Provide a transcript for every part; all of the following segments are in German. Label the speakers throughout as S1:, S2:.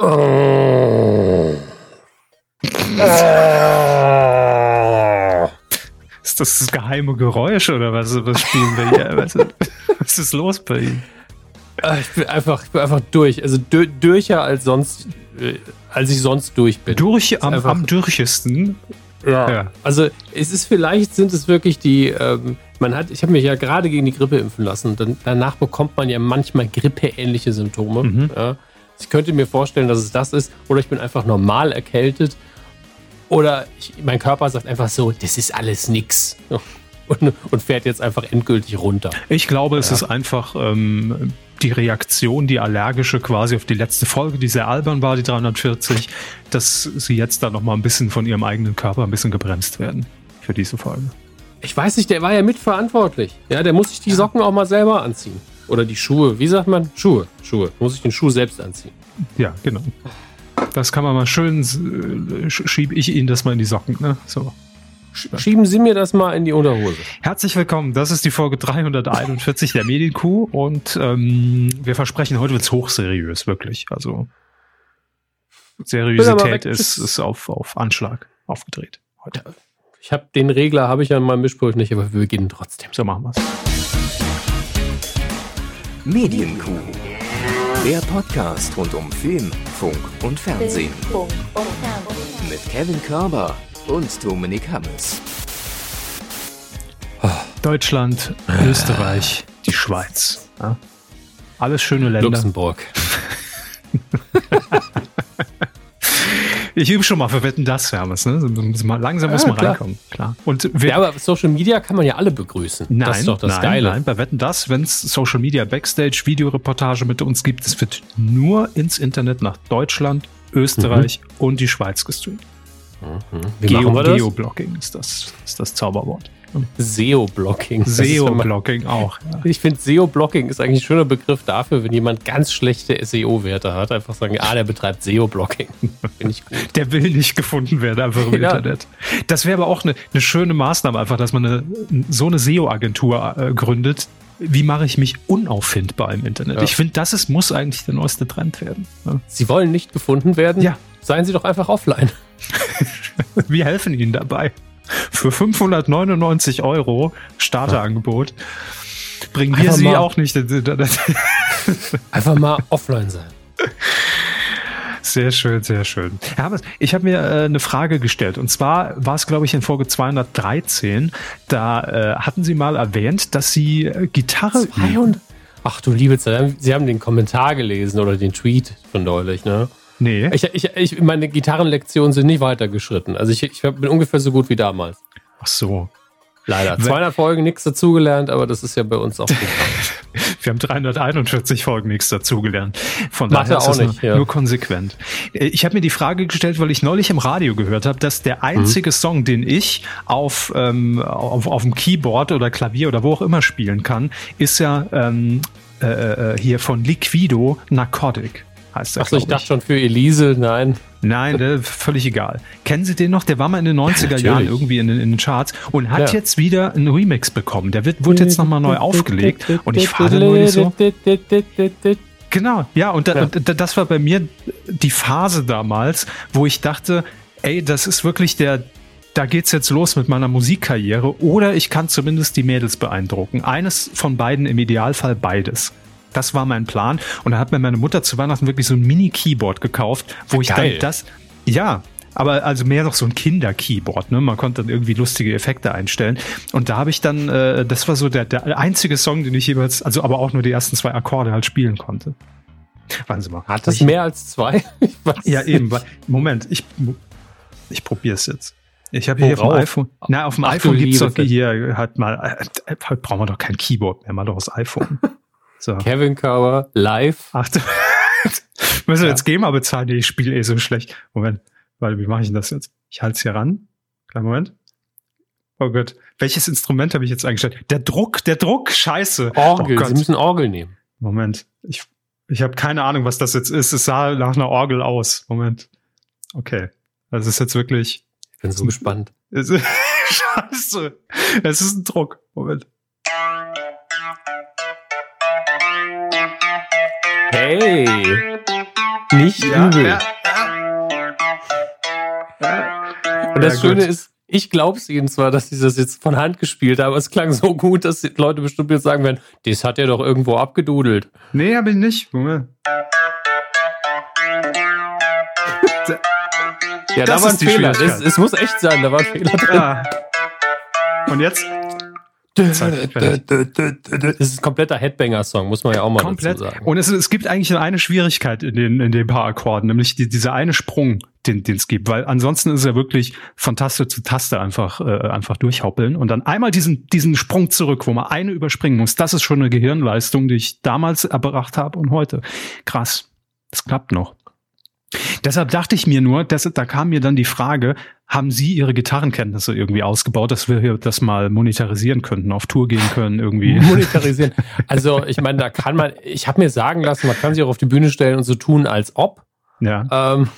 S1: Oh.
S2: Ist das das geheime Geräusch oder was, was spielen wir hier? Was, was ist los bei Ihnen?
S1: Äh, ich bin einfach, ich bin einfach durch. Also dürcher als sonst, äh, als ich sonst durch bin.
S2: Durch am, am durchesten.
S1: Ja. ja. Also es ist vielleicht sind es wirklich die. Ähm, man hat, ich habe mich ja gerade gegen die Grippe impfen lassen. Dann, danach bekommt man ja manchmal grippeähnliche Symptome. Mhm. Ja. Ich könnte mir vorstellen, dass es das ist. Oder ich bin einfach normal erkältet. Oder ich, mein Körper sagt einfach so, das ist alles nix. Und, und fährt jetzt einfach endgültig runter.
S2: Ich glaube, es ja. ist einfach ähm, die Reaktion, die allergische quasi auf die letzte Folge, die sehr albern war, die 340, dass sie jetzt da nochmal ein bisschen von ihrem eigenen Körper ein bisschen gebremst werden für diese Folge.
S1: Ich weiß nicht, der war ja mitverantwortlich. Ja, der muss sich die Socken auch mal selber anziehen. Oder die Schuhe. Wie sagt man? Schuhe. Schuhe. Muss ich den Schuh selbst anziehen.
S2: Ja, genau. Das kann man mal schön, äh, schiebe ich Ihnen das mal in die Socken, ne? So.
S1: Schieben Sie mir das mal in die Unterhose.
S2: Herzlich willkommen. Das ist die Folge 341 der Medienkuh und ähm, wir versprechen, heute wird es hochseriös, wirklich. Also Seriosität ist, ist auf, auf Anschlag aufgedreht heute.
S1: Ich habe den Regler, habe ich ja in meinem Mischpult nicht, aber wir beginnen trotzdem.
S2: So machen wir es.
S3: Medienkuh. Der Podcast rund um Film, Funk und Fernsehen. Mit Kevin Körber und Dominik Hammes.
S2: Deutschland, Österreich, die Schweiz. Ja? Alles schöne Länder.
S1: Luxemburg.
S2: Ich übe schon mal für Wetten das, Hermes. Ne? Langsam muss ja, man klar. reinkommen. Klar.
S1: Und ja, aber Social Media kann man ja alle begrüßen.
S2: Nein, das ist doch das nein, Geile. Nein, bei Wetten das, wenn es Social Media Backstage, Videoreportage mit uns gibt, es wird nur ins Internet nach Deutschland, Österreich mhm. und die Schweiz gestreamt. Mhm. Geo, Geoblocking ist das, ist das Zauberwort.
S1: SEO-Blocking.
S2: SEO-Blocking auch.
S1: Ja. Ich finde, SEO-Blocking ist eigentlich ein schöner Begriff dafür, wenn jemand ganz schlechte SEO-Werte hat. Einfach sagen, ah, der betreibt SEO-Blocking.
S2: Finde ich gut. Der will nicht gefunden werden, einfach im ja. Internet. Das wäre aber auch eine, eine, schöne Maßnahme, einfach, dass man eine, so eine SEO-Agentur äh, gründet. Wie mache ich mich unauffindbar im Internet? Ja. Ich finde, das ist, muss eigentlich der neueste Trend werden.
S1: Sie wollen nicht gefunden werden?
S2: Ja.
S1: Seien Sie doch einfach offline.
S2: Wir helfen Ihnen dabei. Für 599 Euro Starterangebot bringen wir sie auch nicht.
S1: Einfach mal offline sein.
S2: Sehr schön, sehr schön. Ich habe mir äh, eine Frage gestellt. Und zwar war es, glaube ich, in Folge 213. Da äh, hatten Sie mal erwähnt, dass Sie äh, Gitarre
S1: 200? Ach du liebe Zeit, Sie haben den Kommentar gelesen oder den Tweet von neulich, ne?
S2: Nee.
S1: Ich, ich, ich, meine Gitarrenlektionen sind nicht weitergeschritten. Also ich, ich bin ungefähr so gut wie damals.
S2: Ach so.
S1: Leider. 200 Folgen nichts dazugelernt, aber das ist ja bei uns auch.
S2: Wir haben 341 Folgen nichts dazugelernt. Von
S1: Macht daher ist das nicht,
S2: nur, ja. nur konsequent. Ich habe mir die Frage gestellt, weil ich neulich im Radio gehört habe, dass der einzige mhm. Song, den ich auf, ähm, auf, auf dem Keyboard oder Klavier oder wo auch immer spielen kann, ist ja ähm, äh, äh hier von Liquido Narcotic
S1: heißt er. Achso, ich dachte schon für Elise, nein.
S2: Nein, der, völlig egal. Kennen Sie den noch? Der war mal in den 90er ja, Jahren irgendwie in, in, den Charts und hat ja. jetzt wieder einen Remix bekommen. Der wird, wurde jetzt nochmal neu aufgelegt und ich fahre nur nicht so. Genau, ja, und, da, ja. und das war bei mir die Phase damals, wo ich dachte, ey, das ist wirklich der, da geht's jetzt los mit meiner Musikkarriere oder ich kann zumindest die Mädels beeindrucken. Eines von beiden, im Idealfall beides. Das war mein Plan. Und da hat mir meine Mutter zu Weihnachten wirklich so ein Mini-Keyboard gekauft, wo ich Geil. dann das, ja, aber also mehr noch so ein Kinder-Keyboard, ne? Man konnte dann irgendwie lustige Effekte einstellen. Und da habe ich dann, äh, das war so der, der einzige Song, den ich jeweils, also aber auch nur die ersten zwei Akkorde halt spielen konnte.
S1: Warten Sie mal. Hat das ich, mehr als zwei?
S2: ja, eben. Moment, ich, ich probiere es jetzt. Ich habe hier auf dem iPhone. Na, auf dem Ach, iPhone gibt's doch hier halt mal. Äh, äh, brauchen wir doch kein Keyboard mehr, mal doch das iPhone.
S1: So. Kevin Körber live.
S2: Ach, müssen wir ja. jetzt GEMA bezahlen? Nee, ich spiele eh so schlecht. Moment, warte, wie mache ich denn das jetzt? Ich halte es hier ran. Kleinen Moment. Oh Gott, welches Instrument habe ich jetzt eingestellt? Der Druck, der Druck, scheiße.
S1: Orgel,
S2: oh
S1: Sie müssen Orgel nehmen.
S2: Moment, ich, ich habe keine Ahnung, was das jetzt ist. Es sah nach einer Orgel aus. Moment. Okay, das ist jetzt wirklich...
S1: Ich bin so gespannt.
S2: scheiße, es ist ein Druck. Moment.
S1: Hey! nicht ja, übel. Ja, ja. Und das Schöne gut. ist, ich glaube es ihnen zwar, dass sie das jetzt von Hand gespielt haben, aber es klang so gut, dass die Leute bestimmt jetzt sagen werden, das hat er doch irgendwo abgedudelt.
S2: Nee, hab ich nicht. Moment.
S1: ja, das da war ein Fehler. Es muss echt sein, da war ein Fehler drin. Ah.
S2: Und jetzt?
S1: Das ist ein kompletter Headbanger-Song, muss man ja auch mal Komplett. dazu sagen.
S2: Und es, es gibt eigentlich nur eine Schwierigkeit in den, in den paar Akkorden, nämlich die, dieser eine Sprung, den es gibt, weil ansonsten ist er wirklich von Taste zu Taste einfach, äh, einfach durchhoppeln und dann einmal diesen, diesen Sprung zurück, wo man eine überspringen muss. Das ist schon eine Gehirnleistung, die ich damals erbracht habe und heute. Krass. Das klappt noch. Deshalb dachte ich mir nur, dass, da kam mir dann die Frage, haben Sie Ihre Gitarrenkenntnisse irgendwie ausgebaut, dass wir hier das mal monetarisieren könnten, auf Tour gehen können irgendwie?
S1: Monetarisieren. Also ich meine, da kann man, ich habe mir sagen lassen, man kann sich auch auf die Bühne stellen und so tun, als ob.
S2: Ja.
S1: Ähm,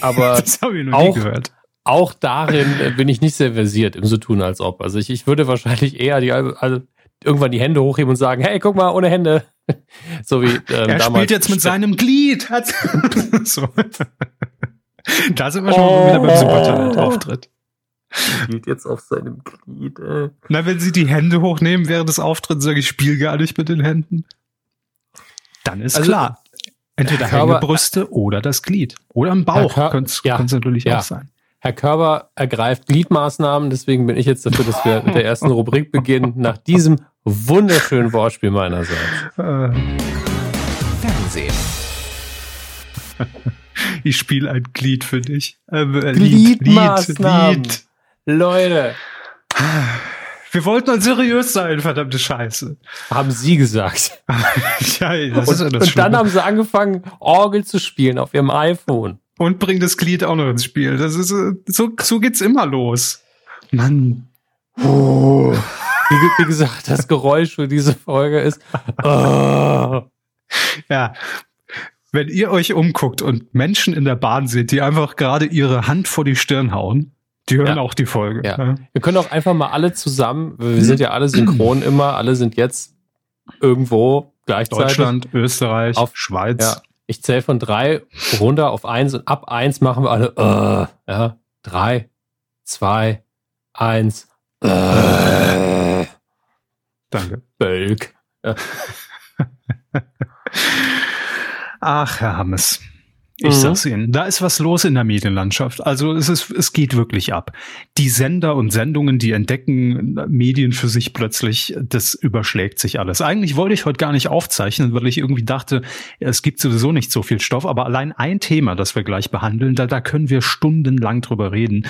S1: aber das ich noch auch, nie gehört. Auch darin bin ich nicht sehr versiert im so tun, als ob. Also ich, ich würde wahrscheinlich eher die, also irgendwann die Hände hochheben und sagen, hey, guck mal, ohne Hände. so wie ähm,
S2: er spielt jetzt mit seinem Glied. so. Da sind wir schon oh. wieder beim Supertalent-Auftritt.
S1: Spielt jetzt auf seinem Glied. Äh.
S2: Na, wenn sie die Hände hochnehmen während des Auftritts, sage ich, spiel gar nicht mit den Händen. Dann ist also, klar. Entweder Körper, Hängebrüste oder das Glied. Oder im Bauch könnte es ja, natürlich ja. auch sein.
S1: Herr Körber ergreift Gliedmaßnahmen, deswegen bin ich jetzt dafür, dass wir mit der ersten Rubrik beginnen, nach diesem wunderschönen Wortspiel meinerseits. Äh.
S2: Fernsehen. Ich spiele ein Glied für dich.
S1: Äh, Gliedmaßnahmen. Lied, Lied. Leute.
S2: Wir wollten mal seriös sein, verdammte Scheiße.
S1: Haben Sie gesagt.
S2: ja,
S1: das und, ist ja das Und dann haben sie angefangen, Orgel zu spielen auf ihrem iPhone.
S2: Und bringen das Glied auch noch ins Spiel. Das ist, äh, so, so geht's immer los. Mann.
S1: Oh. Wie, wie gesagt, das Geräusch für diese Folge ist. Oh.
S2: Ja, wenn ihr euch umguckt und Menschen in der Bahn seht, die einfach gerade ihre Hand vor die Stirn hauen, die hören ja. auch die Folge.
S1: Ja. ja. Wir können auch einfach mal alle zusammen, wir sind ja alle synchron immer, alle sind jetzt irgendwo gleichzeitig.
S2: Deutschland, Österreich,
S1: auf,
S2: Schweiz.
S1: Ja. Ich zähle von drei runter auf eins und ab eins machen wir alle, äh, ja, drei, zwei, eins, äh.
S2: Danke.
S1: Bölk. Ja.
S2: Ach, Herr Hammes. Ich mhm. sag's Ihnen, da ist was los in der Medienlandschaft. Also es ist, es geht wirklich ab. Die Sender und Sendungen, die entdecken Medien für sich plötzlich, das überschlägt sich alles. Eigentlich wollte ich heute gar nicht aufzeichnen, weil ich irgendwie dachte, es gibt sowieso nicht so viel Stoff, aber allein ein Thema, das wir gleich behandeln, da, da können wir stundenlang drüber reden.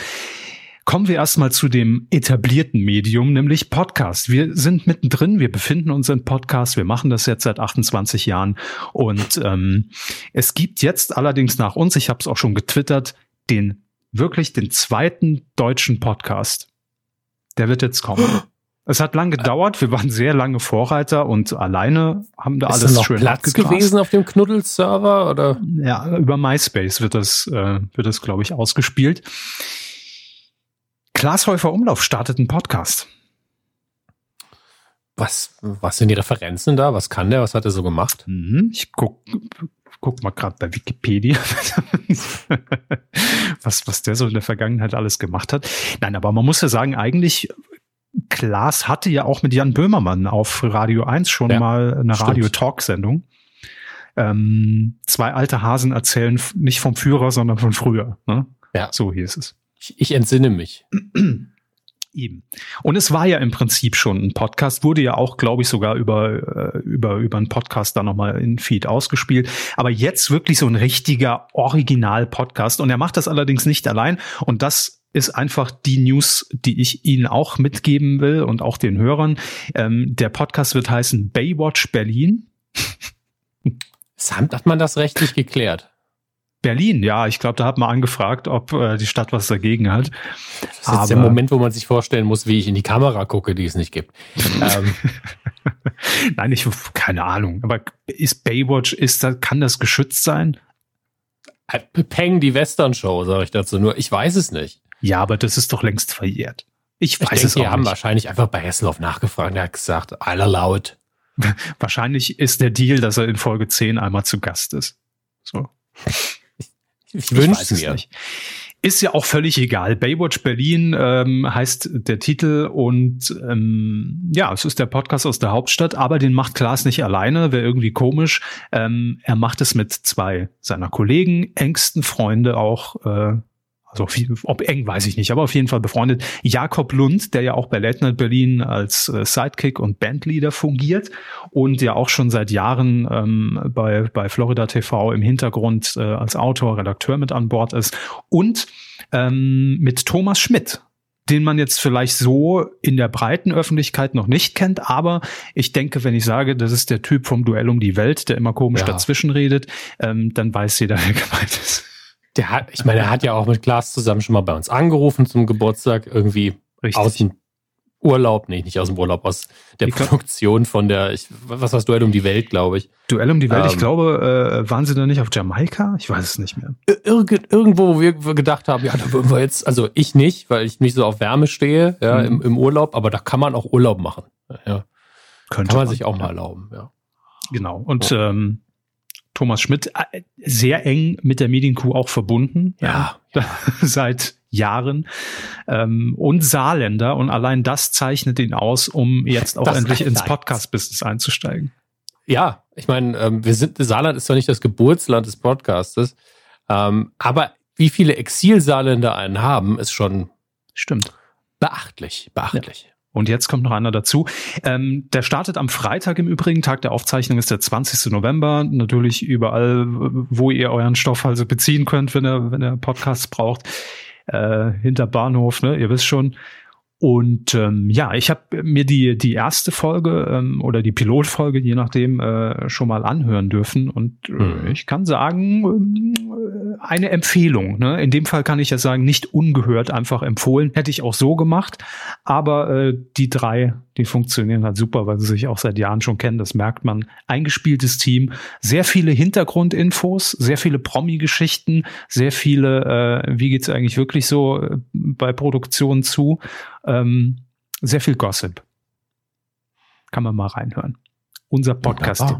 S2: Kommen wir erstmal zu dem etablierten Medium, nämlich Podcast. Wir sind mittendrin, wir befinden uns in Podcast, wir machen das jetzt seit 28 Jahren und ähm, es gibt jetzt allerdings nach uns, ich habe es auch schon getwittert, den wirklich den zweiten deutschen Podcast. Der wird jetzt kommen. Es hat lange gedauert, wir waren sehr lange Vorreiter und alleine haben da Ist alles da noch schön
S1: Platz gewesen auf dem Knuddel-Server oder?
S2: Ja, über MySpace wird das, äh, wird das glaube ich ausgespielt. Klaas Häufer Umlauf startet einen Podcast.
S1: Was, was sind die Referenzen da? Was kann der? Was hat er so gemacht?
S2: Mhm, ich guck, guck mal gerade bei Wikipedia, was, was der so in der Vergangenheit alles gemacht hat. Nein, aber man muss ja sagen, eigentlich, Klaas hatte ja auch mit Jan Böhmermann auf Radio 1 schon ja, mal eine Radio-Talk-Sendung. Ähm, zwei alte Hasen erzählen nicht vom Führer, sondern von früher. Ne?
S1: Ja.
S2: So hieß es.
S1: Ich, ich entsinne mich.
S2: Eben. Und es war ja im Prinzip schon ein Podcast, wurde ja auch, glaube ich, sogar über, äh, über, über einen Podcast da nochmal in Feed ausgespielt. Aber jetzt wirklich so ein richtiger Original-Podcast. Und er macht das allerdings nicht allein. Und das ist einfach die News, die ich Ihnen auch mitgeben will und auch den Hörern. Ähm, der Podcast wird heißen Baywatch Berlin.
S1: Samt hat man das rechtlich geklärt.
S2: Berlin, ja, ich glaube, da hat man angefragt, ob äh, die Stadt was dagegen hat.
S1: Das ist jetzt der Moment, wo man sich vorstellen muss, wie ich in die Kamera gucke, die es nicht gibt. ähm.
S2: Nein, ich keine Ahnung. Aber ist Baywatch, ist da, kann das geschützt sein?
S1: Äh, Peng, die Western-Show, sage ich dazu nur. Ich weiß es nicht.
S2: Ja, aber das ist doch längst verjährt. Ich weiß ich denke, es auch
S1: die haben wahrscheinlich einfach bei Hesselhoff nachgefragt. Er hat gesagt, aller laut.
S2: Wahrscheinlich ist der Deal, dass er in Folge 10 einmal zu Gast ist. So. Ich, wünsche es mir. Nicht. Ist ja auch völlig egal. Baywatch Berlin ähm, heißt der Titel und ähm, ja, es ist der Podcast aus der Hauptstadt, aber den macht Klaas nicht alleine, wäre irgendwie komisch. Ähm, er macht es mit zwei seiner Kollegen, engsten Freunde auch, äh, also viel, ob eng weiß ich nicht, aber auf jeden Fall befreundet. Jakob Lund, der ja auch bei Late Night Berlin als äh, Sidekick und Bandleader fungiert und ja auch schon seit Jahren ähm, bei, bei Florida TV im Hintergrund äh, als Autor, Redakteur mit an Bord ist. Und ähm, mit Thomas Schmidt, den man jetzt vielleicht so in der breiten Öffentlichkeit noch nicht kennt, aber ich denke, wenn ich sage, das ist der Typ vom Duell um die Welt, der immer komisch ja. dazwischen redet, ähm, dann weiß jeder, wer gemeint ist.
S1: Der hat, ich meine, er hat ja auch mit Klaas zusammen schon mal bei uns angerufen zum Geburtstag, irgendwie Richtig. aus dem Urlaub, nee, nicht aus dem Urlaub, aus der ich Produktion von der, ich, was war das Duell um die Welt, glaube ich.
S2: Duell um die Welt, ähm, ich glaube, äh, waren sie da nicht auf Jamaika? Ich weiß es nicht mehr.
S1: Irgend, irgendwo, wo wir gedacht haben, ja, da würden wir jetzt, also ich nicht, weil ich nicht so auf Wärme stehe, ja, mhm. im, im Urlaub, aber da kann man auch Urlaub machen. Ja. Könnte kann man, man sich auch ja. mal erlauben, ja.
S2: Genau. Und oh. ähm, Thomas Schmidt äh, sehr eng mit der Medienkuh auch verbunden. Ja. ja. Seit Jahren. Ähm, und Saarländer. Und allein das zeichnet ihn aus, um jetzt auch das endlich ins Podcast-Business einzusteigen.
S1: Ja, ich meine, ähm, wir sind, Saarland ist zwar nicht das Geburtsland des Podcastes, ähm, aber wie viele Exil-Saarländer einen haben, ist schon
S2: Stimmt.
S1: beachtlich, beachtlich. Ja.
S2: Und jetzt kommt noch einer dazu. Ähm, der startet am Freitag im Übrigen. Tag der Aufzeichnung ist der 20. November. Natürlich überall, wo ihr euren Stoff also beziehen könnt, wenn ihr, wenn ihr Podcasts braucht. Äh, hinter Bahnhof, ne? Ihr wisst schon. Und ähm, ja, ich habe mir die die erste Folge ähm, oder die Pilotfolge, je nachdem, äh, schon mal anhören dürfen. Und äh, mhm. ich kann sagen, äh, eine Empfehlung. Ne? In dem Fall kann ich ja sagen, nicht ungehört, einfach empfohlen. Hätte ich auch so gemacht. Aber äh, die drei, die funktionieren halt super, weil sie sich auch seit Jahren schon kennen. Das merkt man. Eingespieltes Team, sehr viele Hintergrundinfos, sehr viele Promi-Geschichten, sehr viele, äh, wie geht's eigentlich wirklich so äh, bei Produktionen zu ähm, sehr viel Gossip. Kann man mal reinhören. Unser Podcast.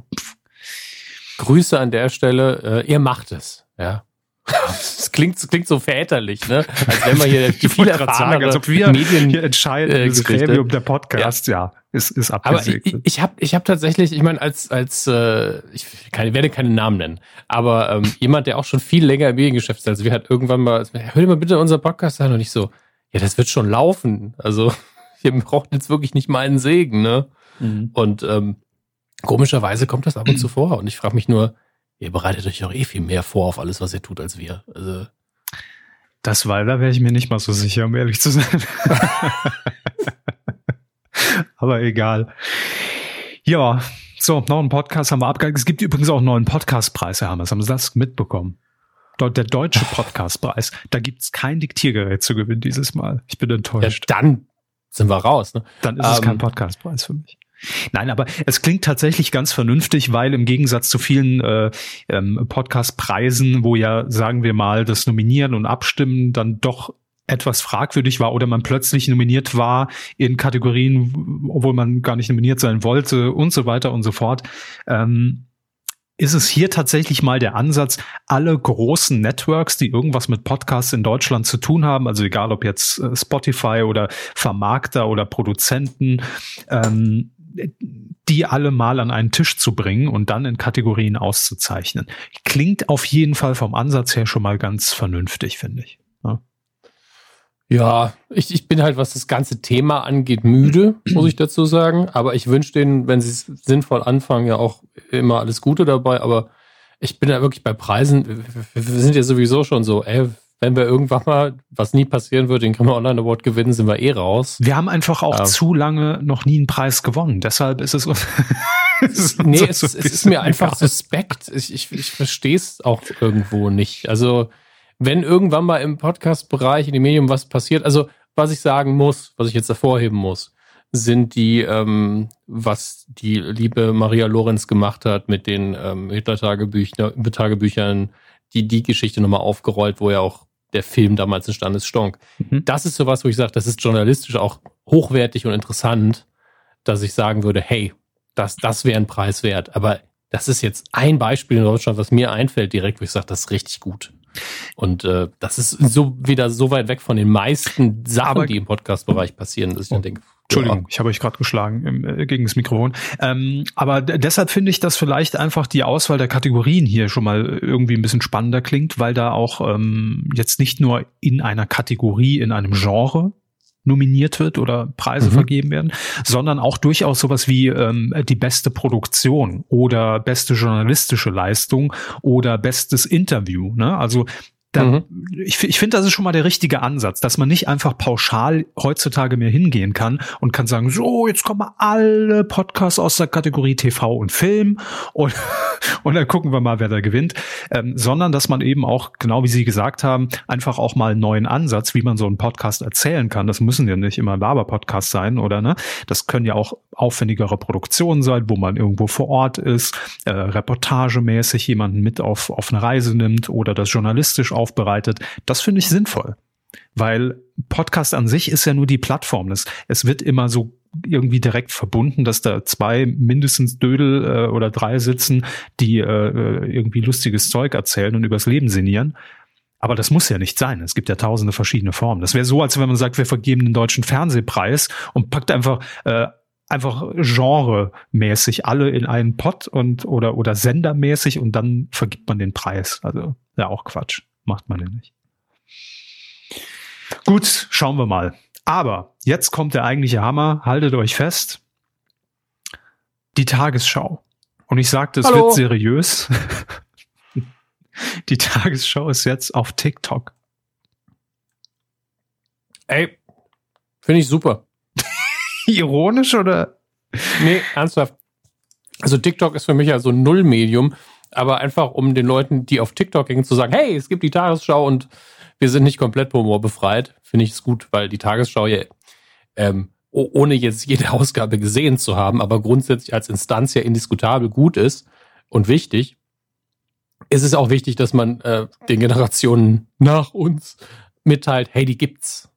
S1: Grüße an der Stelle. Äh, ihr macht es. Ja. Das klingt, das klingt so väterlich, ne?
S2: Als wenn man hier die viele sagen, als ob wir Medien hier entscheiden, äh, das Gremium der Podcast, ja, ja ist, ist
S1: abgesegnet. Aber ich, ich habe ich hab tatsächlich, ich meine, als, als äh, ich kann, werde keine Namen nennen, aber ähm, jemand, der auch schon viel länger im Mediengeschäft ist als wir, hat irgendwann mal, hör dir mal bitte unser Podcast an und ich so, ja, das wird schon laufen. Also, wir brauchen jetzt wirklich nicht meinen Segen, ne? Mhm. Und ähm, komischerweise kommt das ab und zu vor. Und ich frage mich nur, ihr bereitet euch auch eh viel mehr vor auf alles, was ihr tut, als wir. Also.
S2: Das war, da wäre ich mir nicht mal so sicher, um ehrlich zu sein. Aber egal. Ja, so, noch einen Podcast haben wir abgehakt. Es gibt übrigens auch einen neuen Podcastpreis, Herr Hammers. Haben Sie das mitbekommen? Der deutsche Podcastpreis. Da gibt's kein Diktiergerät zu gewinnen dieses Mal. Ich bin enttäuscht.
S1: Ja, dann sind wir raus. Ne?
S2: Dann ist um, es kein ähm, Podcastpreis für mich. Nein, aber es klingt tatsächlich ganz vernünftig, weil im Gegensatz zu vielen äh, ähm, Podcastpreisen, wo ja, sagen wir mal, das Nominieren und Abstimmen dann doch etwas fragwürdig war oder man plötzlich nominiert war in Kategorien, obwohl man gar nicht nominiert sein wollte und so weiter und so fort. Ähm, ist es hier tatsächlich mal der Ansatz, alle großen Networks, die irgendwas mit Podcasts in Deutschland zu tun haben, also egal ob jetzt äh, Spotify oder Vermarkter oder Produzenten, ähm, die alle mal an einen Tisch zu bringen und dann in Kategorien auszuzeichnen. Klingt auf jeden Fall vom Ansatz her schon mal ganz vernünftig, finde ich. Ja.
S1: Ja, ich, ich bin halt, was das ganze Thema angeht, müde, muss ich dazu sagen. Aber ich wünsche denen, wenn sie es sinnvoll anfangen, ja auch immer alles Gute dabei. Aber ich bin ja wirklich bei Preisen, wir, sind ja sowieso schon so, ey, wenn wir irgendwann mal, was nie passieren wird, den Grimme Online Award gewinnen, sind wir eh raus.
S2: Wir haben einfach auch ähm, zu lange noch nie einen Preis gewonnen. Deshalb ist es.
S1: es nee, es, es ist mir einfach suspekt. Ich, ich, ich verstehe es auch irgendwo nicht. Also wenn irgendwann mal im Podcast-Bereich, in dem Medium was passiert, also was ich sagen muss, was ich jetzt hervorheben muss, sind die, ähm, was die liebe Maria Lorenz gemacht hat mit den ähm, Hitler-Tagebüchern, die die Geschichte nochmal aufgerollt, wo ja auch der Film damals entstanden ist, Stonk. Mhm. Das ist sowas, wo ich sage, das ist journalistisch auch hochwertig und interessant, dass ich sagen würde, hey, das, das wäre ein Preis wert. Aber das ist jetzt ein Beispiel in Deutschland, was mir einfällt direkt, wo ich sage, das ist richtig gut. Und äh, das ist so wieder so weit weg von den meisten Sachen, Aber, die im Podcast-Bereich passieren, dass ich dann denke,
S2: Entschuldigung, ich habe euch gerade geschlagen im, äh, gegen das Mikrofon. Ähm, aber deshalb finde ich, dass vielleicht einfach die Auswahl der Kategorien hier schon mal irgendwie ein bisschen spannender klingt, weil da auch ähm, jetzt nicht nur in einer Kategorie, in einem Genre nominiert wird oder Preise mhm. vergeben werden, sondern auch durchaus sowas wie ähm, die beste Produktion oder beste journalistische Leistung oder bestes Interview. Ne? Also da, mhm. Ich, ich finde, das ist schon mal der richtige Ansatz, dass man nicht einfach pauschal heutzutage mehr hingehen kann und kann sagen, so, jetzt kommen alle Podcasts aus der Kategorie TV und Film und, und dann gucken wir mal, wer da gewinnt, ähm, sondern dass man eben auch, genau wie Sie gesagt haben, einfach auch mal einen neuen Ansatz, wie man so einen Podcast erzählen kann. Das müssen ja nicht immer Laber-Podcasts sein, oder ne? Das können ja auch aufwendigere Produktionen sein, wo man irgendwo vor Ort ist, äh, reportagemäßig jemanden mit auf, auf eine Reise nimmt oder das journalistisch aufbereitet. Das finde ich sinnvoll. Weil Podcast an sich ist ja nur die Plattform. Das, es wird immer so irgendwie direkt verbunden, dass da zwei mindestens Dödel äh, oder drei sitzen, die äh, irgendwie lustiges Zeug erzählen und übers Leben sinnieren. Aber das muss ja nicht sein. Es gibt ja tausende verschiedene Formen. Das wäre so, als wenn man sagt, wir vergeben den deutschen Fernsehpreis und packt einfach äh, einfach genremäßig alle in einen Pot und oder oder sendermäßig und dann vergibt man den Preis. Also ja auch Quatsch. Macht man ja nicht. Gut, schauen wir mal. Aber jetzt kommt der eigentliche Hammer. Haltet euch fest. Die Tagesschau. Und ich sagte, es Hallo. wird seriös. Die Tagesschau ist jetzt auf TikTok.
S1: Ey, finde ich super.
S2: Ironisch oder?
S1: Nee, ernsthaft. Also TikTok ist für mich ja so ein Nullmedium aber einfach um den Leuten, die auf TikTok hängen, zu sagen, hey, es gibt die Tagesschau und wir sind nicht komplett humorbefreit, finde ich es gut, weil die Tagesschau ja, ähm, ohne jetzt jede Ausgabe gesehen zu haben, aber grundsätzlich als Instanz ja indiskutabel gut ist und wichtig, ist es auch wichtig, dass man äh, den Generationen nach uns mitteilt, hey, die gibt's.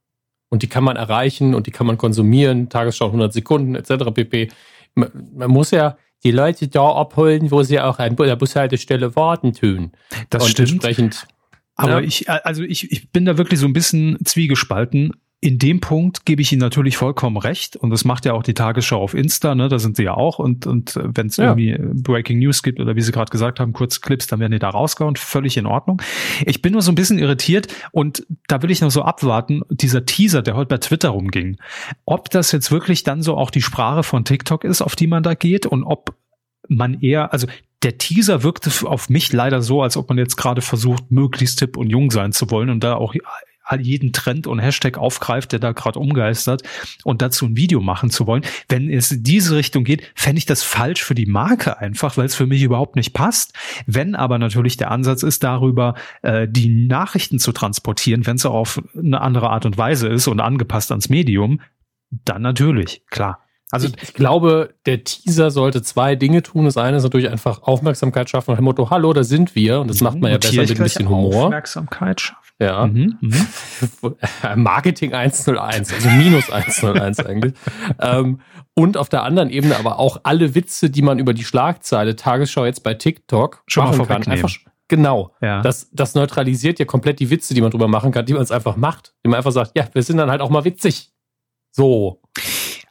S1: Und die kann man erreichen und die kann man konsumieren, Tagesschau 100 Sekunden etc. pp. Man, man muss ja, die Leute da abholen, wo sie auch an der Bushaltestelle warten tun.
S2: Das und stimmt. Aber ja. ich, also ich, ich bin da wirklich so ein bisschen zwiegespalten in dem Punkt gebe ich Ihnen natürlich vollkommen recht und das macht ja auch die Tagesschau auf Insta, ne? Da sind sie ja auch und und wenn es ja. irgendwie Breaking News gibt oder wie Sie gerade gesagt haben, kurz Clips, dann werden die da rausgehauen, völlig in Ordnung. Ich bin nur so ein bisschen irritiert und da will ich noch so abwarten, dieser Teaser, der heute bei Twitter rumging, ob das jetzt wirklich dann so auch die Sprache von TikTok ist, auf die man da geht und ob man eher, also der Teaser wirkte auf mich leider so, als ob man jetzt gerade versucht, möglichst tipp und jung sein zu wollen und da auch jeden Trend und Hashtag aufgreift, der da gerade umgeistert und dazu ein Video machen zu wollen. Wenn es in diese Richtung geht, fände ich das falsch für die Marke einfach, weil es für mich überhaupt nicht passt. Wenn aber natürlich der Ansatz ist, darüber äh, die Nachrichten zu transportieren, wenn es auch auf eine andere Art und Weise ist und angepasst ans Medium, dann natürlich, klar.
S1: Also ich, ich, glaube, der Teaser sollte zwei Dinge tun. Das eine ist natürlich einfach Aufmerksamkeit schaffen nach dem Motto, hallo, da sind wir. Und das macht man ja besser mit ein bisschen Humor.
S2: Aufmerksamkeit schaffen.
S1: Ja. Mhm, mhm. Marketing 101, also minus 101 eigentlich. ähm, und auf der anderen Ebene aber auch alle Witze, die man über die Schlagzeile Tagesschau jetzt bei TikTok
S2: Schon machen kann. Einfach,
S1: genau. Ja. Das, das neutralisiert ja komplett die Witze, die man drüber machen kann, die man es einfach macht. Die man einfach sagt, ja, wir sind dann halt auch mal witzig. So.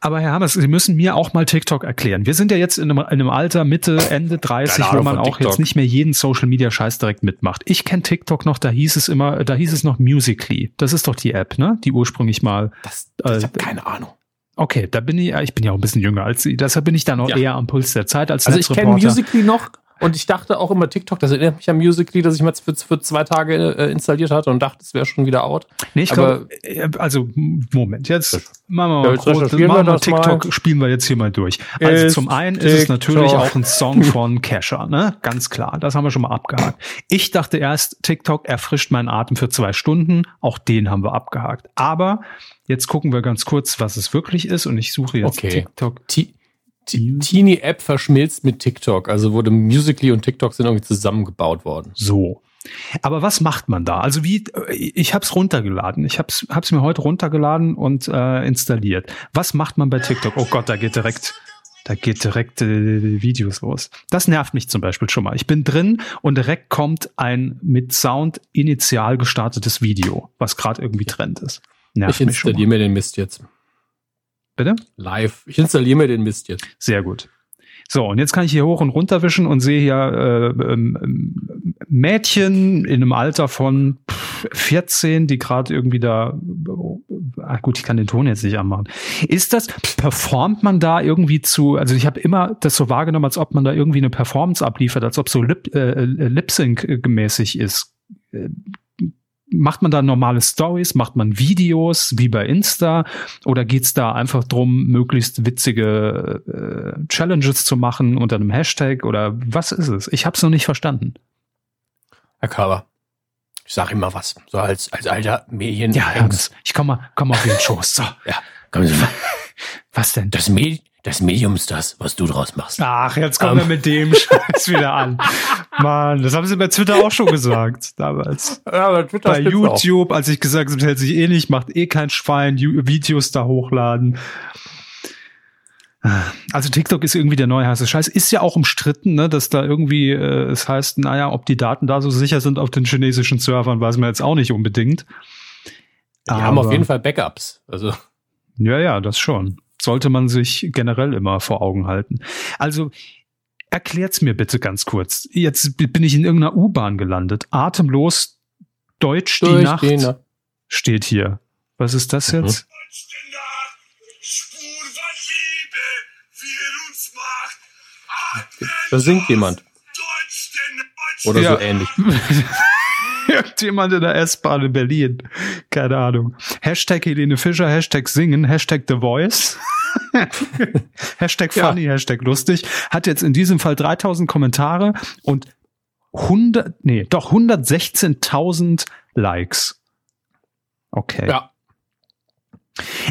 S2: Aber Herr Hammers, Sie müssen mir auch mal TikTok erklären. Wir sind ja jetzt in einem, in einem Alter, Mitte, Ende 30, wo man auch jetzt nicht mehr jeden Social Media Scheiß direkt mitmacht. Ich kenne TikTok noch, da hieß es immer, da hieß es noch Musically. Das ist doch die App, ne? Die ursprünglich mal.
S1: Das, das äh, ich keine Ahnung.
S2: Okay, da bin ich, ich bin ja auch ein bisschen jünger als Sie, deshalb bin ich da noch ja. eher am Puls der Zeit als
S1: Also ich kenne Musically noch, und ich dachte auch immer TikTok, das erinnert mich an Musical.ly, das ich mal für, für zwei Tage äh, installiert hatte und dachte, es wäre schon wieder out.
S2: Nee, ich glaube, äh, also Moment, jetzt machen wir mal, ja, groß, machen wir TikTok, mal. spielen wir jetzt hier mal durch. Also ist zum einen TikTok. ist es natürlich auch ein Song von Kesha, ne? Ganz klar, das haben wir schon mal abgehakt. Ich dachte erst, TikTok erfrischt meinen Atem für zwei Stunden, auch den haben wir abgehakt. Aber jetzt gucken wir ganz kurz, was es wirklich ist und ich suche jetzt
S1: okay. TikTok. T Teenie-App verschmilzt mit TikTok. Also wurde Musically und TikTok sind irgendwie zusammengebaut worden.
S2: So. Aber was macht man da? Also wie, ich habe es runtergeladen. Ich habe es mir heute runtergeladen und äh, installiert. Was macht man bei TikTok? Oh Gott, da geht direkt. Da geht direkt äh, Videos los. Das nervt mich zum Beispiel schon mal. Ich bin drin und direkt kommt ein mit Sound initial gestartetes Video, was gerade irgendwie Trend ist.
S1: Nervt ich installiere mir den Mist jetzt.
S2: Bitte?
S1: Live. Ich installiere mir den Mist jetzt.
S2: Sehr gut. So, und jetzt kann ich hier hoch und runter wischen und sehe hier äh, ähm, Mädchen in einem Alter von 14, die gerade irgendwie da, ah, gut, ich kann den Ton jetzt nicht anmachen. Ist das, performt man da irgendwie zu, also ich habe immer das so wahrgenommen, als ob man da irgendwie eine Performance abliefert, als ob so Lip, äh, Lip-Sync-mäßig ist macht man da normale Stories, macht man Videos wie bei Insta oder geht's da einfach drum, möglichst witzige äh, Challenges zu machen unter einem Hashtag oder was ist es? Ich habe es noch nicht verstanden.
S1: Herr Körber, ich sag immer was, so als als alter Medien.
S2: Ja, Ernst. ich komm mal, komm mal auf den Schoß. So,
S1: ja, mal.
S2: Was denn?
S1: Das Medien das Medium ist das, was du draus machst.
S2: Ach, jetzt kommen um. wir ähm. mit dem Scheiß wieder an. Mann, das haben sie bei Twitter auch schon gesagt, damals. Ja, bei Twitter Bei YouTube, auch. als ich gesagt habe, hält sich eh nicht, macht eh kein Schwein, Videos da hochladen. Also TikTok ist irgendwie der neue heiße Scheiß. Ist ja auch umstritten, ne, dass da irgendwie äh, es heißt, naja, ob die Daten da so sicher sind auf den chinesischen Servern, weiß man jetzt auch nicht unbedingt.
S1: Die Aber, haben auf jeden Fall Backups. Also.
S2: Ja, ja, das schon sollte man sich generell immer vor Augen halten. Also erklärt's mir bitte ganz kurz. Jetzt bin ich in irgendeiner U-Bahn gelandet. Atemlos Deutsch, Durch die Nacht die Na steht hier. Was ist das mhm. jetzt?
S1: Da singt jemand. Oder ja. so ähnlich.
S2: Irgendjemand in der S-Bahn in Berlin. Keine Ahnung. Hashtag Helene Fischer, Hashtag singen, Hashtag The Voice. Hashtag funny, ja. Hashtag lustig. Hat jetzt in diesem Fall 3000 Kommentare und 100, nee, doch 116.000 Likes. Okay. Ja.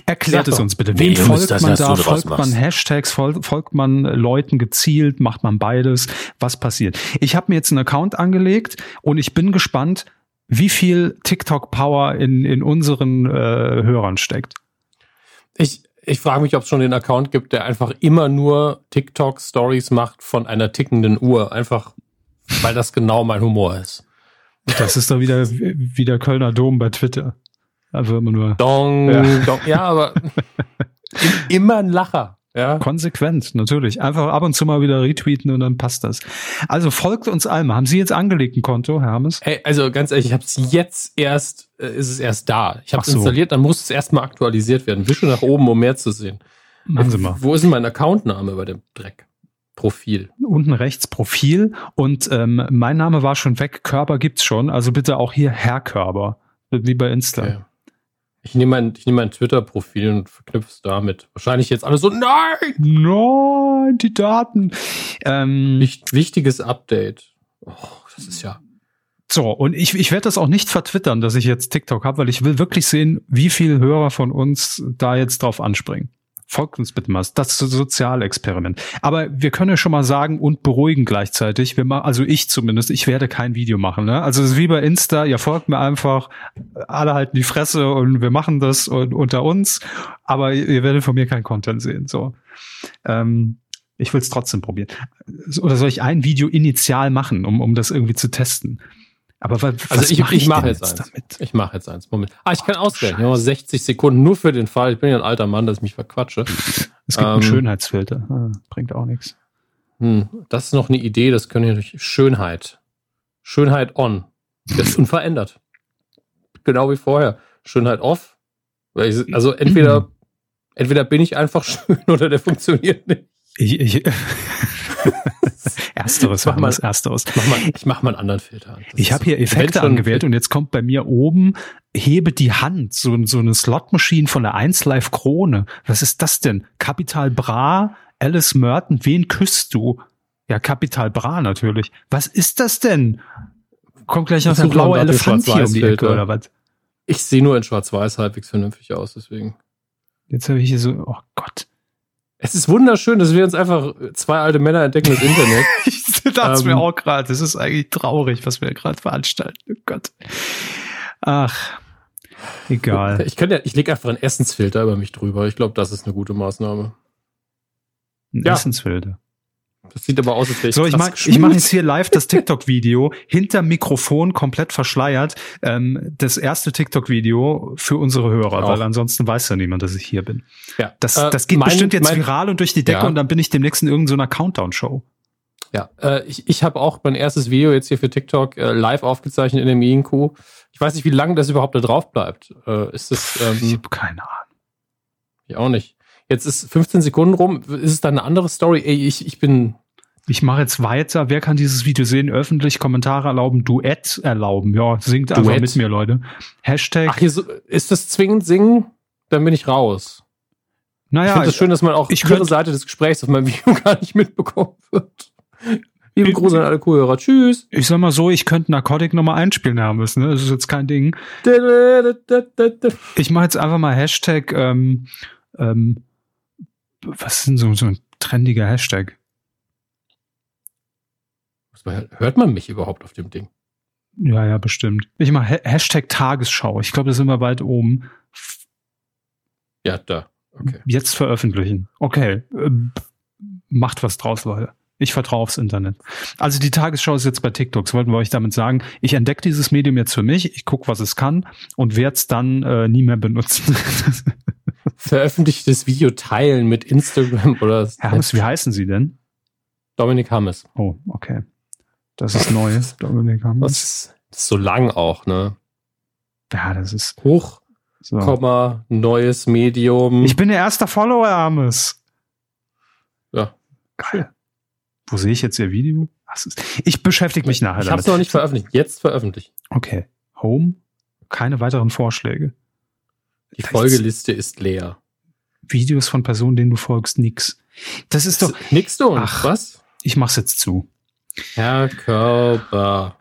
S2: Erklärt es uns bitte. Wem folgt das, man da? Folgt man Hashtags? Folgt, folgt man Leuten gezielt? Macht man beides? Was passiert? Ich habe mir jetzt einen Account angelegt und ich bin gespannt, wie viel TikTok-Power in, in unseren äh, Hörern steckt.
S1: Ich, ich frage mich, ob es schon den Account gibt, der einfach immer nur TikTok-Stories macht von einer tickenden Uhr. Einfach, weil das genau mein Humor ist.
S2: Das ist doch wieder wie der Kölner Dom bei Twitter. Also immer nur.
S1: Dong, ja, dong. ja aber immer ein Lacher. Ja.
S2: Konsequent, natürlich. Einfach ab und zu mal wieder retweeten und dann passt das. Also folgt uns allen. Haben Sie jetzt angelegt ein Konto, Herr Hermes?
S1: Hey, also ganz ehrlich, ich habe es jetzt erst, äh, ist es erst da. Ich habe es so. installiert, dann muss es erstmal aktualisiert werden. Wische nach oben, um mehr zu sehen.
S2: Machen Sie mal.
S1: Wo ist denn mein Accountname bei dem Dreck? Profil.
S2: Unten rechts Profil und ähm, mein Name war schon weg. Körper gibt's schon. Also bitte auch hier Herr Körper, wie bei Insta. Okay.
S1: Ich nehme mein, ich nehme mein Twitter-Profil und verknüpfe es damit. Wahrscheinlich jetzt alle so, nein!
S2: Nein, die Daten.
S1: Ähm, wichtiges Update. Oh, das ist ja.
S2: So, und ich, ich werde das auch nicht vertwittern, dass ich jetzt TikTok habe, weil ich will wirklich sehen, wie viele Hörer von uns da jetzt drauf anspringen. Folgt uns bitte mal. Das Sozialexperiment. Aber wir können ja schon mal sagen und beruhigen gleichzeitig. Wir machen, also ich zumindest, ich werde kein Video machen. Ne? Also es ist wie bei Insta, ihr folgt mir einfach, alle halten die Fresse und wir machen das und, unter uns. Aber ihr werdet von mir kein Content sehen. So. Ähm, ich will es trotzdem probieren. Oder soll ich ein Video initial machen, um, um das irgendwie zu testen? Aber was,
S1: also ich, mach ich, ich mache jetzt, jetzt eins. Damit? Ich mache jetzt eins. Moment. Ah, ich kann auswählen. Ich habe 60 Sekunden nur für den Fall. Ich bin ja ein alter Mann, dass ich mich verquatsche.
S2: Es gibt ähm, einen Schönheitsfilter. Ah, bringt auch nichts.
S1: Hm, das ist noch eine Idee. Das können wir durch Schönheit. Schönheit on. Das ist unverändert. genau wie vorher. Schönheit off. Also entweder, entweder bin ich einfach schön oder der funktioniert nicht.
S2: Ich, ich, Ersteres,
S1: mach mal, Ersteres. Mach mal, ich mach mal einen anderen Filter.
S2: Das ich habe hier Effekte angewählt und jetzt kommt bei mir oben, hebe die Hand, so, so eine Slot-Maschine von der 1 Live Krone. Was ist das denn? Capital Bra, Alice Merton, wen küsst du? Ja, Capital Bra natürlich. Was ist das denn? Kommt gleich noch ein blauer Elefant hier um die Ecke oder was?
S1: Ich sehe nur in Schwarz-Weiß halbwegs vernünftig aus, deswegen.
S2: Jetzt habe ich hier so, oh Gott.
S1: Es ist wunderschön, dass wir uns einfach zwei alte Männer entdecken das Internet.
S2: ich dachte ähm, mir auch gerade, das ist eigentlich traurig, was wir gerade veranstalten. Oh Gott. Ach, egal.
S1: Ich könnte ja, ich lege einfach einen Essensfilter über mich drüber. Ich glaube, das ist eine gute Maßnahme.
S2: Ein ja. Essensfilter.
S1: Das sieht aber aus, als wäre
S2: ich So, ich mache ich mach jetzt hier live das TikTok-Video hinter Mikrofon komplett verschleiert. Ähm, das erste TikTok-Video für unsere Hörer, weil ansonsten weiß ja niemand, dass ich hier bin. Ja. Das, äh, das geht mein, bestimmt jetzt mein, viral und durch die Decke ja. und dann bin ich demnächst in irgendeiner Countdown-Show.
S1: Ja, äh, ich, ich habe auch mein erstes Video jetzt hier für TikTok äh, live aufgezeichnet in der Medienkuh. Ich weiß nicht, wie lange das überhaupt da drauf bleibt. Äh, ist das?
S2: Ähm, ich habe keine Ahnung.
S1: Ich auch nicht. Jetzt ist 15 Sekunden rum. Ist es dann eine andere Story? Ey, ich, ich bin.
S2: Ich mache jetzt weiter. Wer kann dieses Video sehen? Öffentlich Kommentare erlauben, Duett erlauben. Ja, singt Duett. einfach mit mir, Leute. Hashtag.
S1: Ach, hier so, ist das zwingend singen? Dann bin ich raus. Naja, ich finde es das schön, dass man auch
S2: ich ihre
S1: Seite des Gesprächs auf meinem Video gar nicht mitbekommen wird. Liebe Grüße an alle Kuhhörer. Tschüss.
S2: Ich sag mal so, ich könnte Narcotic nochmal einspielen haben müssen. Ne? Das ist jetzt kein Ding. Ich mache jetzt einfach mal Hashtag ähm, ähm, was ist denn so, so ein trendiger Hashtag?
S1: Hört man mich überhaupt auf dem Ding?
S2: Ja, ja, bestimmt. Ich mache Hashtag Tagesschau. Ich glaube, da sind wir bald oben.
S1: Ja, da.
S2: Okay. Jetzt veröffentlichen. Okay. Ähm, macht was draus, Leute. Ich vertraue aufs Internet. Also die Tagesschau ist jetzt bei TikTok. Das wollten wir euch damit sagen. Ich entdecke dieses Medium jetzt für mich. Ich gucke, was es kann und werde es dann äh, nie mehr benutzen.
S1: veröffentlichtes Video teilen mit Instagram oder.
S2: Herr Hammes, wie heißen Sie denn?
S1: Dominik Hammes.
S2: Oh, okay. Das ist neu, Dominik
S1: Hammes. Das ist so lang auch, ne?
S2: Ja, das ist.
S1: Hoch, so. Komma, neues Medium.
S2: Ich bin der erste Follower, Hammes.
S1: Ja.
S2: Geil. Wo sehe ich jetzt Ihr Video? Ich beschäftige mich nachher
S1: ich damit. Ich habe es noch nicht veröffentlicht. Jetzt veröffentlicht.
S2: Okay. Home. Keine weiteren Vorschläge.
S1: Die Folgeliste ist leer.
S2: Videos von Personen, denen du folgst, nix. Das ist doch.
S1: Nix du? Ach, was?
S2: Ich mach's jetzt zu.
S1: Herr Körber.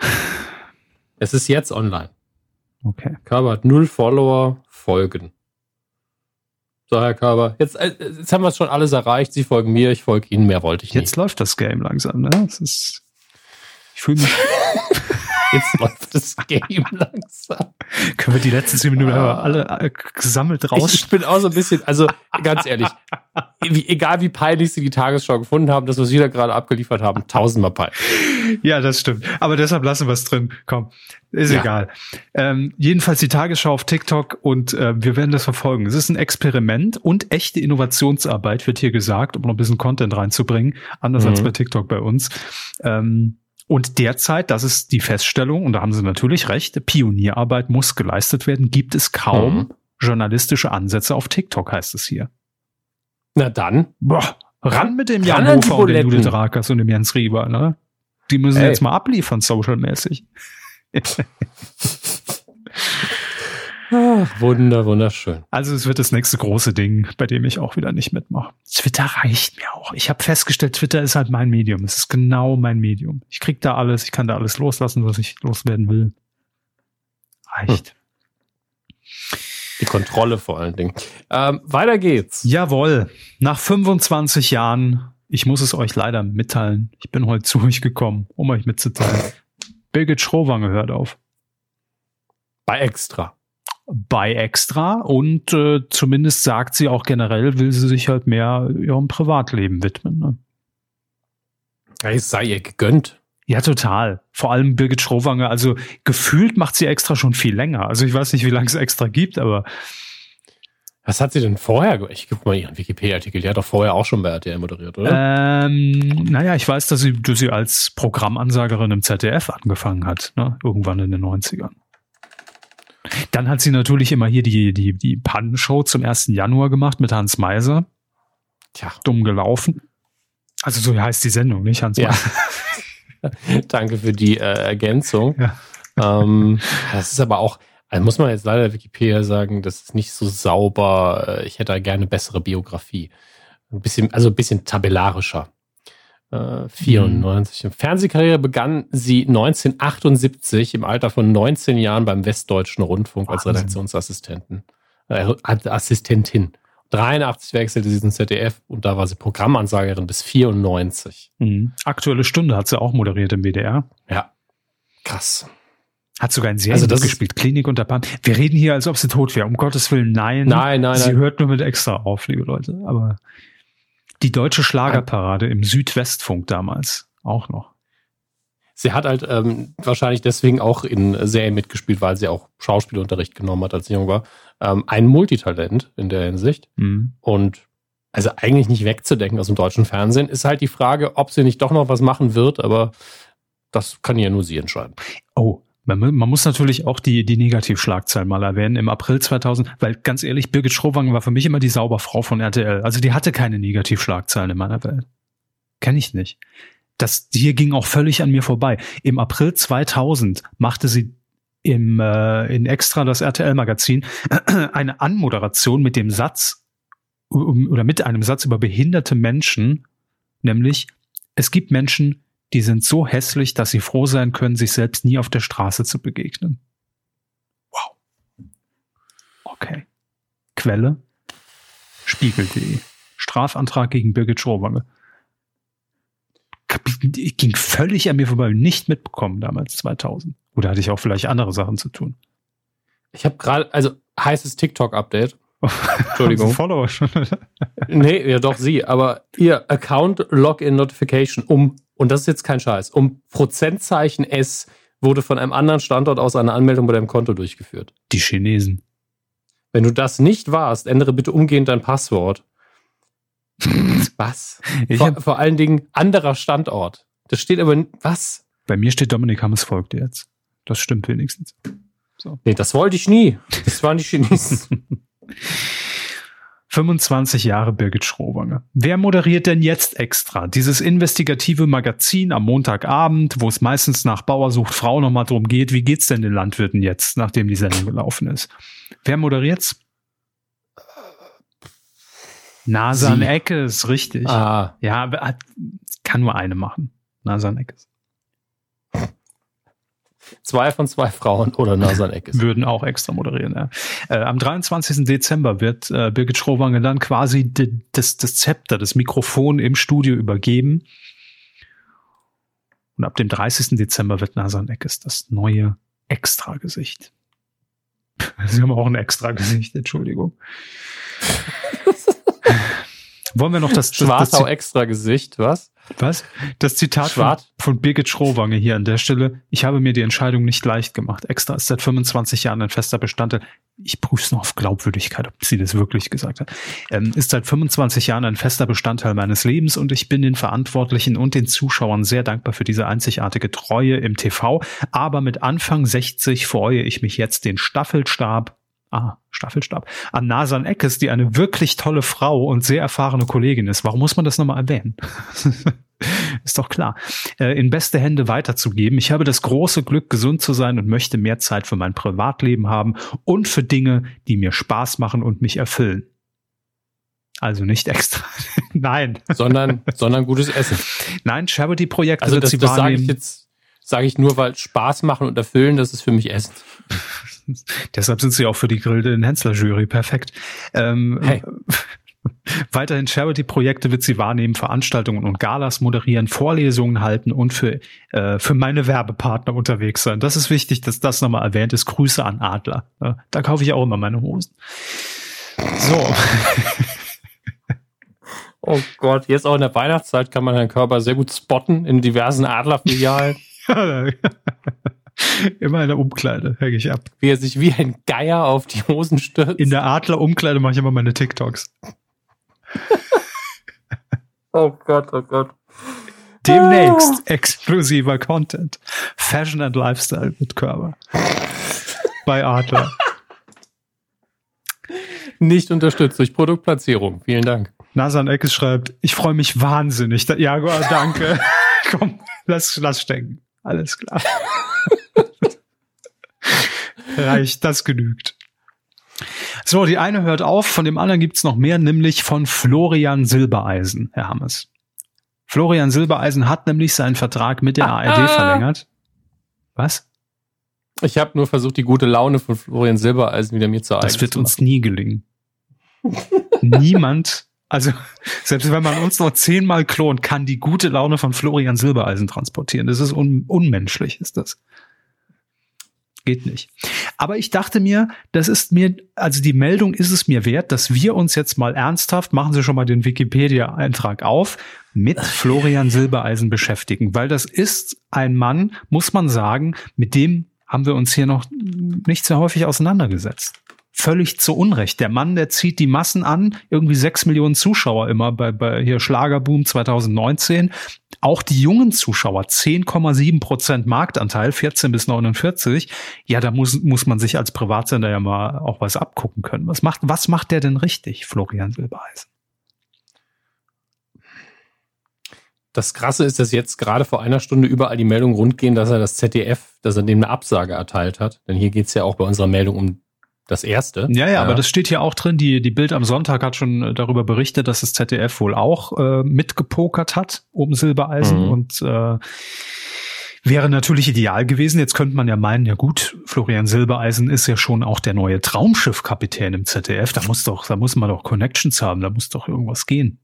S1: es ist jetzt online.
S2: Okay.
S1: Körber hat null Follower, folgen. So, Herr Körber, jetzt, äh, jetzt haben wir es schon alles erreicht. Sie folgen mir, ich folge Ihnen, mehr wollte ich
S2: nicht. Jetzt läuft das Game langsam, ne? Das ist, ich fühle mich.
S1: Jetzt läuft das Game langsam.
S2: Können wir die letzten zehn Minuten ah. alle äh, gesammelt raus?
S1: Ich, bin auch so ein bisschen, also ganz ehrlich, egal wie peinlich sie die Tagesschau gefunden haben, das, was wir da gerade abgeliefert haben, tausendmal peinlich.
S2: Ja, das stimmt. Aber deshalb lassen wir es drin. Komm, ist ja. egal. Ähm, jedenfalls die Tagesschau auf TikTok und äh, wir werden das verfolgen. Es ist ein Experiment und echte Innovationsarbeit, wird hier gesagt, um noch ein bisschen Content reinzubringen. Anders mhm. als bei TikTok bei uns. Ähm, und derzeit, das ist die Feststellung, und da haben Sie natürlich recht, Pionierarbeit muss geleistet werden, gibt es kaum mhm. journalistische Ansätze auf TikTok, heißt es hier.
S1: Na dann.
S2: Boah, ran mit dem Jan Hofer und dem Judith Rakers und dem Jens Rieber, ne? Die müssen Ey. jetzt mal abliefern, socialmäßig.
S1: Ach, wunder, wunderschön.
S2: Also es wird das nächste große Ding, bei dem ich auch wieder nicht mitmache. Twitter reicht mir auch. Ich habe festgestellt, Twitter ist halt mein Medium. Es ist genau mein Medium. Ich krieg da alles, ich kann da alles loslassen, was ich loswerden will. Reicht. Hm.
S1: Die Kontrolle vor allen Dingen. Ähm, weiter geht's.
S2: Jawohl. Nach 25 Jahren, ich muss es euch leider mitteilen, ich bin heute zu euch gekommen, um euch mitzuteilen. Birgit Schrowange hört auf.
S1: Bei Extra
S2: bei Extra und äh, zumindest sagt sie auch generell, will sie sich halt mehr ihrem Privatleben widmen. Ne?
S1: Es sei ihr gegönnt.
S2: Ja, total. Vor allem Birgit Schrowanger. Also gefühlt macht sie extra schon viel länger. Also ich weiß nicht, wie lange es extra gibt, aber.
S1: Was hat sie denn vorher? Ich gucke mal ihren Wikipedia-Artikel. Die hat doch vorher auch schon bei RTL moderiert, oder?
S2: Ähm, naja, ich weiß, dass sie, dass sie als Programmansagerin im ZDF angefangen hat, ne? irgendwann in den 90ern. Dann hat sie natürlich immer hier die, die, die Pannenshow zum 1. Januar gemacht mit Hans Meiser. Tja. Dumm gelaufen. Also so heißt die Sendung, nicht Hans ja.
S1: Meiser? Danke für die äh, Ergänzung. Ja. Ähm, das ist aber auch, also muss man jetzt leider Wikipedia sagen, das ist nicht so sauber. Äh, ich hätte da gerne bessere Biografie. Ein bisschen, also ein bisschen tabellarischer. 94. Mhm. Fernsehkarriere begann sie 1978 im Alter von 19 Jahren beim Westdeutschen Rundfunk Wahnsinn. als Redaktionsassistentin. Äh, Assistentin. 83 wechselte sie ins ZDF und da war sie Programmansagerin bis 94.
S2: Mhm. Aktuelle Stunde hat sie auch moderiert im WDR.
S1: Ja. Krass.
S2: Hat sogar ein Serien also das gespielt, Klinik unter Pan. Wir reden hier, als ob sie tot wäre. Um Gottes Willen, nein.
S1: Nein, nein,
S2: Sie
S1: nein.
S2: hört nur mit extra auf, liebe Leute. Aber Die deutsche Schlagerparade im Südwestfunk damals auch noch.
S1: Sie hat halt ähm, wahrscheinlich deswegen auch in Serien mitgespielt, weil sie auch Schauspielunterricht genommen hat, als sie jung war. Ähm, ein Multitalent in der Hinsicht. Mhm. Und also eigentlich nicht wegzudenken aus dem deutschen Fernsehen. Ist halt die Frage, ob sie nicht doch noch was machen wird, aber das kann ja nur sie entscheiden.
S2: Oh, man, man, muss natürlich auch die, die Negativschlagzeilen mal erwähnen. Im April 2000, weil ganz ehrlich, Birgit Schrowangen war für mich immer die Sauberfrau von RTL. Also die hatte keine Negativschlagzeilen in meiner Welt. Kenn ich nicht. Das hier ging auch völlig an mir vorbei. Im April 2000 machte sie im äh, in extra das RTL Magazin eine Anmoderation mit dem Satz oder mit einem Satz über behinderte Menschen, nämlich es gibt Menschen, die sind so hässlich, dass sie froh sein können, sich selbst nie auf der Straße zu begegnen. Wow. Okay. Quelle Spiegel.de. Strafantrag gegen Birgit Schorwange. Ging völlig an mir vorbei, nicht mitbekommen damals 2000. Oder hatte ich auch vielleicht andere Sachen zu tun?
S1: Ich habe gerade, also heißes TikTok-Update. Entschuldigung.
S2: Follower schon.
S1: nee, ja doch sie, aber ihr Account Login Notification um und das ist jetzt kein Scheiß, um Prozentzeichen S wurde von einem anderen Standort aus eine Anmeldung bei deinem Konto durchgeführt.
S2: Die Chinesen.
S1: Wenn du das nicht warst, ändere bitte umgehend dein Passwort. was? Vor, vor, allen Dingen anderer Standort. Das steht aber, was?
S2: Bei mir steht Dominik Hammes folgt jetzt. Das stimmt wenigstens.
S1: So. Nee, das wollte ich nie. Das waren die Chinesen.
S2: 25 Jahre Birgit Schrowange. Wer moderiert denn jetzt extra? Dieses investigative Magazin am Montagabend, wo es meistens nach Bauer sucht Frau nochmal drum geht, wie geht's denn den Landwirten jetzt, nachdem die Sendung gelaufen ist? Wer moderiert's? Nasan Eckes, richtig.
S1: Ah.
S2: Ja, kann nur eine machen. Nasan Eckes.
S1: Zwei von zwei Frauen oder Nasan Eckes.
S2: Würden auch extra moderieren, ja. Äh, am 23. Dezember wird äh, Birgit Schrowange dann quasi das, das Zepter, das Mikrofon im Studio übergeben. Und ab dem 30. Dezember wird Nasan Eckes das neue Extragesicht. Sie haben auch ein Extragesicht, Entschuldigung. Wollen wir noch das, das
S1: Schwarzau extra Gesicht, was?
S2: Was? Das Zitat von, von, Birgit Schrowange hier an der Stelle. Ich habe mir die Entscheidung nicht leicht gemacht. Extra ist seit 25 Jahren ein fester Bestandteil. Ich prüfe es noch auf Glaubwürdigkeit, ob sie das wirklich gesagt hat. Ähm, ist seit 25 Jahren ein fester Bestandteil meines Lebens und ich bin den Verantwortlichen und den Zuschauern sehr dankbar für diese einzigartige Treue im TV. Aber mit Anfang 60 freue ich mich jetzt, den Staffelstab Ah, Staffelstab. An Nasan Eckes, die eine wirklich tolle Frau und sehr erfahrene Kollegin ist. Warum muss man das nochmal erwähnen? ist doch klar. Äh, in beste Hände weiterzugeben. Ich habe das große Glück, gesund zu sein und möchte mehr Zeit für mein Privatleben haben und für Dinge, die mir Spaß machen und mich erfüllen. Also nicht extra. Nein.
S1: Sondern, sondern gutes Essen.
S2: Nein, Charity-Projekte
S1: also das, das sage ich jetzt, sage ich nur, weil Spaß machen und erfüllen, das ist für mich Essen.
S2: Deshalb sind sie auch für die Grilde in Hensler Jury perfekt. Ähm, hey. Weiterhin Charity-Projekte wird sie wahrnehmen, Veranstaltungen und Galas moderieren, Vorlesungen halten und für, äh, für meine Werbepartner unterwegs sein. Das ist wichtig, dass das nochmal erwähnt ist. Grüße an Adler. Ja, da kaufe ich auch immer meine Hosen. So.
S1: Oh Gott, jetzt auch in der Weihnachtszeit kann man Herrn Körper sehr gut spotten in diversen Adlerfilialen.
S2: Immer in der Umkleide, hänge ich ab.
S1: Wie er sich wie ein Geier auf die Hosen stürzt.
S2: In der Adler-Umkleide mache ich immer meine TikToks.
S1: oh Gott, oh Gott.
S2: Demnächst ah. exklusiver Content. Fashion and Lifestyle mit Körper. Bei Adler.
S1: Nicht unterstützt durch Produktplatzierung. Vielen Dank.
S2: Nasan Eckes schreibt, ich freue mich wahnsinnig. Ja, danke. Komm, lass, lass stecken. Alles klar. Reicht, das genügt. So, die eine hört auf, von dem anderen gibt's noch mehr, nämlich von Florian Silbereisen, Herr Hammes. Florian Silbereisen hat nämlich seinen Vertrag mit der ah, ARD ah. verlängert. Was?
S1: Ich habe nur versucht, die gute Laune von Florian Silbereisen wieder mir zu
S2: eigen Das wird uns nie gelingen. Niemand, also selbst wenn man uns noch zehnmal klont, kann die gute Laune von Florian Silbereisen transportieren. Das ist un unmenschlich, ist das. Geht nicht. Aber ich dachte mir, das ist mir, also die Meldung ist es mir wert, dass wir uns jetzt mal ernsthaft, machen Sie schon mal den Wikipedia-Eintrag auf, mit Florian Silbereisen beschäftigen, weil das ist ein Mann, muss man sagen, mit dem haben wir uns hier noch nicht sehr häufig auseinandergesetzt völlig zu Unrecht. Der Mann, der zieht die Massen an, irgendwie sechs Millionen Zuschauer immer bei, bei hier Schlagerboom 2019. Auch die jungen Zuschauer, 10,7 Prozent Marktanteil, 14 bis 49. Ja, da muss, muss man sich als Privatsender ja mal auch was abgucken können. Was macht, was macht der denn richtig, Florian Silbereisen?
S1: Das Krasse ist, dass jetzt gerade vor einer Stunde überall die Meldungen rundgehen, dass er das ZDF, dass er dem eine Absage erteilt hat. Denn hier geht's ja auch bei unserer Meldung um das erste.
S2: Ja, ja, aber das steht hier auch drin. Die, die Bild am Sonntag hat schon äh, darüber berichtet, dass das ZDF wohl auch äh, mitgepokert hat um Silbereisen mhm. und äh, wäre natürlich ideal gewesen. Jetzt könnte man ja meinen, ja gut, Florian Silbereisen ist ja schon auch der neue Traumschiffkapitän im ZDF. Da muss doch, da muss man doch Connections haben, da muss doch irgendwas gehen.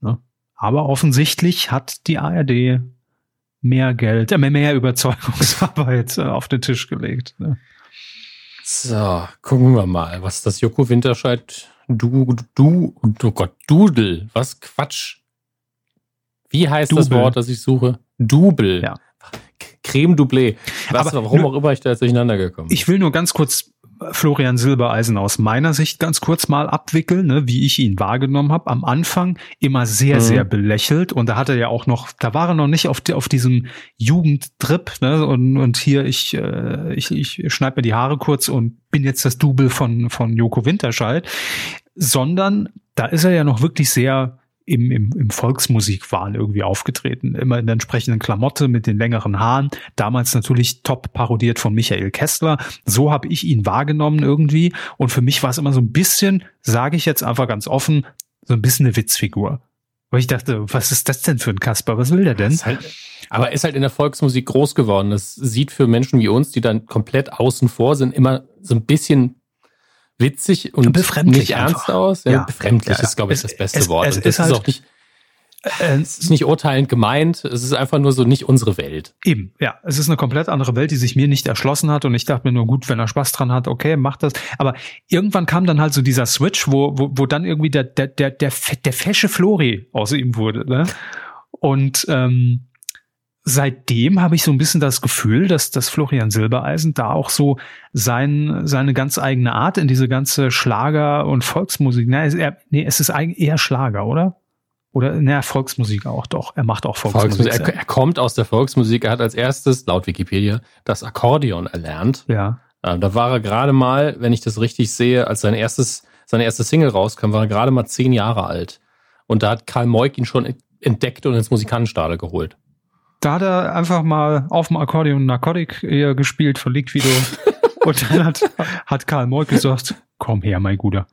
S2: Ne? Aber offensichtlich hat die ARD mehr Geld, äh, mehr Überzeugungsarbeit äh, auf den Tisch gelegt. Ne?
S1: So, gucken wir mal, was das Joko Winterscheid du, du, oh Gott, Dudel, was Quatsch. Wie heißt Dubel. das Wort, das ich suche? Dubel. Ja. Creme Doublé. Was, Aber warum auch immer ich da jetzt durcheinander gekommen
S2: bin. Ich will nur ganz kurz Florian Silbereisen aus meiner Sicht ganz kurz mal abwickeln, ne, wie ich ihn wahrgenommen habe. Am Anfang immer sehr, mhm. sehr belächelt und da hat er ja auch noch, da war er noch nicht auf, auf diesem Jugendtrip ne, und, und hier ich, äh, ich, ich schneide mir die Haare kurz und bin jetzt das Double von, von Joko Winterscheid, sondern da ist er ja noch wirklich sehr im, im, im Volksmusikwahn irgendwie aufgetreten. Immer in der entsprechenden Klamotte mit den längeren Haaren. Damals natürlich top parodiert von Michael Kessler. So habe ich ihn wahrgenommen irgendwie. Und für mich war es immer so ein bisschen, sage ich jetzt einfach ganz offen, so ein bisschen eine Witzfigur. Weil ich dachte, was ist das denn für ein Kasper? Was will der denn?
S1: Halt, aber er ist halt in der Volksmusik groß geworden. Das sieht für Menschen wie uns, die dann komplett außen vor sind, immer so ein bisschen witzig und
S2: befremdlich
S1: nicht ernst aus. Ja, ja. Befremdlich ja, ist, glaube ich, es, das beste es, Wort. Es, es ist, halt, ist auch nicht, äh, es ist nicht urteilend gemeint, es ist einfach nur so nicht unsere Welt.
S2: Eben, ja. Es ist eine komplett andere Welt, die sich mir nicht erschlossen hat und ich dachte mir nur, gut, wenn er Spaß dran hat, okay, macht das. Aber irgendwann kam dann halt so dieser Switch, wo, wo, wo dann irgendwie der, der, der, der, der fesche Flori aus ihm wurde. Ne? Und ähm, seitdem habe ich so ein bisschen das Gefühl, dass, dass Florian Silbereisen da auch so sein, seine ganz eigene Art in diese ganze Schlager- und Volksmusik, na, ist er, nee, es ist eher Schlager, oder? Oder, naja, Volksmusik auch doch. Er macht auch Volksmusik.
S1: Volksmusik. Er, er, kommt aus der Volksmusik. Er hat als erstes, laut Wikipedia, das Akkordeon erlernt.
S2: Ja.
S1: Äh, da war er gerade mal, wenn ich das richtig sehe, als sein erstes, seine erste Single rauskam, war er gerade mal zehn Jahre alt. Und da hat Karl Moik ihn schon entdeckt und ins Musikantenstadel geholt.
S2: Da hat er einfach mal auf dem Akkordeon Narcotic eher gespielt von Liquido. und dann hat, hat Karl Moik gesagt, komm her, mein Guter.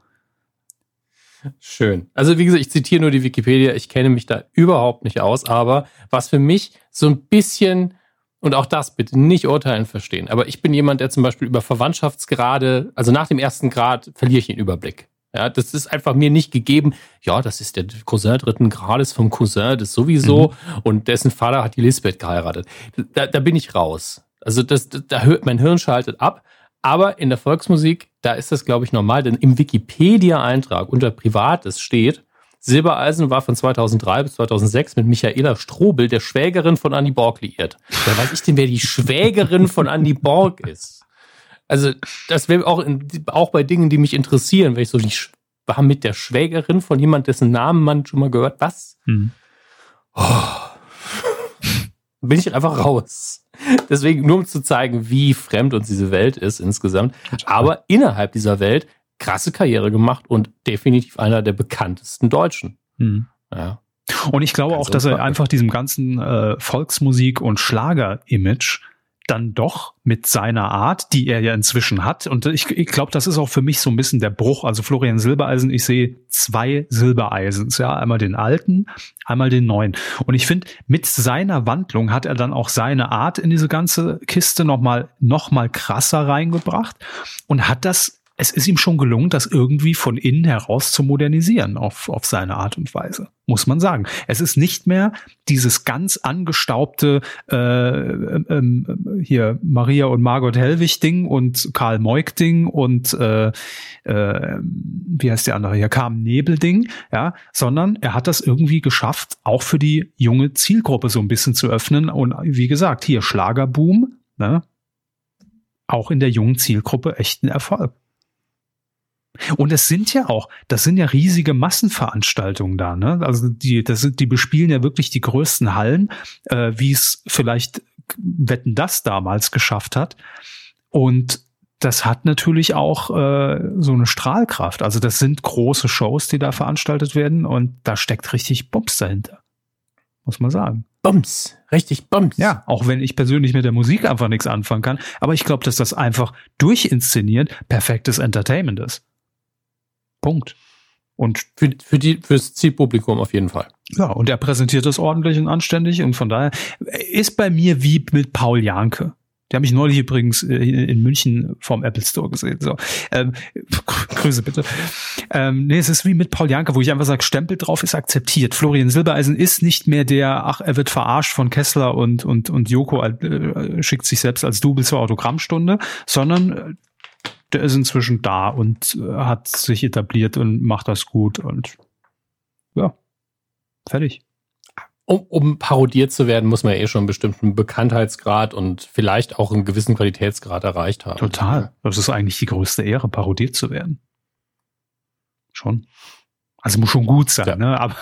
S1: Schön. Also wie gesagt, ich zitiere nur die Wikipedia. Ich kenne mich da überhaupt nicht aus. Aber was für mich so ein bisschen, und auch das bitte nicht urteilen verstehen, aber ich bin jemand, der zum Beispiel über Verwandtschaftsgrade, also nach dem ersten Grad verliere ich den Überblick. Ja, das ist einfach mir nicht gegeben. Ja, das ist der Cousin dritten Grades vom Cousin, das sowieso. Mhm. Und dessen Vater hat die Lisbeth geheiratet. Da, da bin ich raus. Also das, da hört mein Hirn schaltet ab. Aber in der Volksmusik, da ist das, glaube ich, normal, denn im Wikipedia-Eintrag unter Privates steht, Silbereisen war von 2003 bis 2006 mit Michaela Strobel, der Schwägerin von Andy Borg, liiert. Da weiß ich denn, wer die Schwägerin von Andy Borg ist. Also, das wäre auch, in, auch bei Dingen, die mich interessieren, wenn ich so, die war mit der Schwägerin von jemand, dessen Namen man schon mal gehört. Was? Hm. Oh. Bin ich einfach raus. Deswegen, nur um zu zeigen, wie fremd uns diese Welt ist insgesamt. Aber innerhalb dieser Welt krasse Karriere gemacht und definitiv einer der bekanntesten Deutschen. Hm.
S2: Ja. Und ich glaube Ganz auch, dass er einfach diesem ganzen äh, Volksmusik- und Schlager-Image dann doch mit seiner Art, die er ja inzwischen hat. Und ich, ich glaube, das ist auch für mich so ein bisschen der Bruch. Also Florian Silbereisen, ich sehe zwei Silbereisens, ja, einmal den alten, einmal den neuen. Und ich finde, mit seiner Wandlung hat er dann auch seine Art in diese ganze Kiste nochmal, noch mal krasser reingebracht und hat das es ist ihm schon gelungen, das irgendwie von innen heraus zu modernisieren auf, auf seine Art und Weise, muss man sagen. Es ist nicht mehr dieses ganz angestaubte äh, äh, hier Maria und Margot Hellwig Ding und Karl Moik Ding und äh, äh, wie heißt der andere hier, Carmen Nebel Ding, ja, sondern er hat das irgendwie geschafft, auch für die junge Zielgruppe so ein bisschen zu öffnen und wie gesagt, hier Schlagerboom, ne, auch in der jungen Zielgruppe echten Erfolg. Und es sind ja auch, das sind ja riesige Massenveranstaltungen da, ne? Also die, das sind, die bespielen ja wirklich die größten Hallen, äh, wie es vielleicht Wetten das damals geschafft hat. Und das hat natürlich auch äh, so eine Strahlkraft. Also das sind große Shows, die da veranstaltet werden und da steckt richtig Bums dahinter. Muss man sagen.
S1: Bums, richtig Bums.
S2: Ja, auch wenn ich persönlich mit der Musik einfach nichts anfangen kann. Aber ich glaube, dass das einfach durchinszeniert perfektes Entertainment ist. Punkt.
S1: Und für, für die, fürs Zielpublikum auf jeden Fall.
S2: Ja, und er präsentiert das ordentlich und anständig und von daher ist bei mir wie mit Paul Janke. Der habe ich neulich übrigens äh, in München vom Apple Store gesehen. So, ähm, Grüße bitte. Ähm, nee, es ist wie mit Paul Janke, wo ich einfach sage, Stempel drauf ist akzeptiert. Florian Silbereisen ist nicht mehr der, ach, er wird verarscht von Kessler und und und Joko äh, schickt sich selbst als Double zur Autogrammstunde, sondern äh, der ist inzwischen da und äh, hat sich etabliert und macht das gut und ja, fertig.
S1: Um, um parodiert zu werden, muss man eh schon einen bestimmten Bekanntheitsgrad und vielleicht auch einen gewissen Qualitätsgrad erreicht haben.
S2: Total. Das ist eigentlich die größte Ehre, parodiert zu werden. Schon. Also muss schon gut sein, ja. ne? Aber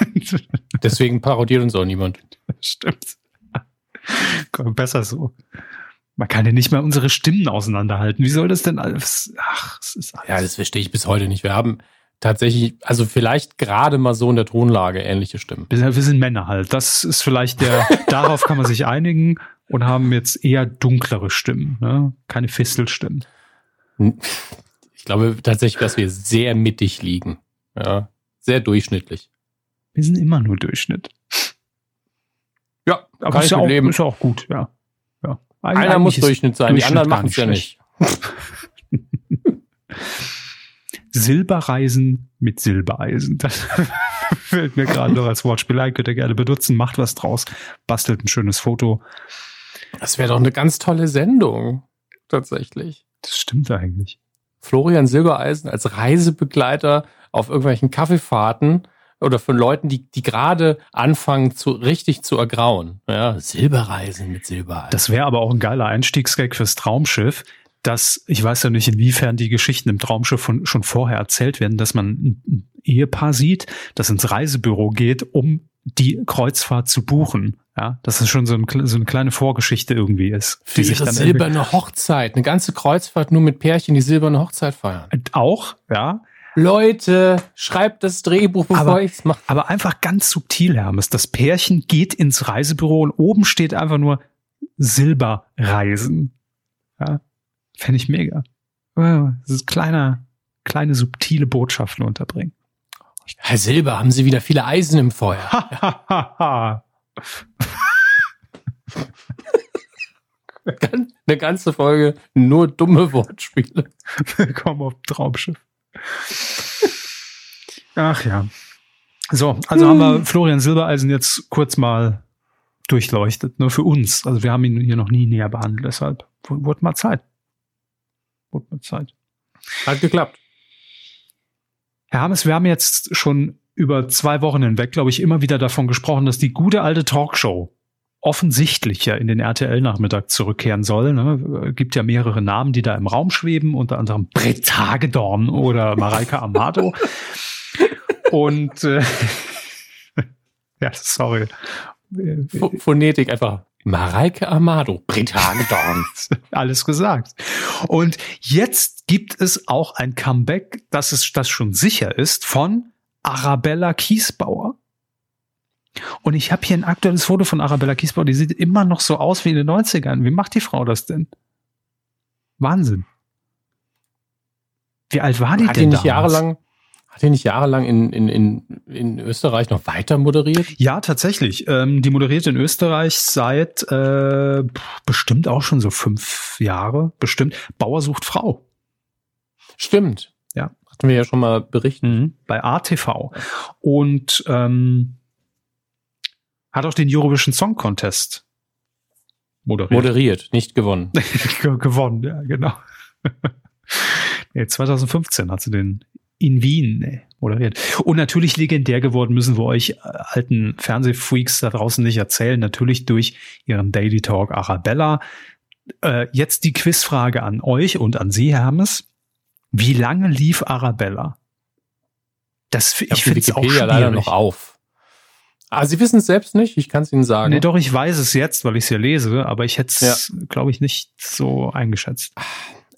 S1: Deswegen parodiert uns auch niemand.
S2: Stimmt. Besser so. Man kann ja nicht mal unsere Stimmen auseinanderhalten. Wie soll das denn alles? Ach,
S1: es ist alles. Ja, das verstehe ich bis heute nicht. Wir haben tatsächlich, also vielleicht gerade mal so in der Tonlage ähnliche Stimmen.
S2: Wir sind Männer halt. Das ist vielleicht der, darauf kann man sich einigen und haben jetzt eher dunklere Stimmen, ne? keine Fistelstimmen.
S1: Ich glaube tatsächlich, dass wir sehr mittig liegen. Ja, sehr durchschnittlich.
S2: Wir sind immer nur Durchschnitt.
S1: Ja, aber ist ja, auch,
S2: ist ja auch gut, ja.
S1: Eigentlich Einer muss Durchschnitt sein, Durchschnitt die anderen machen es ja nicht.
S2: Silberreisen mit Silbereisen. Das fällt mir gerade noch als Wortspiel ein. Könnt ihr gerne benutzen. Macht was draus. Bastelt ein schönes Foto.
S1: Das wäre doch eine ganz tolle Sendung. Tatsächlich.
S2: Das stimmt eigentlich.
S1: Florian Silbereisen als Reisebegleiter auf irgendwelchen Kaffeefahrten oder von Leuten, die, die gerade anfangen, zu richtig zu ergrauen. Ja, Silberreisen mit Silbereisen.
S2: Das wäre aber auch ein geiler Einstiegsgag fürs Traumschiff. Dass, ich weiß ja nicht, inwiefern die Geschichten im Traumschiff von, schon vorher erzählt werden, dass man ein Ehepaar sieht, das ins Reisebüro geht, um die Kreuzfahrt zu buchen. Ja, dass es schon so, ein, so eine kleine Vorgeschichte irgendwie ist.
S1: Die sich dann silberne Hochzeit, eine ganze Kreuzfahrt nur mit Pärchen, die silberne Hochzeit feiern.
S2: Auch, ja.
S1: Leute, schreibt das Drehbuch, bevor aber, ich's mache.
S2: Aber einfach ganz subtil, Hermes. Das Pärchen geht ins Reisebüro und oben steht einfach nur Silberreisen. Ja, fände ich mega. Das ist kleine, kleine subtile Botschaften unterbringen.
S1: Herr Silber, haben Sie wieder viele Eisen im Feuer? Eine ganze Folge nur dumme Wortspiele.
S2: Willkommen auf Traumschiff. Ach ja. So, also hm. haben wir hm. Florian Silbereisen jetzt kurz mal durchleuchtet, nur für uns. Also wir haben ihn hier noch nie näher behandelt, deshalb wurde mal Zeit.
S1: Wurde mal Zeit. Hat geklappt.
S2: Herr Hammes, wir haben jetzt schon über zwei Wochen hinweg, glaube ich, immer wieder davon gesprochen, dass die gute alte Talkshow offensichtlich ja in den RTL-Nachmittag zurückkehren soll. Ne? Gibt ja mehrere Namen, die da im Raum schweben, unter anderem Brett Hagedorn oder Mareike Amato. Und äh, ja, sorry.
S1: Phonetik einfach. Mareike Amado, Britt Hagedorn.
S2: Alles gesagt. Und jetzt gibt es auch ein Comeback, das es das schon sicher ist, von Arabella Kiesbauer. Und ich habe hier ein aktuelles Foto von Arabella Kiesbauer, die sieht immer noch so aus wie in den 90ern. Wie macht die Frau das denn? Wahnsinn. Wie alt war die
S1: hat
S2: denn
S1: die nicht damals? jahrelang Hat die nicht jahrelang in, in, in, in Österreich noch weiter moderiert?
S2: Ja, tatsächlich. Ähm, die moderiert in Österreich seit äh, bestimmt auch schon so fünf Jahre. Bestimmt. Bauer sucht Frau.
S1: Stimmt.
S2: Ja.
S1: Hatten wir ja schon mal berichtet. Mhm.
S2: Bei ATV. Und ähm, hat auch den Eurovision Song Contest
S1: moderiert. Moderiert, nicht gewonnen.
S2: gewonnen, ja, genau. nee, 2015 hat sie den in Wien moderiert. Und natürlich legendär geworden müssen wir euch äh, alten Fernsehfreaks da draußen nicht erzählen. Natürlich durch ihren Daily Talk Arabella. Äh, jetzt die Quizfrage an euch und an Sie, Hermes. Wie lange lief Arabella?
S1: Das, ich, ich finde es auch schwierig. leider noch auf. Ah, Sie wissen es selbst nicht, ich kann es Ihnen sagen.
S2: Nee, doch, ich weiß es jetzt, weil ich es hier lese, aber ich hätte es, ja. glaube ich, nicht so eingeschätzt.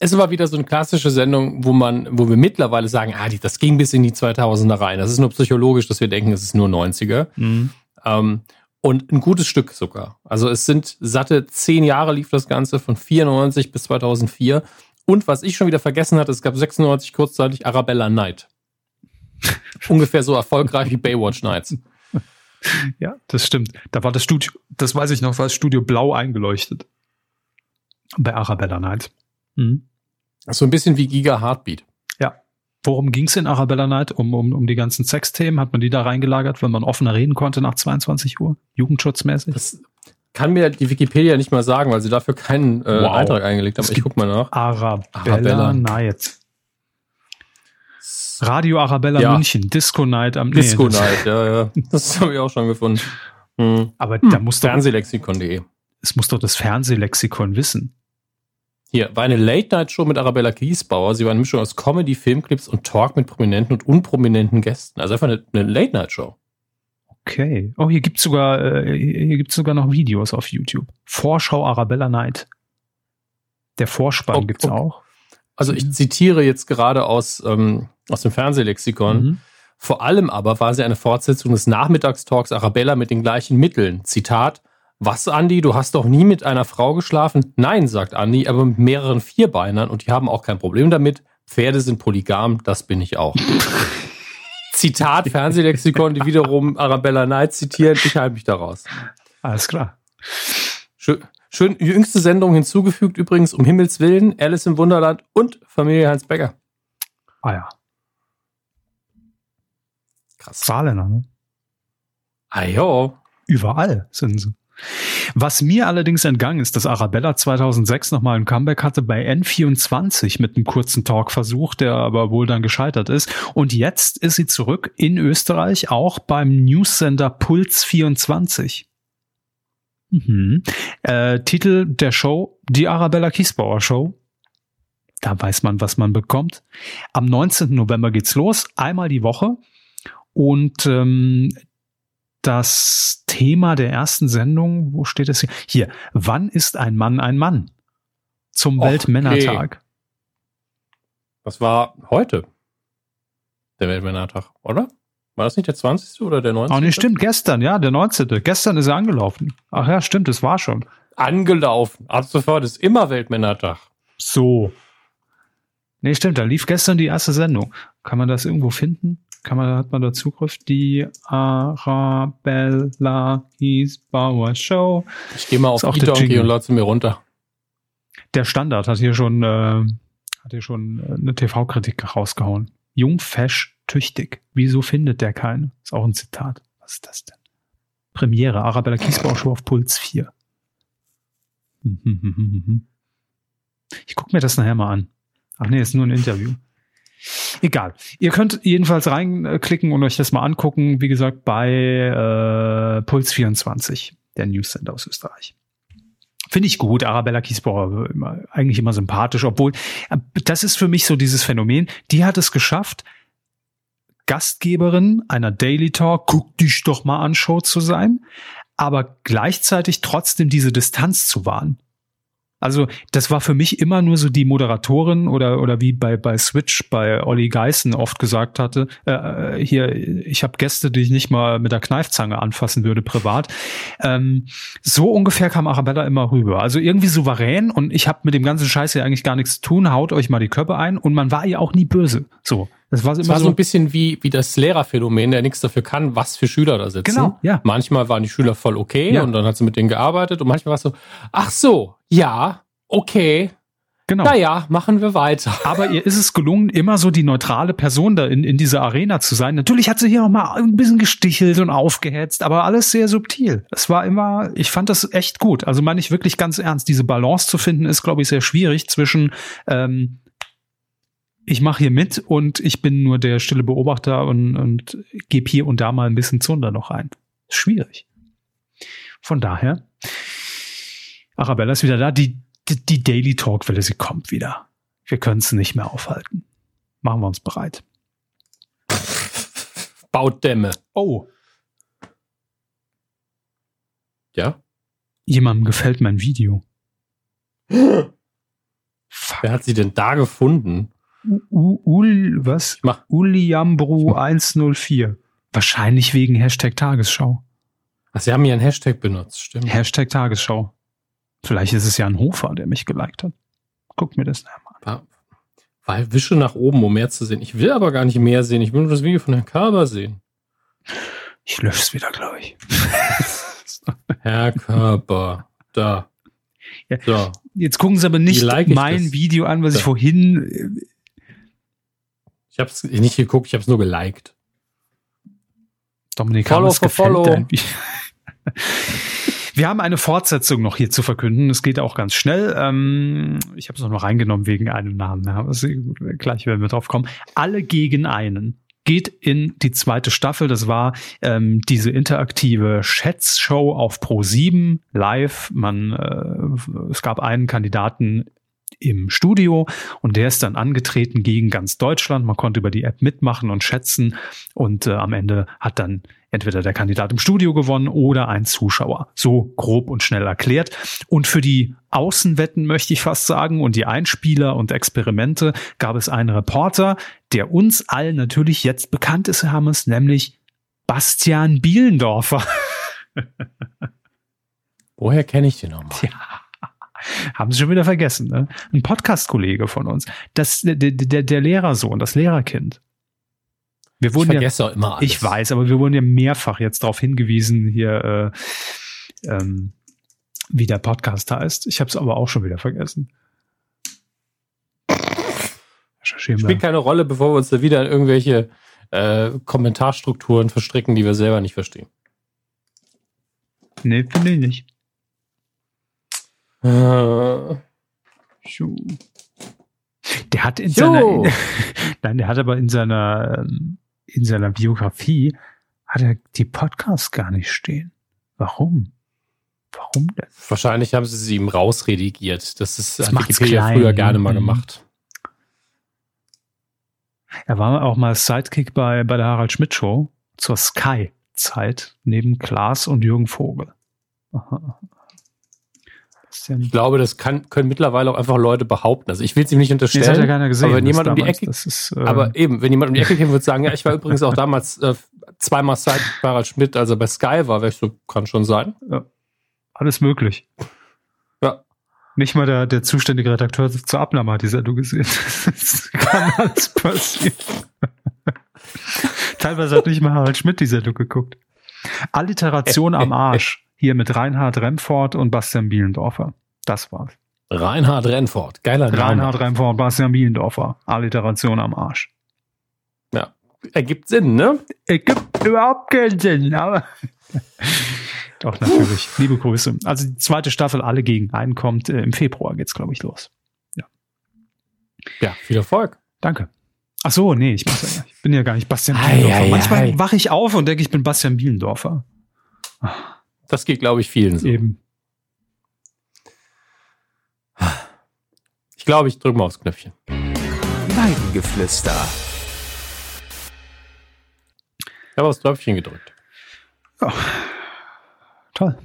S1: Es war wieder so eine klassische Sendung, wo man, wo wir mittlerweile sagen, ah, das ging bis in die 2000er rein. Das ist nur psychologisch, dass wir denken, es ist nur 90er. Mhm. Ähm, und ein gutes Stück sogar. Also es sind satte zehn Jahre lief das Ganze von 94 bis 2004. Und was ich schon wieder vergessen hatte, es gab 96 kurzzeitig Arabella Night. Ungefähr so erfolgreich wie Baywatch Nights.
S2: Ja, das stimmt. Da war das Studio, das weiß ich noch, war das Studio blau eingeleuchtet. Bei Arabella Night.
S1: Mhm. So ein bisschen wie Giga Heartbeat.
S2: Ja. Worum ging es in Arabella Night? Um, um, um die ganzen Sexthemen? Hat man die da reingelagert, wenn man offener reden konnte nach 22 Uhr? Jugendschutzmäßig? Das
S1: kann mir die Wikipedia nicht mal sagen, weil sie dafür keinen äh, wow. Eintrag eingelegt haben. Ich guck mal nach.
S2: Arabella, Arabella. Night. Radio Arabella ja. München, Disco Night am
S1: Disco nee, Night, ja, ja. Das habe ich auch schon gefunden.
S2: Hm. Aber hm. da muss
S1: doch. Fernsehlexikon.de.
S2: Es muss doch das Fernsehlexikon wissen.
S1: Hier war eine Late-Night-Show mit Arabella Kiesbauer. Sie war eine Mischung aus Comedy, Filmclips und Talk mit prominenten und unprominenten Gästen. Also einfach eine, eine Late-Night-Show.
S2: Okay. Oh, hier gibt's sogar, äh, hier gibt's sogar noch Videos auf YouTube. Vorschau Arabella Night. Der Vorspann oh, gibt's oh. auch.
S1: Also ich zitiere jetzt gerade aus, ähm, aus dem Fernsehlexikon. Mhm. Vor allem aber war sie eine Fortsetzung des Nachmittagstalks Arabella mit den gleichen Mitteln. Zitat, was, Andi, du hast doch nie mit einer Frau geschlafen? Nein, sagt Andi, aber mit mehreren Vierbeinern und die haben auch kein Problem damit. Pferde sind polygam, das bin ich auch. Zitat Fernsehlexikon, die wiederum Arabella Knight zitieren. Ich halte mich daraus.
S2: Alles klar.
S1: Schön, schön jüngste Sendung hinzugefügt übrigens, um Himmels Willen, Alice im Wunderland und Familie Heinz Becker.
S2: Ah ja. Krass. Saarländer, ne?
S1: Ah jo.
S2: Überall sind sie. Was mir allerdings entgangen ist, dass Arabella 2006 nochmal ein Comeback hatte bei N24 mit einem kurzen Talkversuch, der aber wohl dann gescheitert ist. Und jetzt ist sie zurück in Österreich, auch beim Newscenter Puls 24. Mhm. Äh, Titel der Show, die Arabella Kiesbauer Show. Da weiß man, was man bekommt. Am 19. November geht's los, einmal die Woche. Und ähm, das Thema der ersten Sendung, wo steht es hier? Hier, wann ist ein Mann ein Mann? Zum Och, Weltmännertag. Okay.
S1: Das war heute. Der Weltmännertag, oder? War das nicht der 20. oder der 19.?
S2: Oh, nee, stimmt, gestern, ja, der 19. Gestern ist er angelaufen. Ach ja, stimmt, es war schon.
S1: Angelaufen. Ab sofort ist immer Weltmännertag.
S2: So. Nee, stimmt, da lief gestern die erste Sendung. Kann man das irgendwo finden? Kann man, hat man da Zugriff? Die Arabella Giesbauer Show.
S1: Ich gehe mal auf die Donkey und lade sie mir runter.
S2: Der Standard hat hier schon, äh, hat hier schon äh, eine TV-Kritik rausgehauen. Jung, fesch, tüchtig. Wieso findet der keinen? Ist auch ein Zitat. Was ist das denn? Premiere, Arabella Kiesbauer Show auf Puls 4. Ich gucke mir das nachher mal an. Ach nee, ist nur ein Interview. Egal. Ihr könnt jedenfalls reinklicken und euch das mal angucken. Wie gesagt, bei äh, Puls 24, der Newscenter aus Österreich. Finde ich gut. Arabella Kiesbauer immer, eigentlich immer sympathisch, obwohl äh, das ist für mich so dieses Phänomen. Die hat es geschafft, Gastgeberin einer Daily Talk, guck dich doch mal an Show zu sein, aber gleichzeitig trotzdem diese Distanz zu wahren. Also das war für mich immer nur so die Moderatorin oder oder wie bei bei Switch bei Olli Geißen oft gesagt hatte, äh, äh, hier ich habe Gäste, die ich nicht mal mit der Kneifzange anfassen würde privat. Ähm, so ungefähr kam Arabella immer rüber. Also irgendwie souverän und ich habe mit dem ganzen Scheiß ja eigentlich gar nichts zu tun. Haut euch mal die Köpfe ein und man war ihr auch nie böse. So.
S1: Das war, das war so, ein bisschen wie, wie das Lehrerphänomen, der nichts dafür kann, was für Schüler da sitzen. Genau, ja. Manchmal waren die Schüler voll okay ja. und dann hat sie mit denen gearbeitet und manchmal war es so, ach so, ja, okay. Genau. Naja, machen wir weiter.
S2: Aber ihr ist es gelungen, immer so die neutrale Person da in, in dieser Arena zu sein. Natürlich hat sie hier auch mal ein bisschen gestichelt und aufgehetzt, aber alles sehr subtil. Es war immer, ich fand das echt gut. Also meine ich wirklich ganz ernst. Diese Balance zu finden ist, glaube ich, sehr schwierig zwischen ähm, ich mache hier mit und ich bin nur der stille Beobachter und, und gebe hier und da mal ein bisschen Zunder noch ein. Schwierig. Von daher, Arabella ist wieder da. Die, die, die Daily Talk-Welle, sie kommt wieder. Wir können es nicht mehr aufhalten. Machen wir uns bereit.
S1: Baut Dämme.
S2: Oh.
S1: Ja?
S2: Jemandem gefällt mein Video.
S1: Wer hat sie denn da gefunden?
S2: U Ul, was?
S1: Mach.
S2: Uliambru 104. Wahrscheinlich wegen Hashtag Tagesschau.
S1: Ach, sie haben ja einen Hashtag benutzt, stimmt.
S2: Hashtag Tagesschau. Vielleicht ist es ja ein Hofer, der mich geliked hat. Guck mir das
S1: mal an. Weil wische nach oben, um mehr zu sehen. Ich will aber gar nicht mehr sehen. Ich will nur das Video von Herrn Körber sehen.
S2: Ich lösche es wieder, glaube ich.
S1: Herr Körber. Da.
S2: Ja. So. Jetzt gucken Sie aber nicht mein das? Video an, was da. ich vorhin.
S1: Ich habe es nicht geguckt, ich habe es nur geliked.
S2: Dominik follow for follow. Wir haben eine Fortsetzung noch hier zu verkünden. Es geht auch ganz schnell. Ähm, ich habe es noch reingenommen wegen einem Namen. Ja, also, gleich werden wir drauf kommen. Alle gegen einen geht in die zweite Staffel. Das war ähm, diese interaktive Schätzshow auf Pro 7 live. Man, äh, es gab einen Kandidaten im Studio und der ist dann angetreten gegen ganz Deutschland. Man konnte über die App mitmachen und schätzen und äh, am Ende hat dann entweder der Kandidat im Studio gewonnen oder ein Zuschauer. So grob und schnell erklärt. Und für die Außenwetten möchte ich fast sagen und die Einspieler und Experimente gab es einen Reporter, der uns allen natürlich jetzt bekannt ist, Hermes, nämlich Bastian Bielendorfer.
S1: Woher kenne ich den nochmal? Ja.
S2: Haben Sie schon wieder vergessen, ne? Ein Podcast-Kollege von uns. Das, der, der, der Lehrersohn, das Lehrerkind. Wir wurden
S1: ich vergesse
S2: ja,
S1: auch immer alles.
S2: Ich weiß, aber wir wurden ja mehrfach jetzt darauf hingewiesen, hier, äh, ähm, wie der Podcast heißt. Ich habe es aber auch schon wieder vergessen.
S1: Spielt keine Rolle, bevor wir uns da wieder in irgendwelche äh, Kommentarstrukturen verstricken, die wir selber nicht verstehen.
S2: Nee, finde ich nicht.
S1: Äh.
S2: Der hat in seiner, nein, der hat aber in seiner, ähm, in seiner Biografie hat er die Podcasts gar nicht stehen. Warum? Warum denn?
S1: Wahrscheinlich haben sie sie ihm rausredigiert. Das ist das hat Wikipedia klein. früher gerne mal mhm. gemacht.
S2: Er war auch mal Sidekick bei, bei der Harald Schmidt Show zur Sky-Zeit neben Klaas und Jürgen Vogel. Aha.
S1: Ich glaube, das kann, können mittlerweile auch einfach Leute behaupten. Also ich will es ihm nicht unterstellen.
S2: Das hat ja keiner gesehen.
S1: Aber wenn jemand um die Ecke, ist, äh aber eben, wenn jemand um die Ecke käme, würde sagen, ja, ich war übrigens auch damals äh, zweimal Zeit bei Harald Schmidt, als er bei Sky war, wäre ich so, kann schon sein.
S2: Ja. Alles möglich.
S1: Ja.
S2: Nicht mal der, der zuständige Redakteur zur Abnahme hat die Sendung gesehen. Das kann alles passieren. Teilweise hat nicht mal Harald Schmidt die Sendung geguckt. Alliteration am Arsch. Hier mit Reinhard Remford und Bastian Bielendorfer. Das war's.
S1: Reinhard Remford, geiler
S2: Name. Reinhard Remford, Bastian Bielendorfer. Alliteration am Arsch.
S1: Ja, ergibt Sinn, ne?
S2: Ergibt überhaupt keinen Sinn, aber. Doch, natürlich. Liebe Grüße. Also die zweite Staffel Alle gegen einen kommt. Äh, Im Februar geht's, glaube ich, los. Ja.
S1: Ja, viel Erfolg.
S2: Danke. Ach so, nee, ich, ja, ich bin ja gar nicht Bastian Bielendorfer. Manchmal wache ich auf und denke, ich bin Bastian Bielendorfer.
S1: Ach. Das geht, glaube ich, vielen so.
S2: Eben.
S1: Ich glaube, ich drücke mal aufs Knöpfchen.
S3: Weidengeflüster.
S1: Ich habe aufs Knöpfchen gedrückt.
S2: Oh. Toll.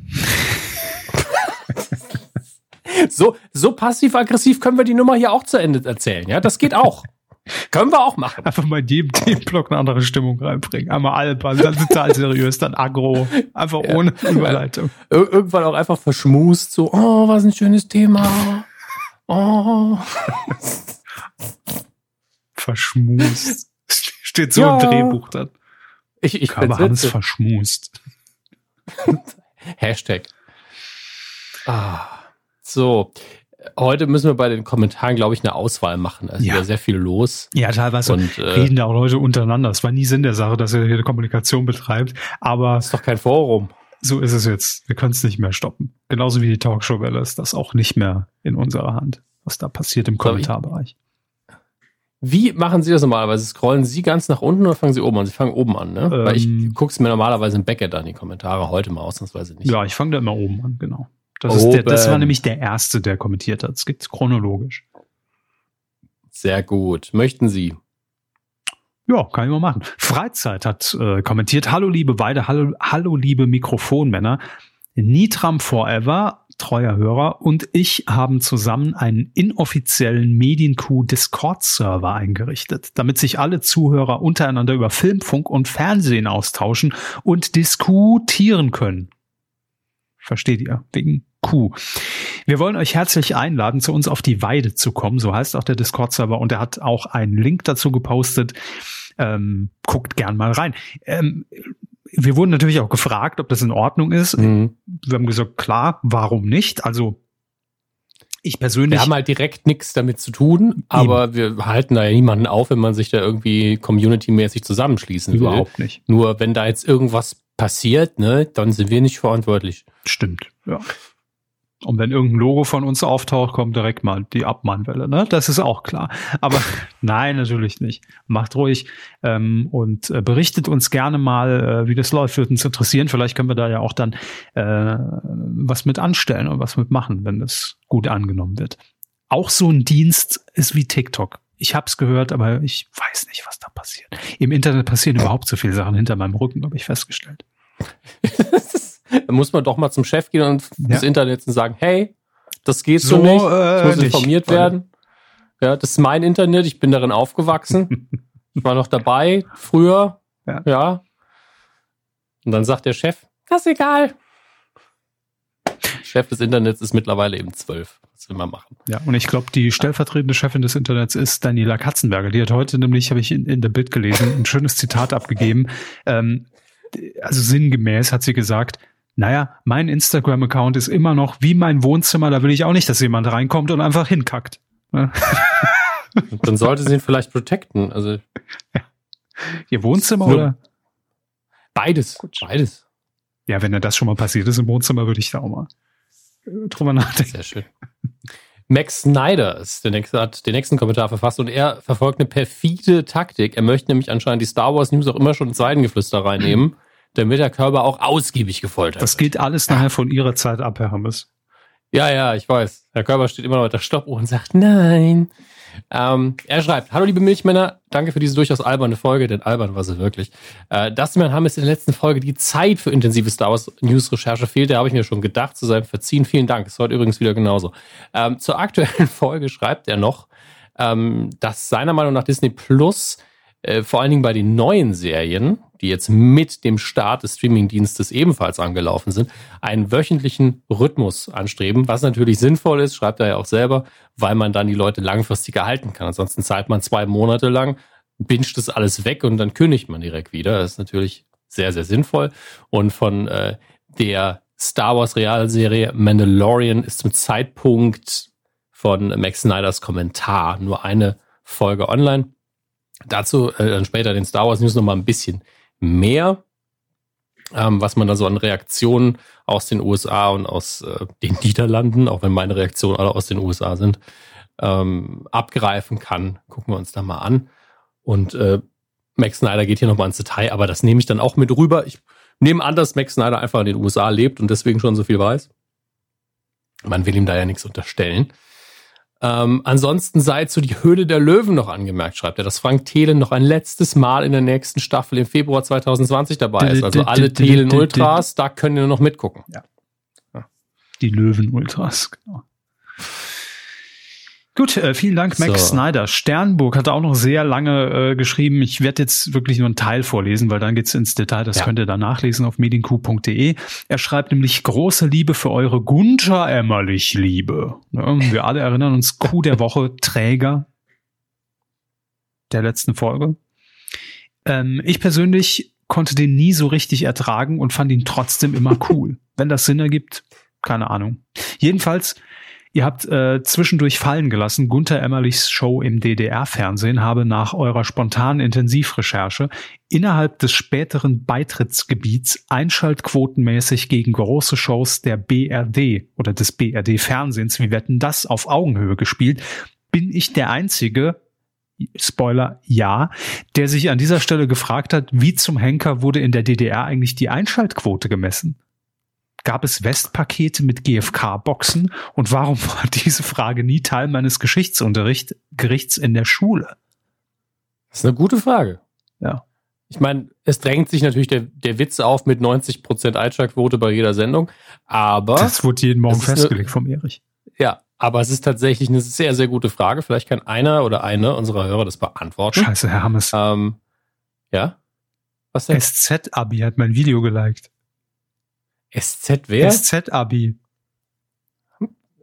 S1: so, so passiv-aggressiv können wir die Nummer hier auch zu Ende erzählen. Ja, das geht auch. Können wir auch machen.
S2: Einfach mal in jedem Themenblock eine andere Stimmung reinbringen. Einmal Alban, dann total seriös, dann Agro. Einfach ja. ohne Überleitung.
S1: Ir irgendwann auch einfach verschmust, so, oh, was ein schönes Thema. Oh.
S2: verschmust. Steht so ja. im Drehbuch dann.
S1: Ich, ich
S2: Körper haben es verschmust.
S1: Hashtag. Ah. So. Heute müssen wir bei den Kommentaren, glaube ich, eine Auswahl machen. Also ja. sehr viel los.
S2: Ja, teilweise und, äh, reden da auch Leute untereinander. Es war nie Sinn der Sache, dass er hier eine Kommunikation betreibt. Aber
S1: ist doch kein Forum.
S2: So ist es jetzt. Wir können es nicht mehr stoppen. Genauso wie die Talkshow-Welle ist das auch nicht mehr in unserer Hand, was da passiert im Kommentarbereich.
S1: Wie machen Sie das normalerweise? Scrollen Sie ganz nach unten oder fangen Sie oben an? Sie fangen oben an, ne? Ähm, Weil ich ähm. gucke es mir normalerweise im Backend an, die Kommentare, heute mal ausnahmsweise nicht.
S2: Ja, ich fange da immer oben an, genau. Das, der, das war nämlich der erste, der kommentiert hat. Es gibt chronologisch.
S1: Sehr gut. Möchten Sie?
S2: Ja, kann ich mal machen. Freizeit hat äh, kommentiert. Hallo liebe beide, hallo, hallo liebe Mikrofonmänner. Nitram Forever, treuer Hörer, und ich haben zusammen einen inoffiziellen Medienkuh Discord-Server eingerichtet, damit sich alle Zuhörer untereinander über Film, Funk und Fernsehen austauschen und diskutieren können. Versteht ihr? Wegen Kuh. Wir wollen euch herzlich einladen, zu uns auf die Weide zu kommen. So heißt auch der Discord-Server. Und er hat auch einen Link dazu gepostet. Ähm, guckt gern mal rein. Ähm, wir wurden natürlich auch gefragt, ob das in Ordnung ist. Mhm. Wir haben gesagt, klar, warum nicht? Also ich persönlich.
S1: Wir haben halt direkt nichts damit zu tun, aber eben. wir halten da ja niemanden auf, wenn man sich da irgendwie community-mäßig zusammenschließen
S2: will. Überhaupt nicht.
S1: Nur wenn da jetzt irgendwas passiert, ne, dann sind wir nicht verantwortlich.
S2: Stimmt, ja. Und wenn irgendein Logo von uns auftaucht, kommt direkt mal die Abmahnwelle, ne? Das ist auch klar. Aber nein, natürlich nicht. Macht ruhig ähm, und äh, berichtet uns gerne mal, äh, wie das läuft. Würde uns interessieren. Vielleicht können wir da ja auch dann äh, was mit anstellen und was mit machen, wenn das gut angenommen wird. Auch so ein Dienst ist wie TikTok. Ich habe es gehört, aber ich weiß nicht, was da passiert. Im Internet passieren überhaupt so viele Sachen hinter meinem Rücken, habe ich festgestellt.
S1: da muss man doch mal zum Chef gehen und ja. das Internet und sagen, hey, das geht so, nicht, äh, ich muss informiert nicht. werden. Ja, das ist mein Internet, ich bin darin aufgewachsen. ich war noch dabei früher. Ja. ja. Und dann sagt der Chef, das ist egal. Chef des Internets ist mittlerweile eben zwölf. Was will man machen?
S2: Ja, und ich glaube, die stellvertretende Chefin des Internets ist Daniela Katzenberger. Die hat heute nämlich, habe ich in, in der Bild gelesen, ein schönes Zitat abgegeben. Ähm, also sinngemäß hat sie gesagt, naja, mein Instagram-Account ist immer noch wie mein Wohnzimmer, da will ich auch nicht, dass jemand reinkommt und einfach hinkackt.
S1: Dann sollte sie ihn vielleicht protecten. Also
S2: ja. Ihr Wohnzimmer oder?
S1: Beides. Gut. Beides.
S2: Ja, wenn er das schon mal passiert ist im Wohnzimmer, würde ich da auch mal äh, drüber nachdenken.
S1: Sehr schön. Max Snyder ist der nächste, hat den nächsten Kommentar verfasst und er verfolgt eine perfide Taktik. Er möchte nämlich anscheinend die Star Wars News auch immer schon ins Seidengeflüster reinnehmen, damit der Körper auch ausgiebig gefoltert
S2: Das geht alles nachher von ihrer Zeit ab, Herr Hammes.
S1: Ja, ja, ich weiß. Herr Körper steht immer noch mit der Stoppuhr und sagt, nein. Ähm, er schreibt, hallo liebe Milchmänner, danke für diese durchaus alberne Folge, denn albern war sie wirklich. Äh, dass mir Hammes in der letzten Folge die Zeit für intensive Star Wars News Recherche fehlte, habe ich mir schon gedacht, zu seinem Verziehen. Vielen Dank, ist heute übrigens wieder genauso. Ähm, zur aktuellen Folge schreibt er noch, ähm, dass seiner Meinung nach Disney Plus äh, vor allen Dingen bei den neuen Serien, die jetzt mit dem Start des Streamingdienstes ebenfalls angelaufen sind, einen wöchentlichen Rhythmus anstreben, was natürlich sinnvoll ist, schreibt er ja auch selber, weil man dann die Leute langfristig erhalten kann. Ansonsten zahlt man zwei Monate lang, binscht das alles weg und dann kündigt man direkt wieder. Das ist natürlich sehr, sehr sinnvoll. Und von äh, der Star Wars Realserie Mandalorian ist zum Zeitpunkt von Max Snyders Kommentar nur eine Folge online. Dazu äh, dann später den Star Wars News noch mal ein bisschen mehr, ähm, was man da so an Reaktionen aus den USA und aus äh, den Niederlanden, auch wenn meine Reaktionen alle aus den USA sind, ähm, abgreifen kann. Gucken wir uns da mal an. Und äh, Max Snyder geht hier nochmal ins Detail, aber das nehme ich dann auch mit rüber. Ich nehme an, dass Max Snyder einfach in den USA lebt und deswegen schon so viel weiß. Man will ihm da ja nichts unterstellen. Ähm, ansonsten sei zu die Höhle der Löwen noch angemerkt, schreibt er, dass Frank Thelen noch ein letztes Mal in der nächsten Staffel im Februar 2020 dabei ist. Also alle Thelen Ultras, da können wir noch mitgucken. Ja.
S2: Die Löwen Ultras, genau. Gut, äh, vielen Dank, Max so. Snyder. Sternburg hat auch noch sehr lange äh, geschrieben. Ich werde jetzt wirklich nur einen Teil vorlesen, weil dann geht's ins Detail. Das ja. könnt ihr dann nachlesen auf medienku.de. Er schreibt nämlich große Liebe für eure Gunter Emmerlich Liebe. Ja, wir alle erinnern uns Kuh der Woche, Träger der letzten Folge. Ähm, ich persönlich konnte den nie so richtig ertragen und fand ihn trotzdem immer cool. Wenn das Sinn ergibt, keine Ahnung. Jedenfalls Ihr habt äh, zwischendurch fallen gelassen, Gunther Emmerlichs Show im DDR-Fernsehen habe nach eurer spontanen Intensivrecherche innerhalb des späteren Beitrittsgebiets einschaltquotenmäßig gegen große Shows der BRD oder des BRD-Fernsehens, wie wetten das, auf Augenhöhe gespielt. Bin ich der Einzige, Spoiler, ja, der sich an dieser Stelle gefragt hat, wie zum Henker wurde in der DDR eigentlich die Einschaltquote gemessen? Gab es Westpakete mit GFK-Boxen? Und warum war diese Frage nie Teil meines Geschichtsunterrichts in der Schule?
S1: Das ist eine gute Frage.
S2: Ja.
S1: Ich meine, es drängt sich natürlich der, der Witz auf mit 90% Einschlagquote bei jeder Sendung, aber.
S2: Das wurde jeden Morgen festgelegt eine, vom Erich.
S1: Ja, aber es ist tatsächlich eine sehr, sehr gute Frage. Vielleicht kann einer oder eine unserer Hörer das beantworten.
S2: Scheiße, Herr Hammes.
S1: Ähm, ja?
S2: Was denn? SZ-Abi hat mein Video geliked.
S1: SZ wer?
S2: SZ-Abi.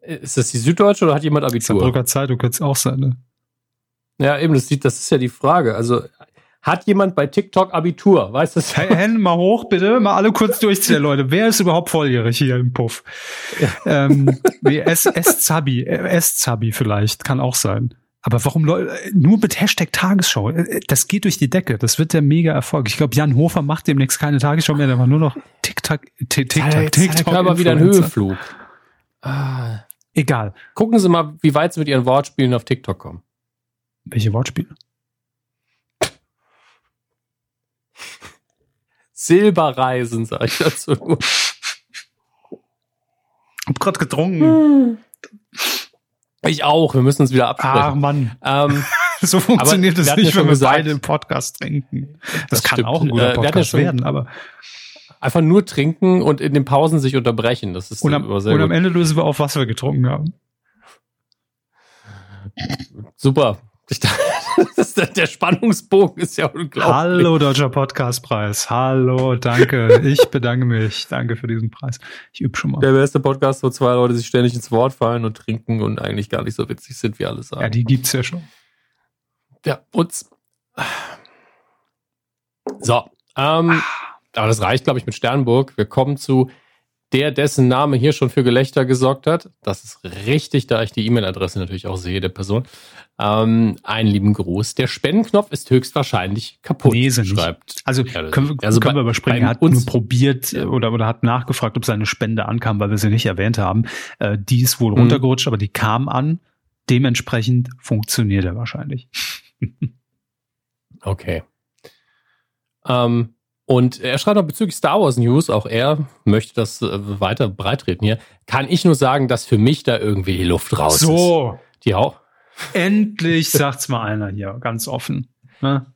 S1: Ist das die Süddeutsche oder hat jemand Abitur?
S2: Saarbrücker Zeitung könnte es auch sein, ne?
S1: Ja, eben, das, das ist ja die Frage. Also, hat jemand bei TikTok Abitur? Weißt du das?
S2: Hey, Hände mal hoch, bitte. Mal alle kurz durchziehen, Leute. Wer ist überhaupt volljährig hier im Puff? Ja. Ähm, S-Zabi, S-Zabi vielleicht, kann auch sein. Aber warum nur mit Hashtag Tagesschau? Das geht durch die Decke. Das wird der mega Erfolg. Ich glaube, Jan Hofer macht demnächst keine Tagesschau mehr, der macht nur noch TikTok, TikTok,
S1: TikTok. aber wieder ein Höheflug.
S2: Ah. Egal.
S1: Gucken Sie mal, wie weit Sie mit Ihren Wortspielen auf TikTok kommen.
S2: Welche Wortspiele?
S1: Silberreisen, sag ich dazu.
S2: Hab grad getrunken.
S1: Ich auch. Wir müssen uns wieder absprechen.
S2: Ach
S1: Mann.
S2: Ähm, so funktioniert es nicht, wenn wir gesagt, beide im Podcast trinken. Das, das kann stimmt. auch ein guter Podcast ja werden, aber
S1: einfach nur trinken und in den Pausen sich unterbrechen. Das ist
S2: und am, und am Ende lösen wir auf, was wir getrunken haben.
S1: Super. Ich dachte, der Spannungsbogen ist ja unglaublich.
S2: Hallo, Deutscher Podcastpreis. Hallo, danke. Ich bedanke mich. Danke für diesen Preis. Ich übe schon mal.
S1: Der beste Podcast, wo zwei Leute sich ständig ins Wort fallen und trinken und eigentlich gar nicht so witzig sind, wie alle sagen.
S2: Ja, die gibt's ja schon.
S1: Ja, uns. So. Ähm, aber das reicht, glaube ich, mit Sternburg. Wir kommen zu der, dessen Name hier schon für Gelächter gesorgt hat. Das ist richtig, da ich die E-Mail-Adresse natürlich auch sehe der Person. Ähm, einen lieben Gruß. Der Spendenknopf ist höchstwahrscheinlich kaputt.
S2: Nee, schreibt. Also ja, können, also können wir überspringen. Er hat uns nur probiert ja. oder, oder hat nachgefragt, ob seine Spende ankam, weil wir sie nicht erwähnt haben. Äh, die ist wohl mhm. runtergerutscht, aber die kam an. Dementsprechend funktioniert er wahrscheinlich.
S1: okay. Ähm, und er schreibt noch bezüglich Star Wars News, auch er möchte das äh, weiter breitreten hier. Kann ich nur sagen, dass für mich da irgendwie die Luft raus
S2: so.
S1: ist.
S2: So.
S1: Die auch.
S2: Endlich sagt's mal einer hier, ganz offen. Ne?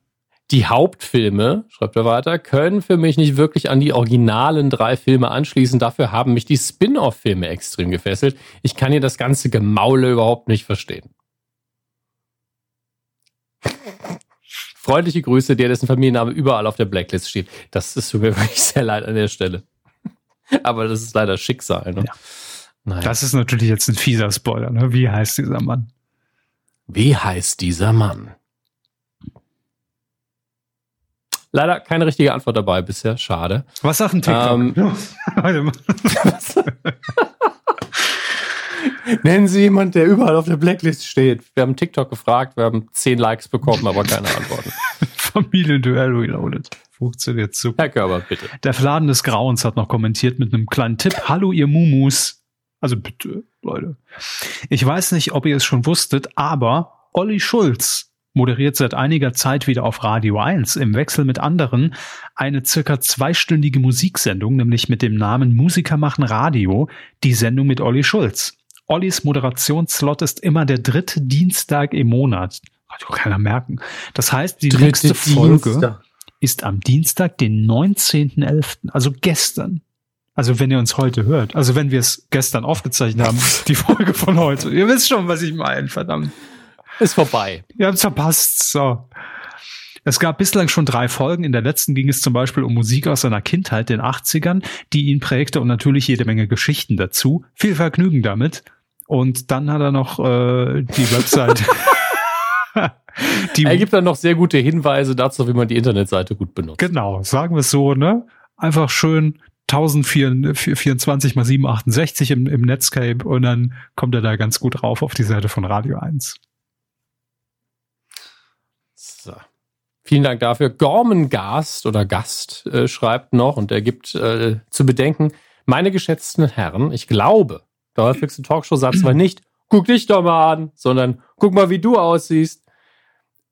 S1: Die Hauptfilme, schreibt er weiter, können für mich nicht wirklich an die originalen drei Filme anschließen. Dafür haben mich die Spin-off-Filme extrem gefesselt. Ich kann hier das ganze Gemaule überhaupt nicht verstehen. Freundliche Grüße, der dessen Familienname überall auf der Blacklist steht. Das ist mich wirklich sehr leid an der Stelle. Aber das ist leider Schicksal. Ne? Ja.
S2: Naja. Das ist natürlich jetzt ein fieser Spoiler. Ne? Wie heißt dieser Mann?
S1: Wie heißt dieser Mann? Leider keine richtige Antwort dabei bisher. Schade.
S2: Was sagt ein TikTok? Ähm, mal.
S1: Nennen Sie jemanden, der überall auf der Blacklist steht. Wir haben TikTok gefragt, wir haben zehn Likes bekommen, aber keine Antworten.
S2: Familienduell reloaded. Funktioniert super.
S1: Herr Körber, bitte.
S2: Der Fladen des Grauens hat noch kommentiert mit einem kleinen Tipp. Hallo, ihr Mumus. Also bitte, Leute. Ich weiß nicht, ob ihr es schon wusstet, aber Olli Schulz moderiert seit einiger Zeit wieder auf Radio 1 im Wechsel mit anderen eine circa zweistündige Musiksendung, nämlich mit dem Namen Musiker machen Radio, die Sendung mit Olli Schulz. Ollis Moderationsslot ist immer der dritte Dienstag im Monat. Kann doch keiner merken. Das heißt, die Dritte nächste Folge Dienstag. ist am Dienstag, den 19.11., also gestern. Also wenn ihr uns heute hört, also wenn wir es gestern aufgezeichnet haben, die Folge von heute. Ihr wisst schon, was ich meine, verdammt.
S1: Ist vorbei.
S2: Ihr es verpasst. So. Es gab bislang schon drei Folgen. In der letzten ging es zum Beispiel um Musik aus seiner Kindheit, den 80ern, die ihn prägte und natürlich jede Menge Geschichten dazu. Viel Vergnügen damit. Und dann hat er noch äh, die Website.
S1: die, er gibt dann noch sehr gute Hinweise dazu, wie man die Internetseite gut benutzt.
S2: Genau, sagen wir es so, ne? Einfach schön 1024 mal 768 im, im Netscape und dann kommt er da ganz gut rauf auf die Seite von Radio 1.
S1: So. Vielen Dank dafür. Gorman Gast oder Gast äh, schreibt noch und er gibt äh, zu bedenken, meine geschätzten Herren, ich glaube, der häufigste Talkshow-Satz war nicht, guck dich doch mal an, sondern guck mal, wie du aussiehst.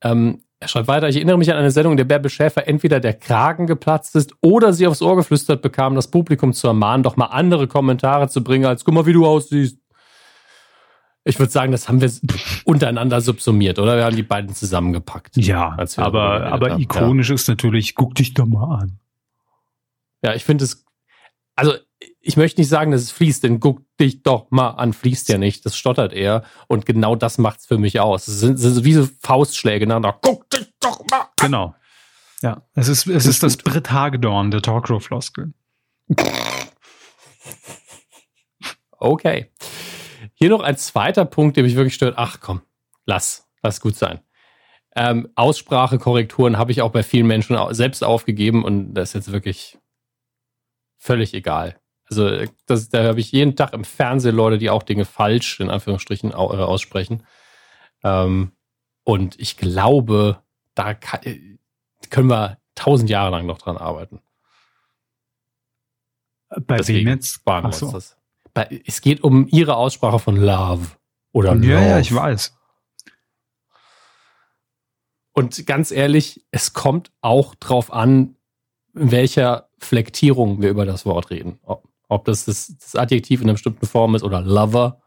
S1: Ähm, er schreibt weiter, ich erinnere mich an eine Sendung, in der Bärbel Schäfer entweder der Kragen geplatzt ist oder sie aufs Ohr geflüstert bekam, das Publikum zu ermahnen, doch mal andere Kommentare zu bringen, als guck mal, wie du aussiehst. Ich würde sagen, das haben wir untereinander subsumiert, oder? Wir haben die beiden zusammengepackt.
S2: Ja, aber, aber ikonisch ja. ist natürlich, guck dich doch mal an.
S1: Ja, ich finde es, also ich möchte nicht sagen, dass es fließt, denn guck dich doch mal an, fließt ja nicht. Das stottert er. Und genau das macht es für mich aus. Es sind, sind wie so Faustschläge nacheinander. Guck dich doch mal an.
S2: Genau. Ja, es ist, es ist das Brit Hagedorn der Talkshow-Floskel.
S1: Okay. Hier noch ein zweiter Punkt, der mich wirklich stört. Ach komm, lass, lass gut sein. Ähm, Aussprachekorrekturen habe ich auch bei vielen Menschen selbst aufgegeben und das ist jetzt wirklich völlig egal. Also das, da habe ich jeden Tag im Fernsehen Leute, die auch Dinge falsch in Anführungsstrichen äh, aussprechen. Ähm, und ich glaube, da kann, können wir tausend Jahre lang noch dran arbeiten.
S2: Bei Deswegen wem jetzt?
S1: Sparen wir so. das. Bei, es geht um ihre Aussprache von Love oder Love.
S2: Ja, ja, ich weiß.
S1: Und ganz ehrlich, es kommt auch drauf an, in welcher Flektierung wir über das Wort reden. Ob, das, das das Adjektiv in einer bestimmten Form ist oder Lover.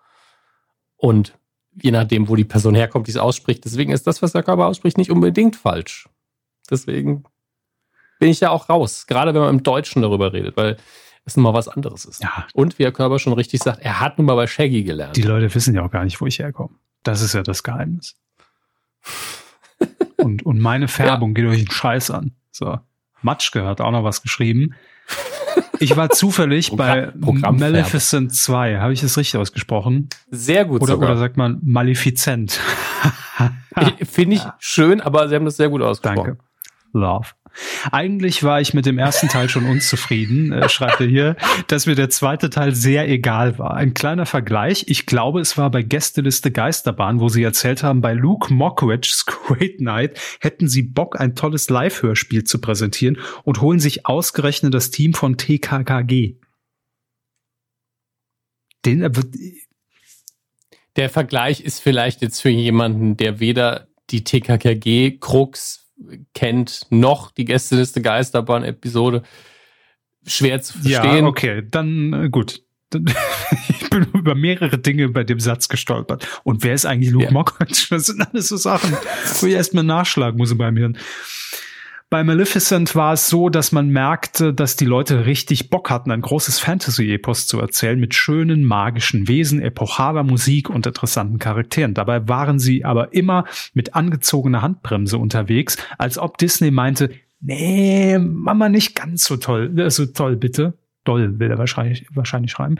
S1: Und je nachdem, wo die Person herkommt, die es ausspricht. Deswegen ist das, was der Körper ausspricht, nicht unbedingt falsch. Deswegen bin ich ja auch raus. Gerade wenn man im Deutschen darüber redet, weil es nun mal was anderes ist.
S2: Ja.
S1: Und wie der Körper schon richtig sagt, er hat nun mal bei Shaggy gelernt.
S2: Die Leute wissen ja auch gar nicht, wo ich herkomme. Das ist ja das Geheimnis. und, und meine Färbung ja. geht euch einen Scheiß an. So. Matschke hat auch noch was geschrieben. Ich war zufällig bei Maleficent 2. Habe ich das richtig ausgesprochen?
S1: Sehr gut
S2: oder, sogar. Oder sagt man Maleficent?
S1: Finde ich schön, aber Sie haben das sehr gut ausgesprochen.
S2: Danke. Love. Eigentlich war ich mit dem ersten Teil schon unzufrieden, äh, schreibt er hier, dass mir der zweite Teil sehr egal war. Ein kleiner Vergleich. Ich glaube, es war bei Gästeliste Geisterbahn, wo sie erzählt haben, bei Luke Mockridge's Great Night hätten sie Bock, ein tolles Live-Hörspiel zu präsentieren und holen sich ausgerechnet das Team von TKKG. Den, äh,
S1: der Vergleich ist vielleicht jetzt für jemanden, der weder die TKKG, Krux, kennt, noch die Gästeliste Geisterbahn-Episode schwer zu verstehen.
S2: Ja, okay, dann äh, gut. ich bin über mehrere Dinge bei dem Satz gestolpert. Und wer ist eigentlich Luke ja. Mockridge? Das sind alles so Sachen, wo ich erstmal nachschlagen muss beim Hirn. Bei Maleficent war es so, dass man merkte, dass die Leute richtig Bock hatten, ein großes Fantasy-Epos zu erzählen mit schönen magischen Wesen, epochaler Musik und interessanten Charakteren. Dabei waren sie aber immer mit angezogener Handbremse unterwegs, als ob Disney meinte, nee, Mama nicht ganz so toll, äh, so toll bitte. Doll will er wahrscheinlich, wahrscheinlich schreiben.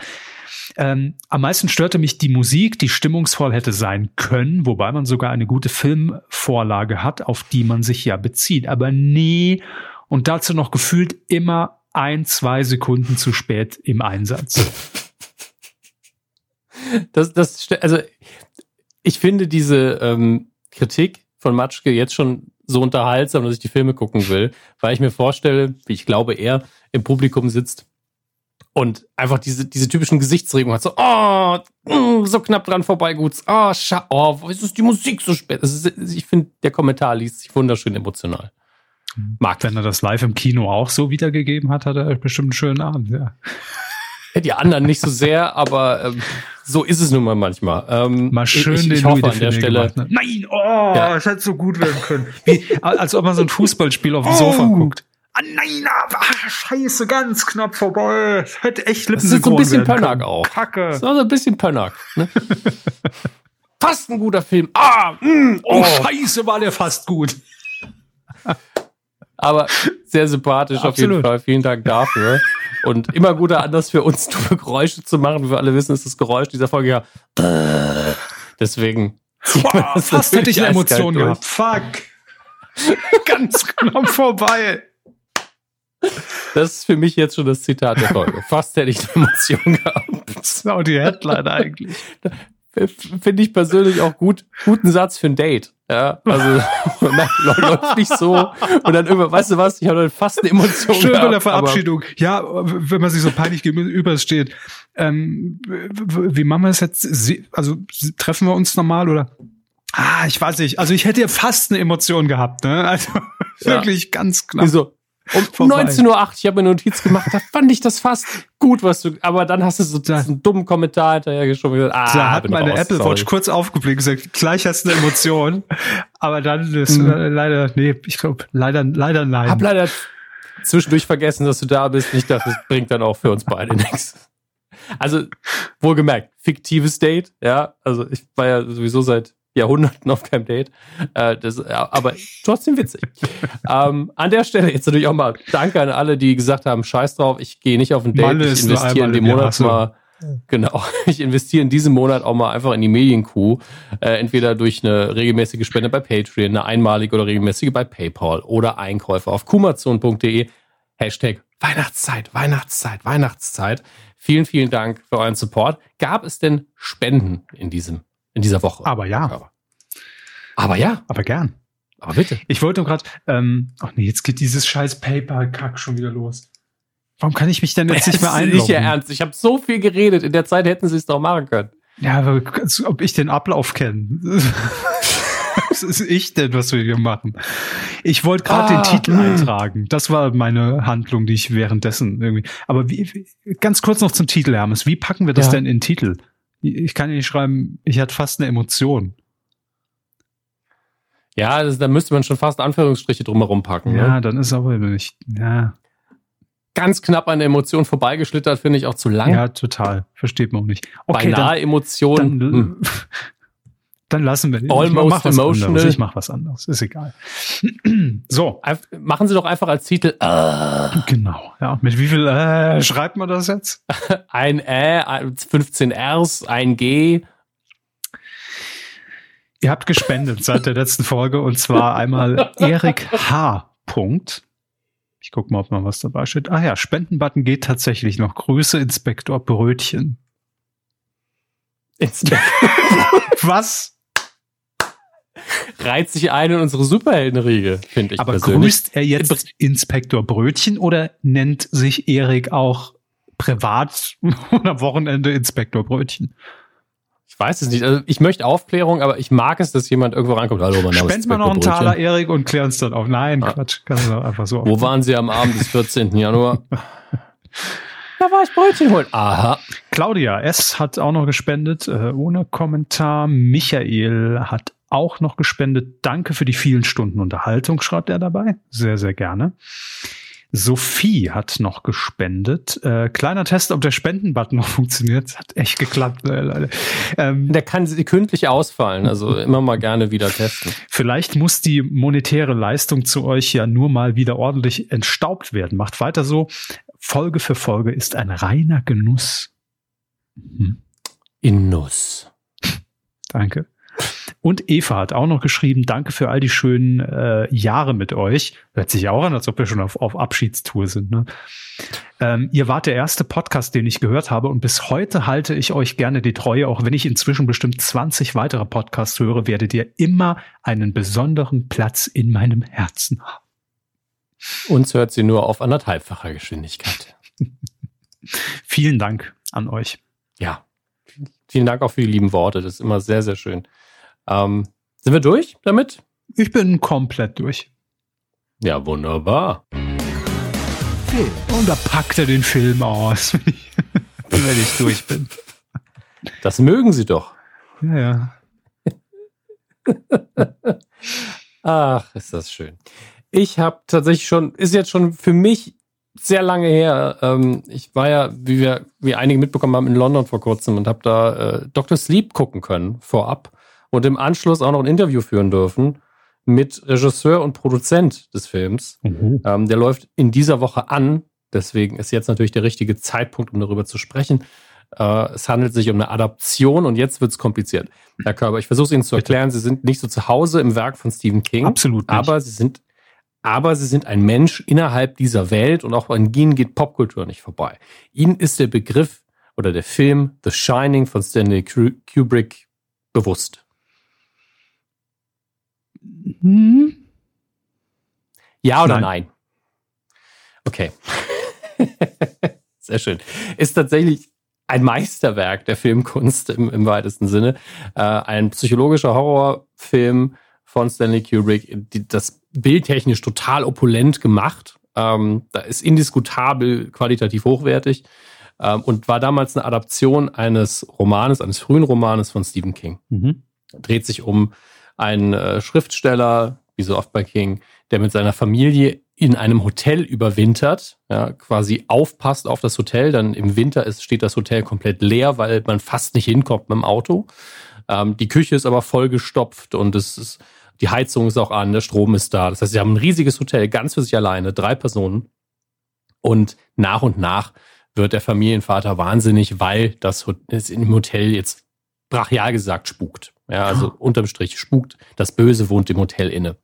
S2: Ähm, am meisten störte mich die Musik, die stimmungsvoll hätte sein können, wobei man sogar eine gute Filmvorlage hat, auf die man sich ja bezieht. Aber nee, und dazu noch gefühlt immer ein, zwei Sekunden zu spät im Einsatz.
S1: Das, das, also ich finde diese ähm, Kritik von Matschke jetzt schon so unterhaltsam, dass ich die Filme gucken will, weil ich mir vorstelle, wie ich glaube, er im Publikum sitzt und einfach diese, diese typischen Gesichtsregungen hat. So, oh, mm, so knapp dran vorbei, gut. Oh, scha oh, wieso ist die Musik so spät? Ist, ich finde, der Kommentar liest sich wunderschön emotional.
S2: Mag. Wenn er das live im Kino auch so wiedergegeben hat, hat er bestimmt einen schönen Abend, ja.
S1: Die anderen nicht so sehr, aber ähm, so ist es nun mal manchmal. Ähm,
S2: mal schön ich, ich den hoffe an der Stelle. Gemacht, ne? Nein, oh, ja. es hätte so gut werden können. Wie, als ob man so ein Fußballspiel auf dem oh. Sofa guckt. Ah, nein, ah, scheiße, ganz knapp vorbei. Hätte echt
S1: Lippen Das ist so ein bisschen Pönnack auch.
S2: Kacke.
S1: So ein bisschen Pönnack. Ne? fast ein guter Film. Ah, mh, mm,
S2: oh. oh, scheiße, war der fast gut.
S1: Aber sehr sympathisch Absolut. auf jeden Fall. Vielen Dank dafür. Und immer guter Anlass für uns, dumme Geräusche zu machen. Wie wir alle wissen, ist das Geräusch dieser Folge ja. Deswegen.
S2: Wow, fast hätte ich eine Emotion gehabt. Fuck. Ganz knapp vorbei.
S1: Das ist für mich jetzt schon das Zitat der Folge. Fast hätte ich eine Emotion gehabt.
S2: Das ist auch die Headline eigentlich.
S1: Finde ich persönlich auch gut, guten Satz für ein Date. Ja, also läuft nicht so. Und dann irgendwann, weißt du was, ich habe dann fast eine Emotion.
S2: Schön gehabt, bei der Verabschiedung. Ja, wenn man sich so peinlich gegenübersteht. Ähm, wie machen wir es jetzt? Also treffen wir uns normal oder? Ah, ich weiß nicht. Also ich hätte ja fast eine Emotion gehabt, ne? Also ja. wirklich ganz knapp.
S1: Wieso? Um 19.08 Uhr, ich habe eine Notiz gemacht, da fand ich das fast gut, was du, aber dann hast du so da, einen dummen Kommentar hinterher geschoben.
S2: Ah, da hat meine raus, Apple sorry. Watch kurz aufgeblickt und gesagt, gleich hast du eine Emotion, aber dann ist mhm. leider, nee, ich glaube, leider, leider nein.
S1: Hab leider zwischendurch vergessen, dass du da bist. Nicht, dass es bringt dann auch für uns beide nichts. Also, wohlgemerkt, fiktives Date, ja. Also, ich war ja sowieso seit Jahrhunderten auf keinem Date. Äh, das, aber trotzdem witzig. ähm, an der Stelle jetzt natürlich auch mal Danke an alle, die gesagt haben, scheiß drauf, ich gehe nicht auf ein Date, Malle ich investiere in dem Monat mal. Genau, ich investiere in diesem Monat auch mal einfach in die Medienkuh. Äh, entweder durch eine regelmäßige Spende bei Patreon, eine einmalige oder regelmäßige bei PayPal oder Einkäufe auf kumazon.de. Hashtag Weihnachtszeit, Weihnachtszeit, Weihnachtszeit. Vielen, vielen Dank für euren Support. Gab es denn Spenden in diesem in dieser Woche.
S2: Aber ja.
S1: Aber ja.
S2: Aber gern.
S1: Aber bitte.
S2: Ich wollte gerade, ähm, ach nee, jetzt geht dieses scheiß PayPal-Kack schon wieder los. Warum kann ich mich denn jetzt nicht mehr einloggen?
S1: Nicht ihr Ernst. Ich habe so viel geredet. In der Zeit hätten sie es doch machen können.
S2: Ja, aber ob ich den Ablauf kenne. was ist ich denn, was wir hier machen? Ich wollte gerade ah, den Titel mh. eintragen. Das war meine Handlung, die ich währenddessen irgendwie. Aber wie, wie, ganz kurz noch zum Titel, Hermes. Wie packen wir das ja. denn in den Titel? Ich kann nicht schreiben, ich hatte fast eine Emotion.
S1: Ja, das, da müsste man schon fast Anführungsstriche drumherum packen.
S2: Ja,
S1: ne?
S2: dann ist aber nicht. Ja.
S1: Ganz knapp an der Emotion vorbeigeschlittert, finde ich auch zu lang.
S2: Ja, total. Versteht man auch nicht.
S1: Okay, Beinahe dann, Emotion.
S2: Dann, hm. dann lassen wir
S1: Almost ich emotional.
S2: Anderes. Ich mach was anderes. Ist egal. so.
S1: Machen Sie doch einfach als Titel.
S2: Äh. Genau. Ja. Mit wie viel äh, schreibt man das jetzt?
S1: ein Ä, 15 Rs, ein G.
S2: Ihr habt gespendet seit der letzten Folge und zwar einmal Erik H. Punkt. Ich guck mal, ob noch was dabei steht. Ah ja, Spendenbutton geht tatsächlich noch. Grüße Inspektor Brötchen.
S1: Inspektor.
S2: was?
S1: reiht sich ein in unsere Superheldenriege, finde ich.
S2: Aber persönlich. grüßt er jetzt Inspektor Brötchen oder nennt sich Erik auch privat oder am Wochenende Inspektor Brötchen?
S1: Ich weiß es nicht. Also ich möchte Aufklärung, aber ich mag es, dass jemand irgendwo reinkommt.
S2: Hallo, mein Name Spend mal noch einen Taler, Erik, und klär uns dann auf. Nein, ah. Quatsch. Kann man einfach so.
S1: Wo waren Sie am Abend des 14. Januar? Da war ich Brötchen holen. Aha.
S2: Claudia S. hat auch noch gespendet, äh, ohne Kommentar. Michael hat auch noch gespendet. Danke für die vielen Stunden Unterhaltung, schreibt er dabei. Sehr, sehr gerne. Sophie hat noch gespendet. Äh, kleiner Test, ob der Spendenbutton noch funktioniert. Hat echt geklappt.
S1: Äh, ähm, der kann kündlich ausfallen, also immer mal gerne wieder testen.
S2: Vielleicht muss die monetäre Leistung zu euch ja nur mal wieder ordentlich entstaubt werden. Macht weiter so. Folge für Folge ist ein reiner Genuss.
S1: Hm. In Nuss.
S2: Danke. Und Eva hat auch noch geschrieben, danke für all die schönen äh, Jahre mit euch. Hört sich auch an, als ob wir schon auf, auf Abschiedstour sind. Ne? Ähm, ihr wart der erste Podcast, den ich gehört habe und bis heute halte ich euch gerne die Treue. Auch wenn ich inzwischen bestimmt 20 weitere Podcasts höre, werdet ihr immer einen besonderen Platz in meinem Herzen haben.
S1: Uns hört sie nur auf anderthalbfacher Geschwindigkeit.
S2: Vielen Dank an euch.
S1: Ja, vielen Dank auch für die lieben Worte. Das ist immer sehr, sehr schön. Ähm, sind wir durch damit?
S2: Ich bin komplett durch.
S1: Ja, wunderbar.
S2: Und da packt er den Film aus, wenn ich durch bin.
S1: Das mögen Sie doch.
S2: Ja, ja.
S1: Ach, ist das schön. Ich habe tatsächlich schon, ist jetzt schon für mich sehr lange her. Ähm, ich war ja, wie wir, wie einige mitbekommen haben, in London vor kurzem und habe da äh, Dr. Sleep gucken können vorab und im Anschluss auch noch ein Interview führen dürfen mit Regisseur und Produzent des Films. Mhm. Ähm, der läuft in dieser Woche an. Deswegen ist jetzt natürlich der richtige Zeitpunkt, um darüber zu sprechen. Äh, es handelt sich um eine Adaption und jetzt wird es kompliziert. Herr Körber, ich versuche es Ihnen zu erklären. Sie sind nicht so zu Hause im Werk von Stephen King.
S2: Absolut. Nicht.
S1: Aber Sie sind aber sie sind ein Mensch innerhalb dieser Welt und auch an ihnen geht Popkultur nicht vorbei. Ihnen ist der Begriff oder der Film The Shining von Stanley Kubrick bewusst. Hm? Ja oder nein? nein? Okay. Sehr schön. Ist tatsächlich ein Meisterwerk der Filmkunst im, im weitesten Sinne. Äh, ein psychologischer Horrorfilm von Stanley Kubrick, die, das bildtechnisch total opulent gemacht. Ähm, da ist indiskutabel qualitativ hochwertig ähm, und war damals eine Adaption eines Romanes, eines frühen Romanes von Stephen King. Mhm. Dreht sich um einen äh, Schriftsteller, wie so oft bei King, der mit seiner Familie in einem Hotel überwintert, ja, quasi aufpasst auf das Hotel. Dann im Winter ist, steht das Hotel komplett leer, weil man fast nicht hinkommt mit dem Auto. Ähm, die Küche ist aber vollgestopft und es ist, die Heizung ist auch an, der Strom ist da. Das heißt, sie haben ein riesiges Hotel, ganz für sich alleine, drei Personen. Und nach und nach wird der Familienvater wahnsinnig, weil das im Hotel jetzt brachial gesagt spukt. Ja, also unterm Strich spukt, das Böse wohnt im Hotel inne.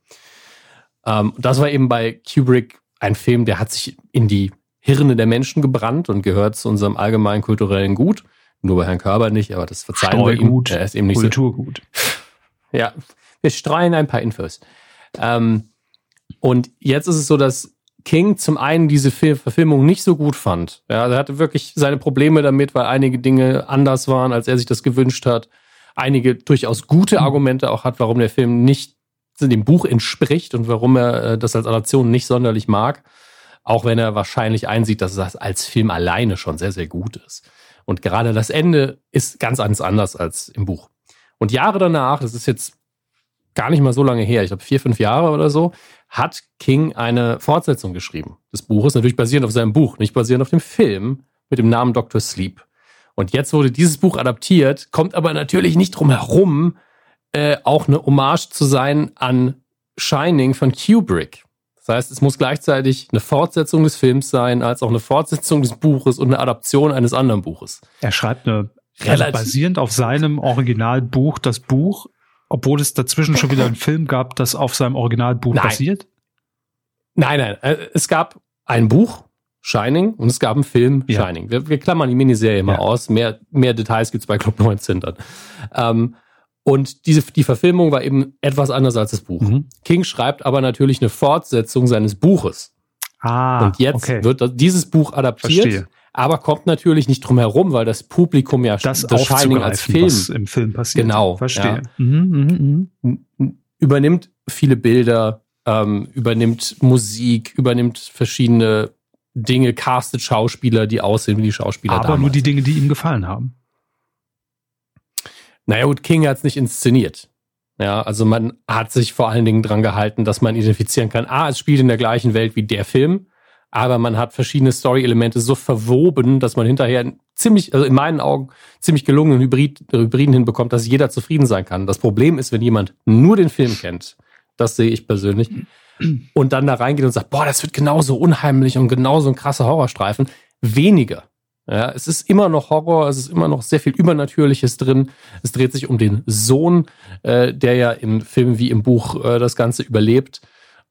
S1: Ähm, das war eben bei Kubrick ein Film, der hat sich in die Hirne der Menschen gebrannt und gehört zu unserem allgemeinen kulturellen Gut. Nur bei Herrn Körber nicht, aber das verzeihen wir ihm.
S2: Er ist eben nicht Kulturgut.
S1: So. Ja, wir streuen ein paar Infos. Ähm, und jetzt ist es so, dass King zum einen diese Verfilmung nicht so gut fand. Ja, er hatte wirklich seine Probleme damit, weil einige Dinge anders waren, als er sich das gewünscht hat. Einige durchaus gute Argumente auch hat, warum der Film nicht dem Buch entspricht und warum er äh, das als Adaption nicht sonderlich mag. Auch wenn er wahrscheinlich einsieht, dass das als Film alleine schon sehr, sehr gut ist. Und gerade das Ende ist ganz anders als im Buch. Und Jahre danach, das ist jetzt gar nicht mal so lange her, ich glaube vier, fünf Jahre oder so, hat King eine Fortsetzung geschrieben des Buches, natürlich basierend auf seinem Buch, nicht basierend auf dem Film mit dem Namen Dr. Sleep. Und jetzt wurde dieses Buch adaptiert, kommt aber natürlich nicht drum herum, äh, auch eine Hommage zu sein an Shining von Kubrick. Das heißt, es muss gleichzeitig eine Fortsetzung des Films sein, als auch eine Fortsetzung des Buches und eine Adaption eines anderen Buches.
S2: Er schreibt eine also basierend auf seinem Originalbuch das Buch, obwohl es dazwischen schon wieder einen Film gab, das auf seinem Originalbuch nein. basiert?
S1: Nein, nein. Äh, es gab ein Buch, Shining, und es gab einen Film, ja. Shining. Wir, wir, klammern die Miniserie mal ja. aus. Mehr, mehr Details gibt's bei Club 19 dann. Ähm, und diese, die Verfilmung war eben etwas anders als das Buch. Mhm. King schreibt aber natürlich eine Fortsetzung seines Buches. Ah, und jetzt okay. wird dieses Buch adaptiert, Verstehe. aber kommt natürlich nicht drum herum, weil das Publikum ja
S2: das, das Shining als Film, was im Film passiert.
S1: Genau.
S2: Verstehe. Ja. Mhm,
S1: mh, mh. Übernimmt viele Bilder, ähm, übernimmt Musik, übernimmt verschiedene Dinge, castet Schauspieler, die aussehen wie die Schauspieler
S2: Aber damals. nur die Dinge, die ihm gefallen haben.
S1: Naja gut, King hat es nicht inszeniert. Ja, also man hat sich vor allen Dingen dran gehalten, dass man identifizieren kann, ah, es spielt in der gleichen Welt wie der Film, aber man hat verschiedene Story-Elemente so verwoben, dass man hinterher ziemlich, also in meinen Augen, ziemlich gelungenen Hybrid, Hybriden hinbekommt, dass jeder zufrieden sein kann. Das Problem ist, wenn jemand nur den Film kennt, das sehe ich persönlich, und dann da reingeht und sagt, boah, das wird genauso unheimlich und genauso ein krasser Horrorstreifen, weniger ja, es ist immer noch Horror, es ist immer noch sehr viel Übernatürliches drin. Es dreht sich um den Sohn, äh, der ja im Film wie im Buch äh, das Ganze überlebt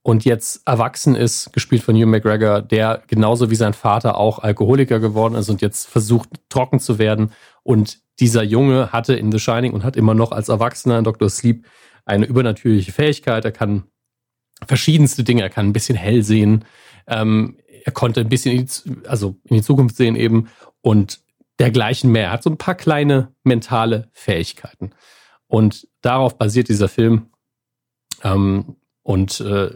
S1: und jetzt erwachsen ist, gespielt von Hugh McGregor, der genauso wie sein Vater auch Alkoholiker geworden ist und jetzt versucht, trocken zu werden. Und dieser Junge hatte in The Shining und hat immer noch als Erwachsener in Dr. Sleep eine übernatürliche Fähigkeit. Er kann verschiedenste Dinge, er kann ein bisschen hell sehen. Ähm, er konnte ein bisschen in die, also in die Zukunft sehen eben und dergleichen mehr. Er hat so ein paar kleine mentale Fähigkeiten. Und darauf basiert dieser Film. Ähm, und äh,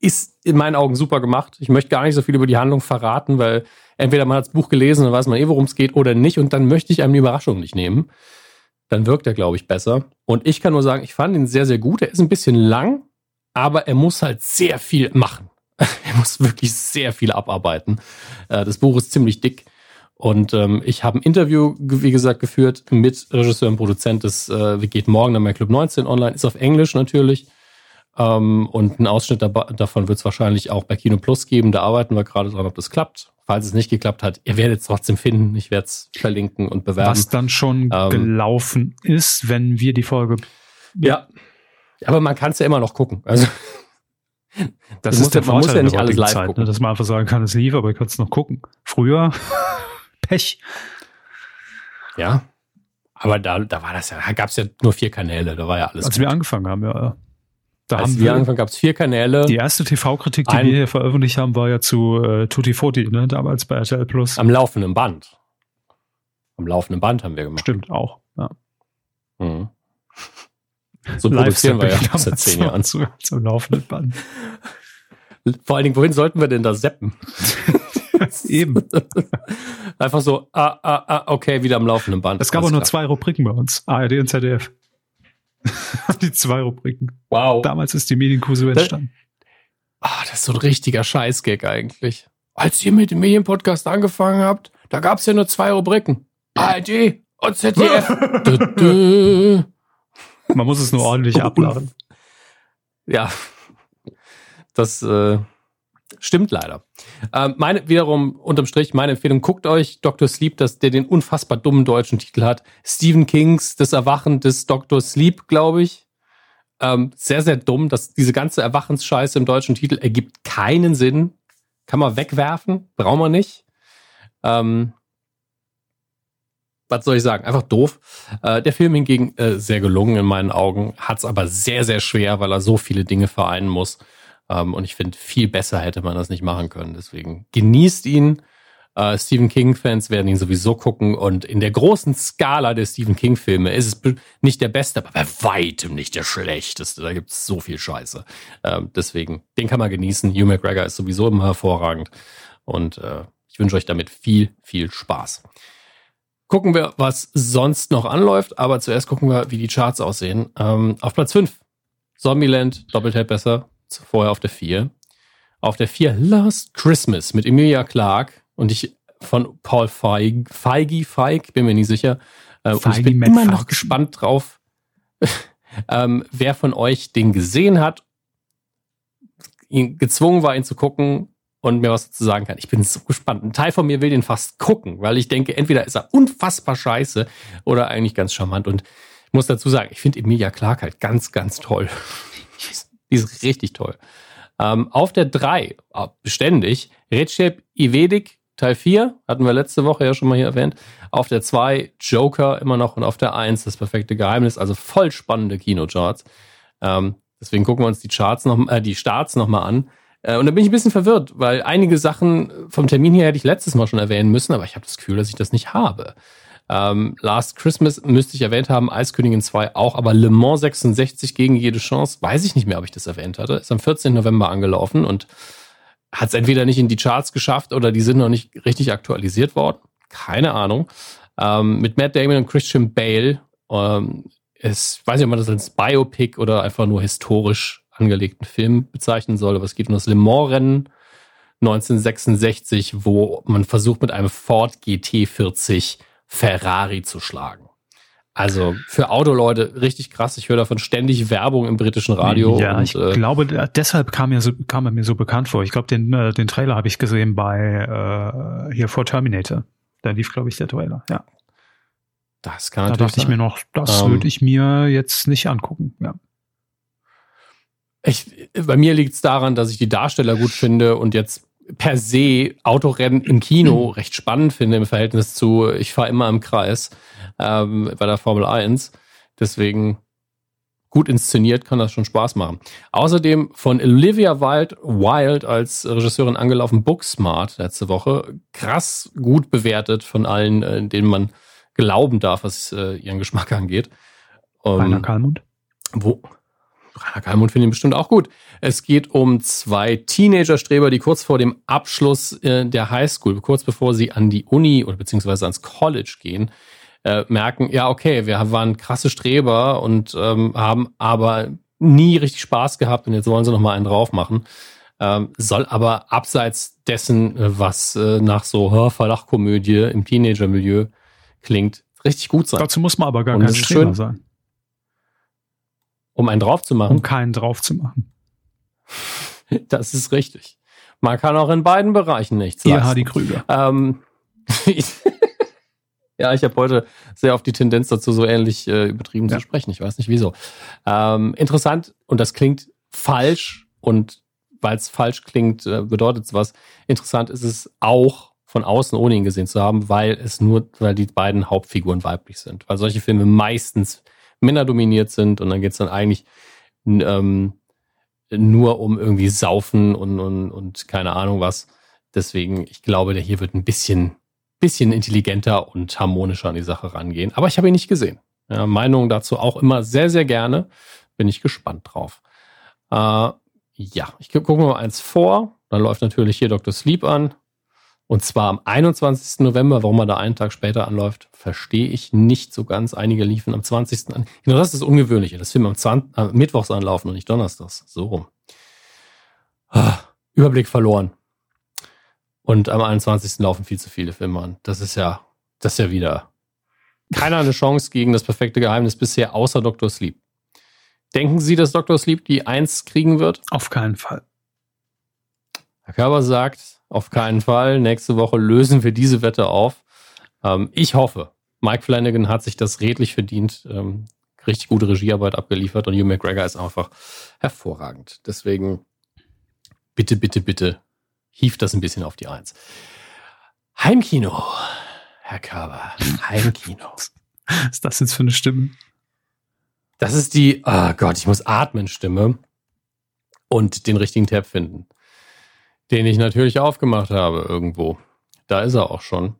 S1: ist in meinen Augen super gemacht. Ich möchte gar nicht so viel über die Handlung verraten, weil entweder man hat das Buch gelesen, dann weiß man eh, worum es geht, oder nicht. Und dann möchte ich einem die Überraschung nicht nehmen. Dann wirkt er, glaube ich, besser. Und ich kann nur sagen, ich fand ihn sehr, sehr gut. Er ist ein bisschen lang, aber er muss halt sehr viel machen. er muss wirklich sehr viel abarbeiten. Äh, das Buch ist ziemlich dick. Und ähm, ich habe ein Interview, wie gesagt, geführt mit Regisseur und Produzent des äh, Geht morgen dann bei Club 19 online. Ist auf Englisch natürlich. Ähm, und ein Ausschnitt davon wird es wahrscheinlich auch bei Kino Plus geben. Da arbeiten wir gerade dran, ob das klappt. Falls es nicht geklappt hat, ihr werdet es trotzdem finden. Ich werde es verlinken und bewerben.
S2: Was dann schon ähm, gelaufen ist, wenn wir die Folge.
S1: Ja. Aber man kann es ja immer noch gucken. Also
S2: Das, ist der man Vorteil muss ja nicht alles live Zeit, gucken. Ne, dass man einfach sagen kann, es lief, aber ich kann es noch gucken. Früher Pech.
S1: Ja, aber da, da war das ja, da gab es ja nur vier Kanäle, da war ja alles.
S2: Als gut. wir angefangen haben, ja.
S1: Da Als haben wir angefangen gab es vier Kanäle.
S2: Die erste TV-Kritik, die wir hier veröffentlicht haben, war ja zu äh, Tutti Frutti, ne? damals bei RTL Plus.
S1: Am laufenden Band. Am laufenden Band haben wir gemacht.
S2: Stimmt, auch. Ja. Mhm.
S1: So produzieren wir ja seit zehn Jahren. Zu,
S2: zum laufenden Band.
S1: Vor allen Dingen, wohin sollten wir denn da seppen?
S2: Eben.
S1: Einfach so, ah, ah, ah, okay, wieder am laufenden Band.
S2: Es gab auch nur zwei Rubriken bei uns, ARD und ZDF. die zwei Rubriken.
S1: Wow.
S2: Damals ist die Medienkuh so entstanden.
S1: Ah, das ist so ein richtiger Scheißgag eigentlich. Als ihr mit dem Medienpodcast angefangen habt, da gab es ja nur zwei Rubriken. ARD und ZDF.
S2: Man muss es nur ordentlich abladen.
S1: Ja, das äh, stimmt leider. Ähm, meine, wiederum, unterm Strich, meine Empfehlung, guckt euch Dr. Sleep, dass der den unfassbar dummen deutschen Titel hat. Stephen Kings, Das Erwachen des Dr. Sleep, glaube ich. Ähm, sehr, sehr dumm. dass diese ganze Erwachensscheiße im deutschen Titel ergibt keinen Sinn. Kann man wegwerfen, braucht man nicht. Ähm, was soll ich sagen? Einfach doof. Äh, der Film hingegen äh, sehr gelungen in meinen Augen, hat es aber sehr, sehr schwer, weil er so viele Dinge vereinen muss. Ähm, und ich finde, viel besser hätte man das nicht machen können. Deswegen genießt ihn. Äh, Stephen King-Fans werden ihn sowieso gucken. Und in der großen Skala der Stephen King-Filme ist es nicht der beste, aber bei weitem nicht der schlechteste. Da gibt es so viel Scheiße. Ähm, deswegen, den kann man genießen. Hugh McGregor ist sowieso immer hervorragend. Und äh, ich wünsche euch damit viel, viel Spaß. Gucken wir, was sonst noch anläuft, aber zuerst gucken wir, wie die Charts aussehen. Ähm, auf Platz 5, Zombieland, doppelt hält besser, vorher auf der 4. Auf der 4 Last Christmas mit Emilia Clarke und ich von Paul Feig, Feige, Feig, bin mir nicht sicher. Äh, und ich bin immer noch gespannt drauf, ähm, wer von euch den gesehen hat, ihn gezwungen war, ihn zu gucken und mir was dazu sagen kann. Ich bin so gespannt. Ein Teil von mir will den fast gucken, weil ich denke, entweder ist er unfassbar scheiße oder eigentlich ganz charmant. Und ich muss dazu sagen, ich finde Emilia Clark halt ganz, ganz toll. Die ist richtig toll. Ähm, auf der 3, äh, beständig, Recep Ivedik, Teil 4, hatten wir letzte Woche ja schon mal hier erwähnt. Auf der 2, Joker immer noch und auf der 1, das perfekte Geheimnis, also voll spannende Kinocharts. Ähm, deswegen gucken wir uns die Charts noch, äh, die Starts nochmal an. Äh, und da bin ich ein bisschen verwirrt, weil einige Sachen vom Termin her hätte ich letztes Mal schon erwähnen müssen, aber ich habe das Gefühl, dass ich das nicht habe. Ähm, Last Christmas müsste ich erwähnt haben, Eiskönigin 2 auch, aber Le Mans 66 gegen jede Chance, weiß ich nicht mehr, ob ich das erwähnt hatte. Ist am 14. November angelaufen und hat es entweder nicht in die Charts geschafft oder die sind noch nicht richtig aktualisiert worden. Keine Ahnung. Ähm, mit Matt Damon und Christian Bale. Ähm, ist, weiß nicht, ob man das als Biopic oder einfach nur historisch angelegten Film bezeichnen soll, aber es geht um das Le Mans-Rennen 1966, wo man versucht mit einem Ford GT40 Ferrari zu schlagen. Also für Autoleute richtig krass. Ich höre davon ständig Werbung im britischen Radio.
S2: Ja, und, ich äh, glaube, deshalb kam, mir so, kam er mir so bekannt vor. Ich glaube, den, äh, den Trailer habe ich gesehen bei äh, hier vor Terminator. Da lief, glaube ich, der Trailer. Ja.
S1: Das kann
S2: da natürlich. Da dachte sein. ich mir noch, das ähm, würde ich mir jetzt nicht angucken. Ja.
S1: Ich, bei mir liegt es daran, dass ich die Darsteller gut finde und jetzt per se Autorennen im Kino recht spannend finde im Verhältnis zu, ich fahre immer im Kreis ähm, bei der Formel 1. Deswegen gut inszeniert kann das schon Spaß machen. Außerdem von Olivia Wilde, Wild als Regisseurin angelaufen, Booksmart letzte Woche. Krass gut bewertet von allen, äh, denen man glauben darf, was äh, ihren Geschmack angeht.
S2: Um, Rainer Kalmund?
S1: Wo? Rainer Kalmund finde ich bestimmt auch gut. Es geht um zwei Teenager-Streber, die kurz vor dem Abschluss äh, der Highschool, kurz bevor sie an die Uni oder beziehungsweise ans College gehen, äh, merken, ja, okay, wir waren krasse Streber und ähm, haben aber nie richtig Spaß gehabt und jetzt wollen sie noch mal einen drauf machen. Ähm, soll aber abseits dessen, äh, was äh, nach so Hörverlachkomödie im Teenager-Milieu klingt, richtig gut sein.
S2: Dazu muss man aber gar kein Streber schön, sein.
S1: Um einen drauf zu machen?
S2: Um keinen drauf zu machen.
S1: Das ist richtig. Man kann auch in beiden Bereichen nichts
S2: Ihr Hardy Krüger.
S1: Ähm, ja, ich habe heute sehr auf die Tendenz dazu, so ähnlich äh, übertrieben ja. zu sprechen. Ich weiß nicht wieso. Ähm, interessant und das klingt falsch und weil es falsch klingt, äh, bedeutet es was. Interessant ist es auch von außen, ohne ihn gesehen zu haben, weil es nur, weil die beiden Hauptfiguren weiblich sind. Weil solche Filme meistens Männer dominiert sind und dann geht es dann eigentlich ähm, nur um irgendwie Saufen und, und, und keine Ahnung was. Deswegen, ich glaube, der hier wird ein bisschen, bisschen intelligenter und harmonischer an die Sache rangehen. Aber ich habe ihn nicht gesehen. Ja, Meinungen dazu auch immer sehr, sehr gerne. Bin ich gespannt drauf. Äh, ja, ich gucke mir mal eins vor. Dann läuft natürlich hier Dr. Sleep an. Und zwar am 21. November, warum er da einen Tag später anläuft, verstehe ich nicht so ganz. Einige liefen am 20. an. Genau, das ist das Ungewöhnliche. Das Film am 20, äh, Mittwochs anlaufen und nicht Donnerstags. So rum. Ah, Überblick verloren. Und am 21. laufen viel zu viele Filme an. Das ist ja, das ist ja wieder keiner eine Chance gegen das perfekte Geheimnis bisher, außer Dr. Sleep. Denken Sie, dass Dr. Sleep die Eins kriegen wird?
S2: Auf keinen Fall.
S1: Herr Körber sagt, auf keinen Fall. Nächste Woche lösen wir diese Wette auf. Ähm, ich hoffe. Mike Flanagan hat sich das redlich verdient. Ähm, richtig gute Regiearbeit abgeliefert und Hugh McGregor ist einfach hervorragend. Deswegen bitte, bitte, bitte hieft das ein bisschen auf die Eins. Heimkino. Herr Körber, Heimkino.
S2: Was ist das jetzt für eine Stimme?
S1: Das ist die, oh Gott, ich muss atmen Stimme und den richtigen Tab finden. Den ich natürlich aufgemacht habe irgendwo. Da ist er auch schon.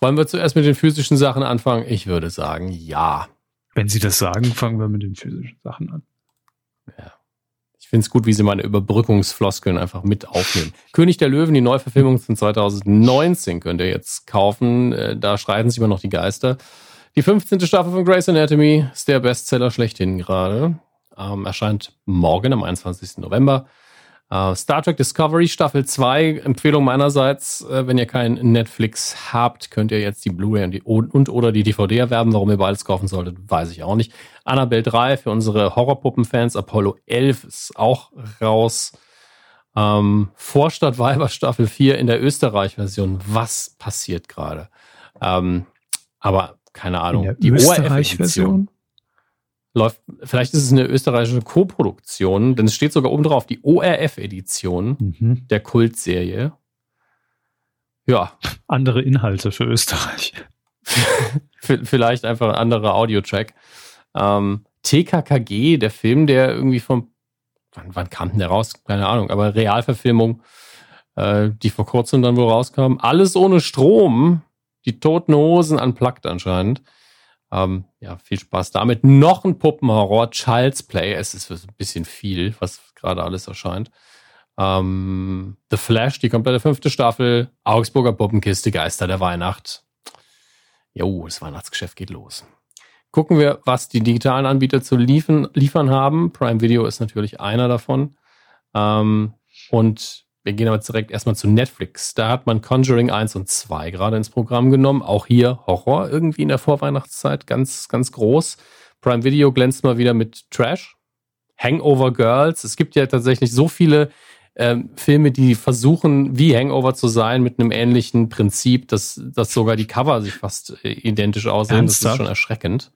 S1: Wollen wir zuerst mit den physischen Sachen anfangen? Ich würde sagen, ja.
S2: Wenn Sie das sagen, fangen wir mit den physischen Sachen an.
S1: Ja. Ich finde es gut, wie sie meine Überbrückungsfloskeln einfach mit aufnehmen. König der Löwen, die Neuverfilmung von 2019 könnt ihr jetzt kaufen. Äh, da schreiten sich immer noch die Geister. Die 15. Staffel von Grey's Anatomy ist der Bestseller schlechthin gerade. Ähm, erscheint morgen am 21. November. Uh, Star Trek Discovery Staffel 2, Empfehlung meinerseits, äh, wenn ihr kein Netflix habt, könnt ihr jetzt die Blu-ray und, die, und oder die DVD erwerben. Warum ihr beides kaufen solltet, weiß ich auch nicht. Annabelle 3 für unsere Horrorpuppen-Fans, Apollo 11 ist auch raus. Ähm, Vorstadt Weiber Staffel 4 in der Österreich-Version. Was passiert gerade? Ähm, aber keine Ahnung.
S2: die Österreich-Version?
S1: Läuft, vielleicht ist es eine österreichische Co-Produktion, denn es steht sogar oben drauf, die ORF-Edition mhm. der Kultserie.
S2: Ja. Andere Inhalte für Österreich.
S1: vielleicht einfach ein anderer Audiotrack. Ähm, TKKG, der Film, der irgendwie vom, wann, wann kam denn der raus? Keine Ahnung, aber Realverfilmung, äh, die vor kurzem dann wohl rauskam. Alles ohne Strom. Die toten Hosen unplugged anscheinend. Ähm, ja, viel Spaß damit. Noch ein Puppenhorror, Child's Play. Es ist ein bisschen viel, was gerade alles erscheint. Ähm, The Flash, die komplette fünfte Staffel. Augsburger Puppenkiste, Geister der Weihnacht. Jo, das Weihnachtsgeschäft geht los. Gucken wir, was die digitalen Anbieter zu liefern, liefern haben. Prime Video ist natürlich einer davon. Ähm, und wir gehen aber direkt erstmal zu Netflix. Da hat man Conjuring 1 und 2 gerade ins Programm genommen. Auch hier Horror irgendwie in der Vorweihnachtszeit, ganz, ganz groß. Prime Video glänzt mal wieder mit Trash. Hangover Girls. Es gibt ja tatsächlich so viele ähm, Filme, die versuchen, wie Hangover zu sein, mit einem ähnlichen Prinzip, dass, dass sogar die Cover sich fast äh, identisch aussehen. Ernsthaft? Das ist schon erschreckend.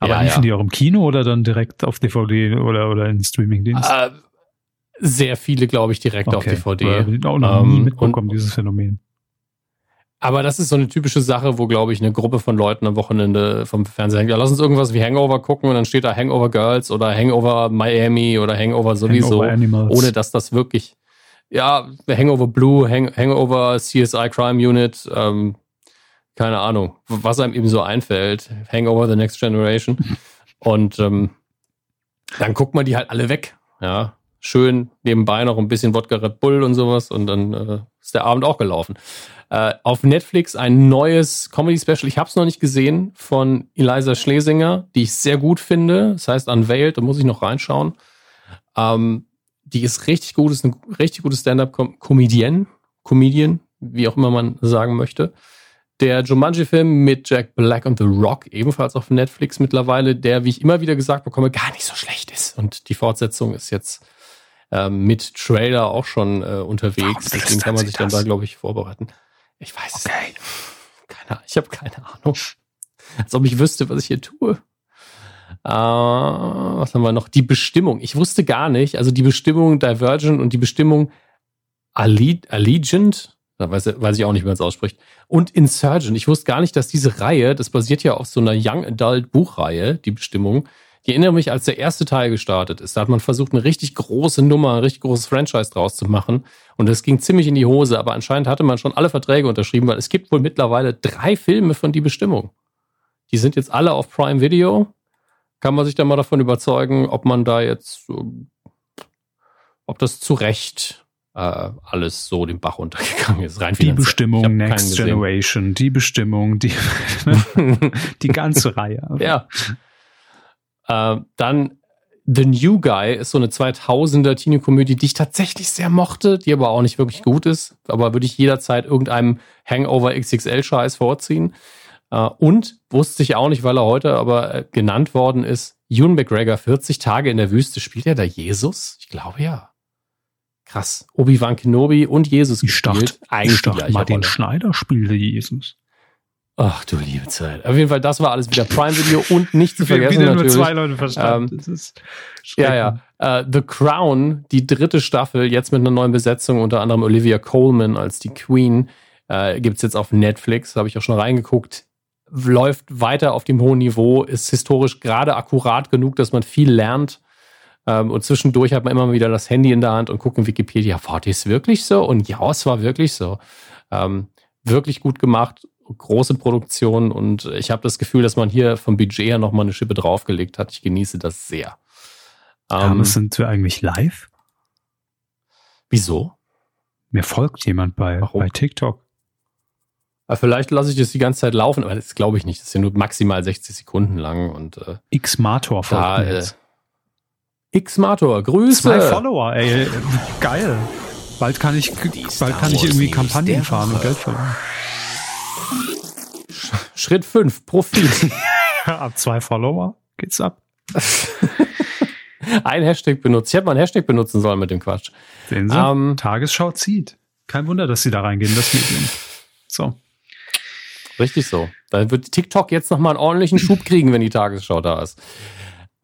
S2: Aber ja, liefen ja. die auch im Kino oder dann direkt auf DVD oder, oder in Streamingdienst? Äh,
S1: sehr viele, glaube ich, direkt okay. auf DVD.
S2: Wir auch noch ähm, nie mitbekommen, und, dieses Phänomen.
S1: Aber das ist so eine typische Sache, wo, glaube ich, eine Gruppe von Leuten am Wochenende vom Fernseher hängt. Ja, lass uns irgendwas wie Hangover gucken und dann steht da Hangover Girls oder Hangover Miami oder Hangover sowieso. Hangover ohne dass das wirklich, ja, Hangover Blue, Hang, Hangover CSI Crime Unit, ähm, keine Ahnung, was einem eben so einfällt. Hangover The Next Generation. Und ähm, dann guckt man die halt alle weg. Ja, schön nebenbei noch ein bisschen Wodka Red Bull und sowas und dann äh, ist der Abend auch gelaufen. Äh, auf Netflix ein neues Comedy-Special, ich habe es noch nicht gesehen, von Eliza Schlesinger, die ich sehr gut finde. Das heißt Unveiled, da muss ich noch reinschauen. Ähm, die ist richtig gut, ist eine richtig gute Stand-up-Comedian, Comedian, wie auch immer man sagen möchte. Der Jumanji-Film mit Jack Black und The Rock, ebenfalls auf Netflix mittlerweile, der, wie ich immer wieder gesagt bekomme, gar nicht so schlecht ist. Und die Fortsetzung ist jetzt ähm, mit Trailer auch schon äh, unterwegs. Deswegen kann man sich dann da, glaube ich, vorbereiten. Ich weiß okay. es nicht. Keine, ich habe keine Ahnung. Als ob ich wüsste, was ich hier tue. Äh, was haben wir noch? Die Bestimmung. Ich wusste gar nicht, also die Bestimmung Divergent und die Bestimmung Allegiant, da weiß, weiß ich auch nicht, wie man es ausspricht, und Insurgent. Ich wusste gar nicht, dass diese Reihe, das basiert ja auf so einer Young Adult Buchreihe, die Bestimmung. Ich erinnere mich, als der erste Teil gestartet ist, da hat man versucht, eine richtig große Nummer, ein richtig großes Franchise draus zu machen. Und das ging ziemlich in die Hose, aber anscheinend hatte man schon alle Verträge unterschrieben, weil es gibt wohl mittlerweile drei Filme von Die Bestimmung. Die sind jetzt alle auf Prime Video. Kann man sich da mal davon überzeugen, ob man da jetzt, ob das zu Recht äh, alles so den Bach runtergegangen ist.
S2: Rein die Bestimmung Next Generation, die Bestimmung, die, die ganze Reihe.
S1: Ja. Äh, dann The New Guy ist so eine 2000er Teenie-Komödie, die ich tatsächlich sehr mochte, die aber auch nicht wirklich gut ist. Aber würde ich jederzeit irgendeinem Hangover XXL-Scheiß vorziehen. Uh, und wusste ich auch nicht, weil er heute aber äh, genannt worden ist, Ewan McGregor, 40 Tage in der Wüste, spielt er da Jesus? Ich glaube ja. Krass. Obi-Wan Kenobi und Jesus
S2: ich gespielt. Dachte, Eigentlich ich dachte, Martin Rolle. Schneider spielte Jesus.
S1: Ach du liebe Zeit. Auf jeden Fall, das war alles wieder Prime-Video und nicht zu vergessen
S2: wieder natürlich. nur zwei Leute verstanden. Ähm, das ist
S1: ja, ja. Uh, The Crown, die dritte Staffel, jetzt mit einer neuen Besetzung, unter anderem Olivia Coleman als die Queen, äh, gibt es jetzt auf Netflix, habe ich auch schon reingeguckt. Läuft weiter auf dem hohen Niveau, ist historisch gerade akkurat genug, dass man viel lernt. Ähm, und zwischendurch hat man immer wieder das Handy in der Hand und guckt in Wikipedia, war das wirklich so? Und ja, es war wirklich so. Ähm, wirklich gut gemacht große Produktion und ich habe das Gefühl, dass man hier vom Budget her nochmal eine Schippe draufgelegt hat. Ich genieße das sehr.
S2: Ähm, sind wir eigentlich live?
S1: Wieso?
S2: Mir folgt jemand bei, bei TikTok.
S1: Aber vielleicht lasse ich das die ganze Zeit laufen, aber das glaube ich nicht. Das ist ja nur maximal 60 Sekunden lang und äh,
S2: X-Mator folgt da, mir jetzt.
S1: Äh, X-Mator, Grüße.
S2: Zwei Follower, ey. Geil. Bald kann ich, bald kann ich irgendwie Kampagnen fahren und Geld verlangen.
S1: Schritt 5, Profit.
S2: ab zwei Follower geht's ab.
S1: Ein Hashtag benutzt. Ich hätte mal ein Hashtag benutzen sollen mit dem Quatsch.
S2: Sehen Sie? Ähm, Tagesschau zieht. Kein Wunder, dass Sie da reingehen, das Medium. So.
S1: Richtig so. Da wird TikTok jetzt nochmal einen ordentlichen Schub kriegen, wenn die Tagesschau da ist.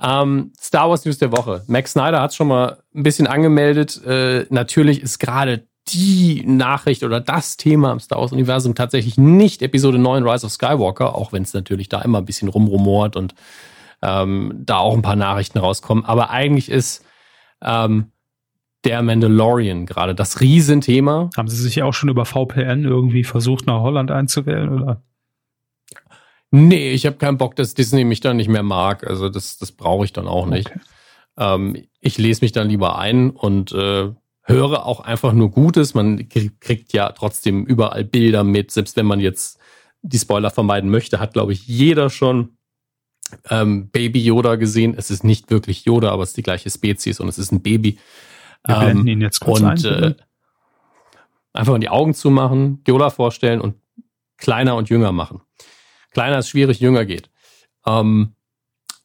S1: Ähm, Star Wars News der Woche. Max Snyder hat schon mal ein bisschen angemeldet. Äh, natürlich ist gerade die Nachricht oder das Thema im Star Wars-Universum tatsächlich nicht Episode 9 Rise of Skywalker, auch wenn es natürlich da immer ein bisschen rumrumort und ähm, da auch ein paar Nachrichten rauskommen. Aber eigentlich ist ähm, der Mandalorian gerade das Riesenthema.
S2: Haben Sie sich auch schon über VPN irgendwie versucht, nach Holland einzuwählen, oder?
S1: Nee, ich habe keinen Bock, dass Disney mich dann nicht mehr mag. Also das, das brauche ich dann auch nicht. Okay. Ähm, ich lese mich dann lieber ein und äh, höre auch einfach nur Gutes. Man kriegt ja trotzdem überall Bilder mit, selbst wenn man jetzt die Spoiler vermeiden möchte, hat, glaube ich, jeder schon ähm, Baby Yoda gesehen. Es ist nicht wirklich Yoda, aber es ist die gleiche Spezies und es ist ein Baby.
S2: Wir blenden ihn jetzt kurz und, ein. Äh,
S1: einfach in die Augen zu machen, Yoda vorstellen und kleiner und jünger machen. Kleiner ist schwierig, jünger geht. Ähm,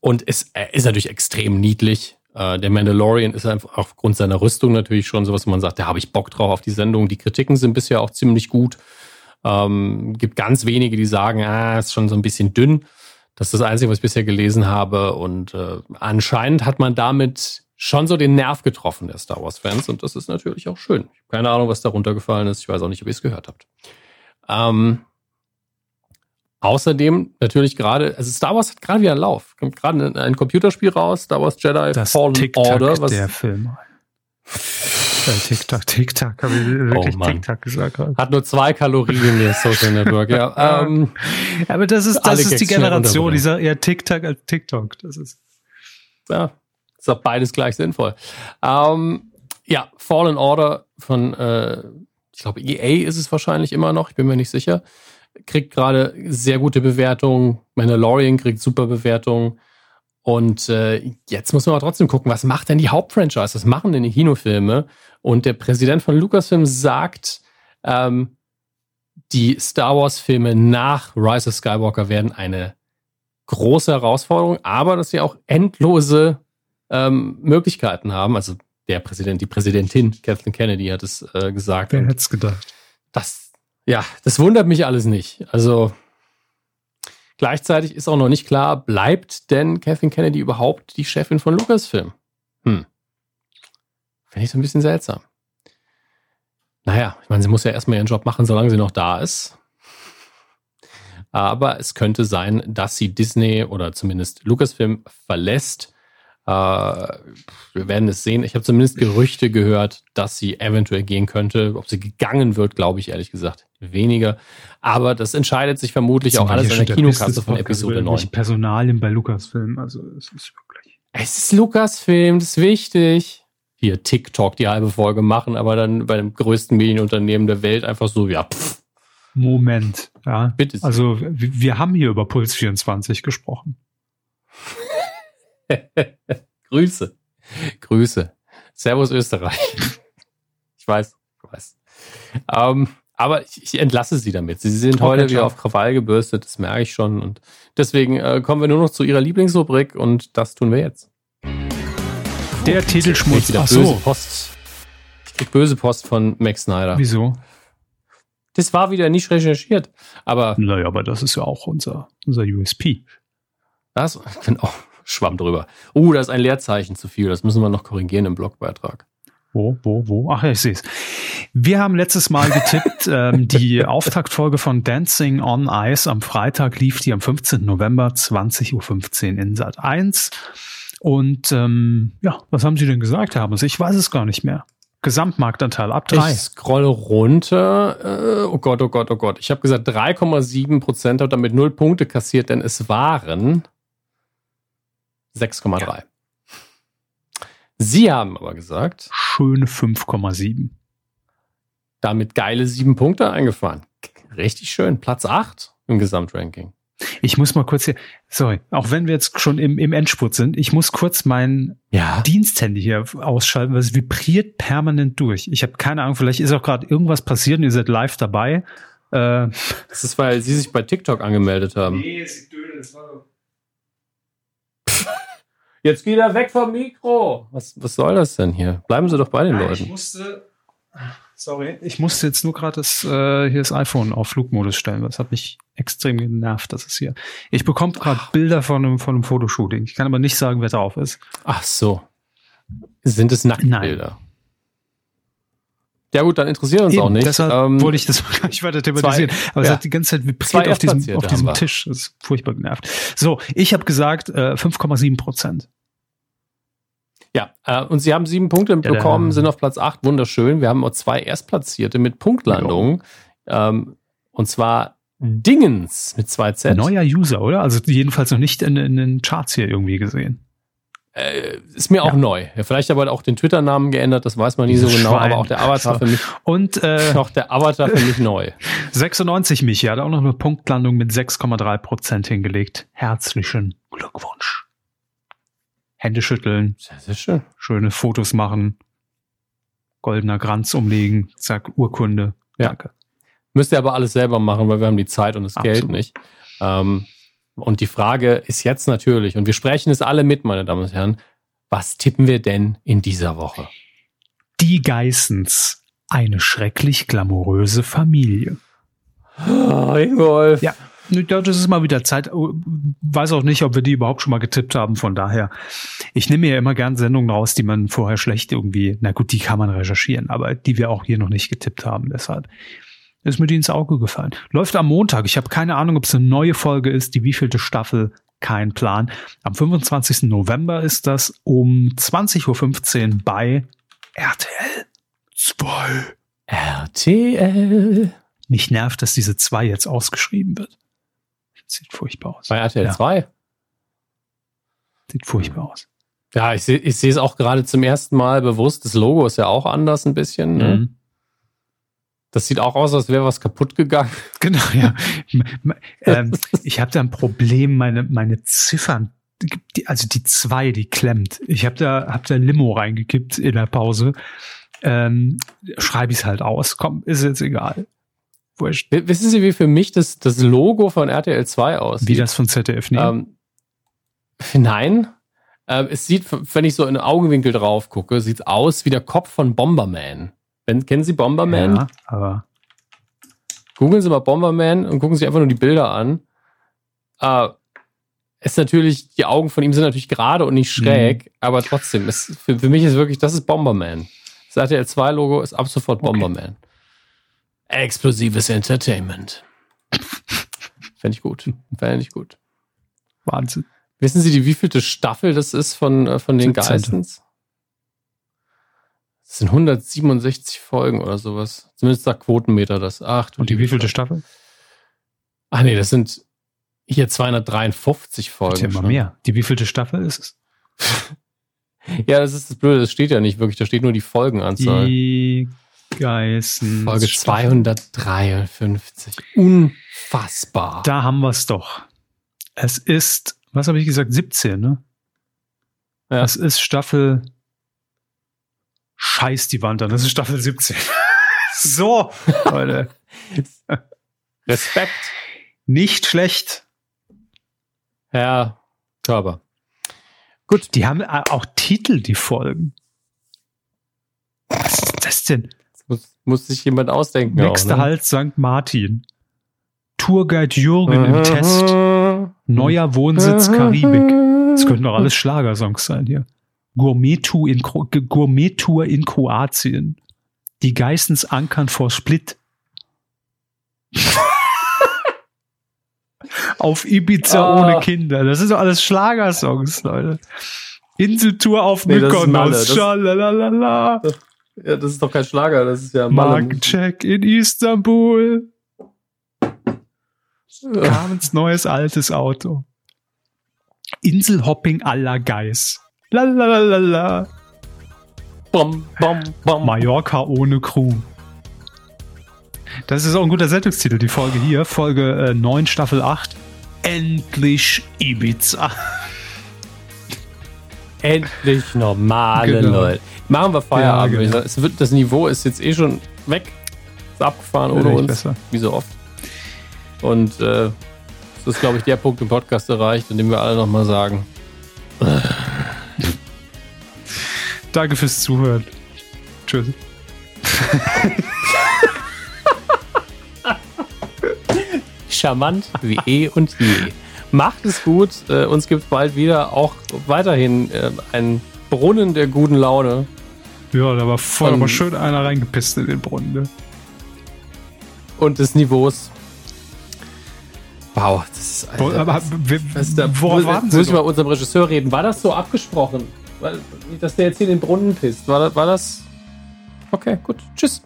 S1: und es ist natürlich extrem niedlich. Äh, der Mandalorian ist einfach aufgrund seiner Rüstung natürlich schon sowas, wo man sagt, da habe ich Bock drauf auf die Sendung. Die Kritiken sind bisher auch ziemlich gut. Ähm, gibt ganz wenige, die sagen, ah, ist schon so ein bisschen dünn. Das ist das Einzige, was ich bisher gelesen habe. Und äh, anscheinend hat man damit schon so den Nerv getroffen der Star Wars-Fans. Und das ist natürlich auch schön. Ich habe keine Ahnung, was da runtergefallen ist. Ich weiß auch nicht, ob ihr es gehört habt. Ähm, Außerdem natürlich gerade, also Star Wars hat gerade wieder einen Lauf. Kommt gerade ein Computerspiel raus, Star Wars Jedi
S2: das Fallen Order. Was der Film. TikTok, TikTok, habe ich wirklich oh TikTok gesagt.
S1: Hat nur zwei Kalorien, der Social Network, ja. ähm,
S2: aber das ist, das ist die Generation, die sagt eher TikTok als TikTok. Das ist.
S1: Ja, ist auch beides gleich sinnvoll. Ähm, ja, Fallen Order von, äh, ich glaube, EA ist es wahrscheinlich immer noch, ich bin mir nicht sicher kriegt gerade sehr gute Bewertungen. Mandalorian kriegt super Bewertungen. Und äh, jetzt muss man aber trotzdem gucken, was macht denn die Hauptfranchise? Was machen denn die Kinofilme? Und der Präsident von Lucasfilm sagt, ähm, die Star Wars-Filme nach Rise of Skywalker werden eine große Herausforderung, aber dass sie auch endlose ähm, Möglichkeiten haben. Also der Präsident, die Präsidentin Kathleen Kennedy hat es äh, gesagt.
S2: Wer hätte es gedacht?
S1: Das ja, das wundert mich alles nicht. Also Gleichzeitig ist auch noch nicht klar, bleibt denn Kathleen Kennedy überhaupt die Chefin von Lucasfilm? Hm. Finde ich so ein bisschen seltsam. Naja, ich meine, sie muss ja erstmal ihren Job machen, solange sie noch da ist. Aber es könnte sein, dass sie Disney oder zumindest Lucasfilm verlässt. Äh, wir werden es sehen. Ich habe zumindest Gerüchte gehört, dass sie eventuell gehen könnte. Ob sie gegangen wird, glaube ich ehrlich gesagt weniger. Aber das entscheidet sich vermutlich auch alles an der Kinokasse von Episode 9.
S2: Personalien bei Lucasfilm, also es ist wirklich.
S1: Es ist Lucasfilm, das ist wichtig. Hier TikTok die halbe Folge machen, aber dann bei dem größten Medienunternehmen der Welt einfach so, ja, pff.
S2: Moment, ja. Bitte. Also wir haben hier über Puls 24 gesprochen.
S1: Grüße. Grüße. Servus Österreich. ich weiß, ich weiß. Ähm, aber ich, ich, entlasse sie damit. Sie sind heute okay, wieder auf Krawall gebürstet, das merke ich schon. Und deswegen äh, kommen wir nur noch zu ihrer Lieblingsrubrik und das tun wir jetzt.
S2: Der Titelschmutz.
S1: Ach so. Post. Ich krieg böse Post von Max Snyder.
S2: Wieso?
S1: Das war wieder nicht recherchiert. Aber.
S2: Naja, aber das ist ja auch unser, unser USP.
S1: Das, genau. Schwamm drüber. Oh, da ist ein Leerzeichen zu viel. Das müssen wir noch korrigieren im Blogbeitrag.
S2: Wo, wo, wo? Ach ja, ich sehe es. Wir haben letztes Mal getippt, ähm, die Auftaktfolge von Dancing on Ice am Freitag lief die am 15. November 20.15 Uhr in Sat 1. Und ähm, ja, was haben Sie denn gesagt, Herr Hammes? Ich weiß es gar nicht mehr. Gesamtmarktanteil ab drei.
S1: Ich scrolle runter. Äh, oh Gott, oh Gott, oh Gott. Ich habe gesagt 3,7 Prozent, habe damit null Punkte kassiert, denn es waren 6,3. Ja. Sie haben aber gesagt.
S2: Schöne 5,7.
S1: Damit geile sieben Punkte eingefahren. Richtig schön. Platz 8 im Gesamtranking.
S2: Ich muss mal kurz hier, sorry, auch wenn wir jetzt schon im, im Endspurt sind, ich muss kurz mein ja. Diensthandy hier ausschalten, weil es vibriert permanent durch. Ich habe keine Ahnung, vielleicht ist auch gerade irgendwas passiert und ihr seid live dabei.
S1: Äh, das ist, weil Sie sich bei TikTok angemeldet haben. Nee, ist die Döne, das war Jetzt geht er weg vom Mikro. Was, was soll das denn hier? Bleiben Sie doch bei den Leuten.
S2: Ich musste, sorry, ich musste jetzt nur gerade das, äh, hier das iPhone auf Flugmodus stellen. Das hat mich extrem genervt, das ist hier. Ich bekomme gerade Bilder von einem, von einem Fotoshooting. Ich kann aber nicht sagen, wer drauf ist.
S1: Ach so. Sind es Nacktbilder? Nein. Ja gut, dann interessiert uns Eben, auch nicht.
S2: Deshalb ähm, wollte ich das gar nicht weiter thematisieren. Zwei, aber ja. es hat die ganze Zeit vibriert auf diesem, auf diesem Tisch. Das ist furchtbar genervt. So, ich habe gesagt äh, 5,7 Prozent.
S1: Ja, äh, und sie haben sieben Punkte bekommen, ja, sind auf Platz acht. Wunderschön. Wir haben auch zwei Erstplatzierte mit Punktlandungen. Ähm, und zwar Dingens mit zwei Z.
S2: Neuer User, oder? Also jedenfalls noch nicht in, in den Charts hier irgendwie gesehen.
S1: Äh, ist mir auch ja. neu. Ja, vielleicht aber auch den Twitter-Namen geändert, das weiß man nie so genau, Schwein. aber auch der Avatar für mich.
S2: Und äh,
S1: auch der Avatar für mich neu.
S2: 96 Michi hat auch noch eine Punktlandung mit 6,3 Prozent hingelegt. Herzlichen Glückwunsch. Hände schütteln.
S1: Sehr, sehr schön.
S2: Schöne Fotos machen. Goldener Kranz umlegen. Zack, Urkunde.
S1: Ja. Danke. Müsst ihr aber alles selber machen, weil wir haben die Zeit und das Absolut. Geld nicht. Ähm, und die Frage ist jetzt natürlich, und wir sprechen es alle mit, meine Damen und Herren, was tippen wir denn in dieser Woche?
S2: Die Geissens. Eine schrecklich glamouröse Familie.
S1: Oh, Ingolf.
S2: Ja, das ist mal wieder Zeit. Oh, weiß auch nicht, ob wir die überhaupt schon mal getippt haben. Von daher, ich nehme ja immer gern Sendungen raus, die man vorher schlecht irgendwie, na gut, die kann man recherchieren, aber die wir auch hier noch nicht getippt haben. Deshalb ist mir die ins Auge gefallen. Läuft am Montag. Ich habe keine Ahnung, ob es eine neue Folge ist, die wievielte Staffel, kein Plan. Am 25. November ist das um 20.15 Uhr bei RTL 2.
S1: RTL.
S2: Mich nervt, dass diese 2 jetzt ausgeschrieben wird. Sieht furchtbar aus.
S1: Bei RTL ja. 2?
S2: Sieht furchtbar aus.
S1: Ja, ich sehe ich sehe es auch gerade zum ersten Mal bewusst. Das Logo ist ja auch anders ein bisschen. Ne? Mhm. Das sieht auch aus, als wäre was kaputt gegangen.
S2: Genau, ja. ähm, ich habe da ein Problem, meine, meine Ziffern, die, also die zwei, die klemmt. Ich habe da, hab da Limo reingekippt in der Pause. Ähm, Schreibe ich es halt aus. Komm, ist jetzt egal.
S1: Wurscht. Wissen Sie, wie für mich das, das Logo von RTL 2 aussieht?
S2: Wie das von ZDF
S1: nehmen? Ähm, nein. Ähm, es sieht, wenn ich so in den Augenwinkel drauf gucke, sieht aus wie der Kopf von Bomberman. Wenn, kennen Sie Bomberman? Ja,
S2: aber.
S1: Googeln Sie mal Bomberman und gucken Sie einfach nur die Bilder an. Äh, ist natürlich, die Augen von ihm sind natürlich gerade und nicht schräg, mhm. aber trotzdem, ist, für, für, mich ist wirklich, das ist Bomberman. Das RTL 2 Logo ist ab sofort Bomberman. Okay. Explosives Entertainment. Fände ich gut. Fände ich gut.
S2: Wahnsinn.
S1: Wissen Sie, die wievielte Staffel das ist von, äh, von den Geistens? Das sind 167 Folgen oder sowas. Zumindest sagt Quotenmeter das. Ach,
S2: Und die wievielte Staffel?
S1: Ach nee, das sind hier 253 Folgen.
S2: Ist ja immer mehr. Die wievielte Staffel ist es?
S1: ja, das ist das Blöde. Das steht ja nicht wirklich. Da steht nur die Folgenanzahl.
S2: Die Geißen.
S1: Folge 253. Unfassbar.
S2: Da haben wir es doch. Es ist, was habe ich gesagt, 17, ne? Ja. Es ist Staffel. Scheiß die Wand an. Das ist Staffel 17. so, Leute.
S1: Respekt.
S2: Nicht schlecht.
S1: Herr Körber.
S2: Gut. Die haben äh, auch Titel, die folgen. Was ist das denn? Das
S1: muss, muss sich jemand ausdenken.
S2: Nächster ne? Halt St. Martin. Tourguide Jürgen im Test. Neuer Wohnsitz Karibik. Das könnten doch alles Schlagersongs sein hier. Gourmet-Tour in, Gourmet in Kroatien. Die Geissens ankern vor Split. auf Ibiza oh. ohne Kinder. Das sind doch alles Schlagersongs, Leute. Inseltour auf nee, Mykonos. Schalalala.
S1: Ja, das ist doch kein Schlager, das ist ja
S2: Markencheck in Istanbul. Carmens neues altes Auto. Inselhopping à la Geis. Lalalala. Bom, bom, bom. Mallorca ohne Crew. Das ist auch ein guter Sendungstitel, die Folge hier. Folge äh, 9, Staffel 8. Endlich Ibiza.
S1: Endlich normale genau. Leute. Machen wir Feierabend. Ja, genau. es wird, das Niveau ist jetzt eh schon weg. Ist abgefahren ohne uns. Besser. Wie so oft. Und äh, das ist, glaube ich, der Punkt im Podcast erreicht, in dem wir alle nochmal sagen.
S2: Danke fürs Zuhören. Tschüss.
S1: charmant wie eh und je. Macht es gut. Äh, uns gibt es bald wieder auch weiterhin äh, einen Brunnen der guten Laune.
S2: Ja, da war voll aber schön einer reingepisst in den Brunnen. Ne?
S1: Und des Niveaus. Wow, das ist.
S2: Wo, aber wir, was da,
S1: worauf warten Muss ich mal unserem Regisseur reden. War das so abgesprochen? Weil, dass der jetzt hier den Brunnen pisst. War, war das? Okay, gut. Tschüss.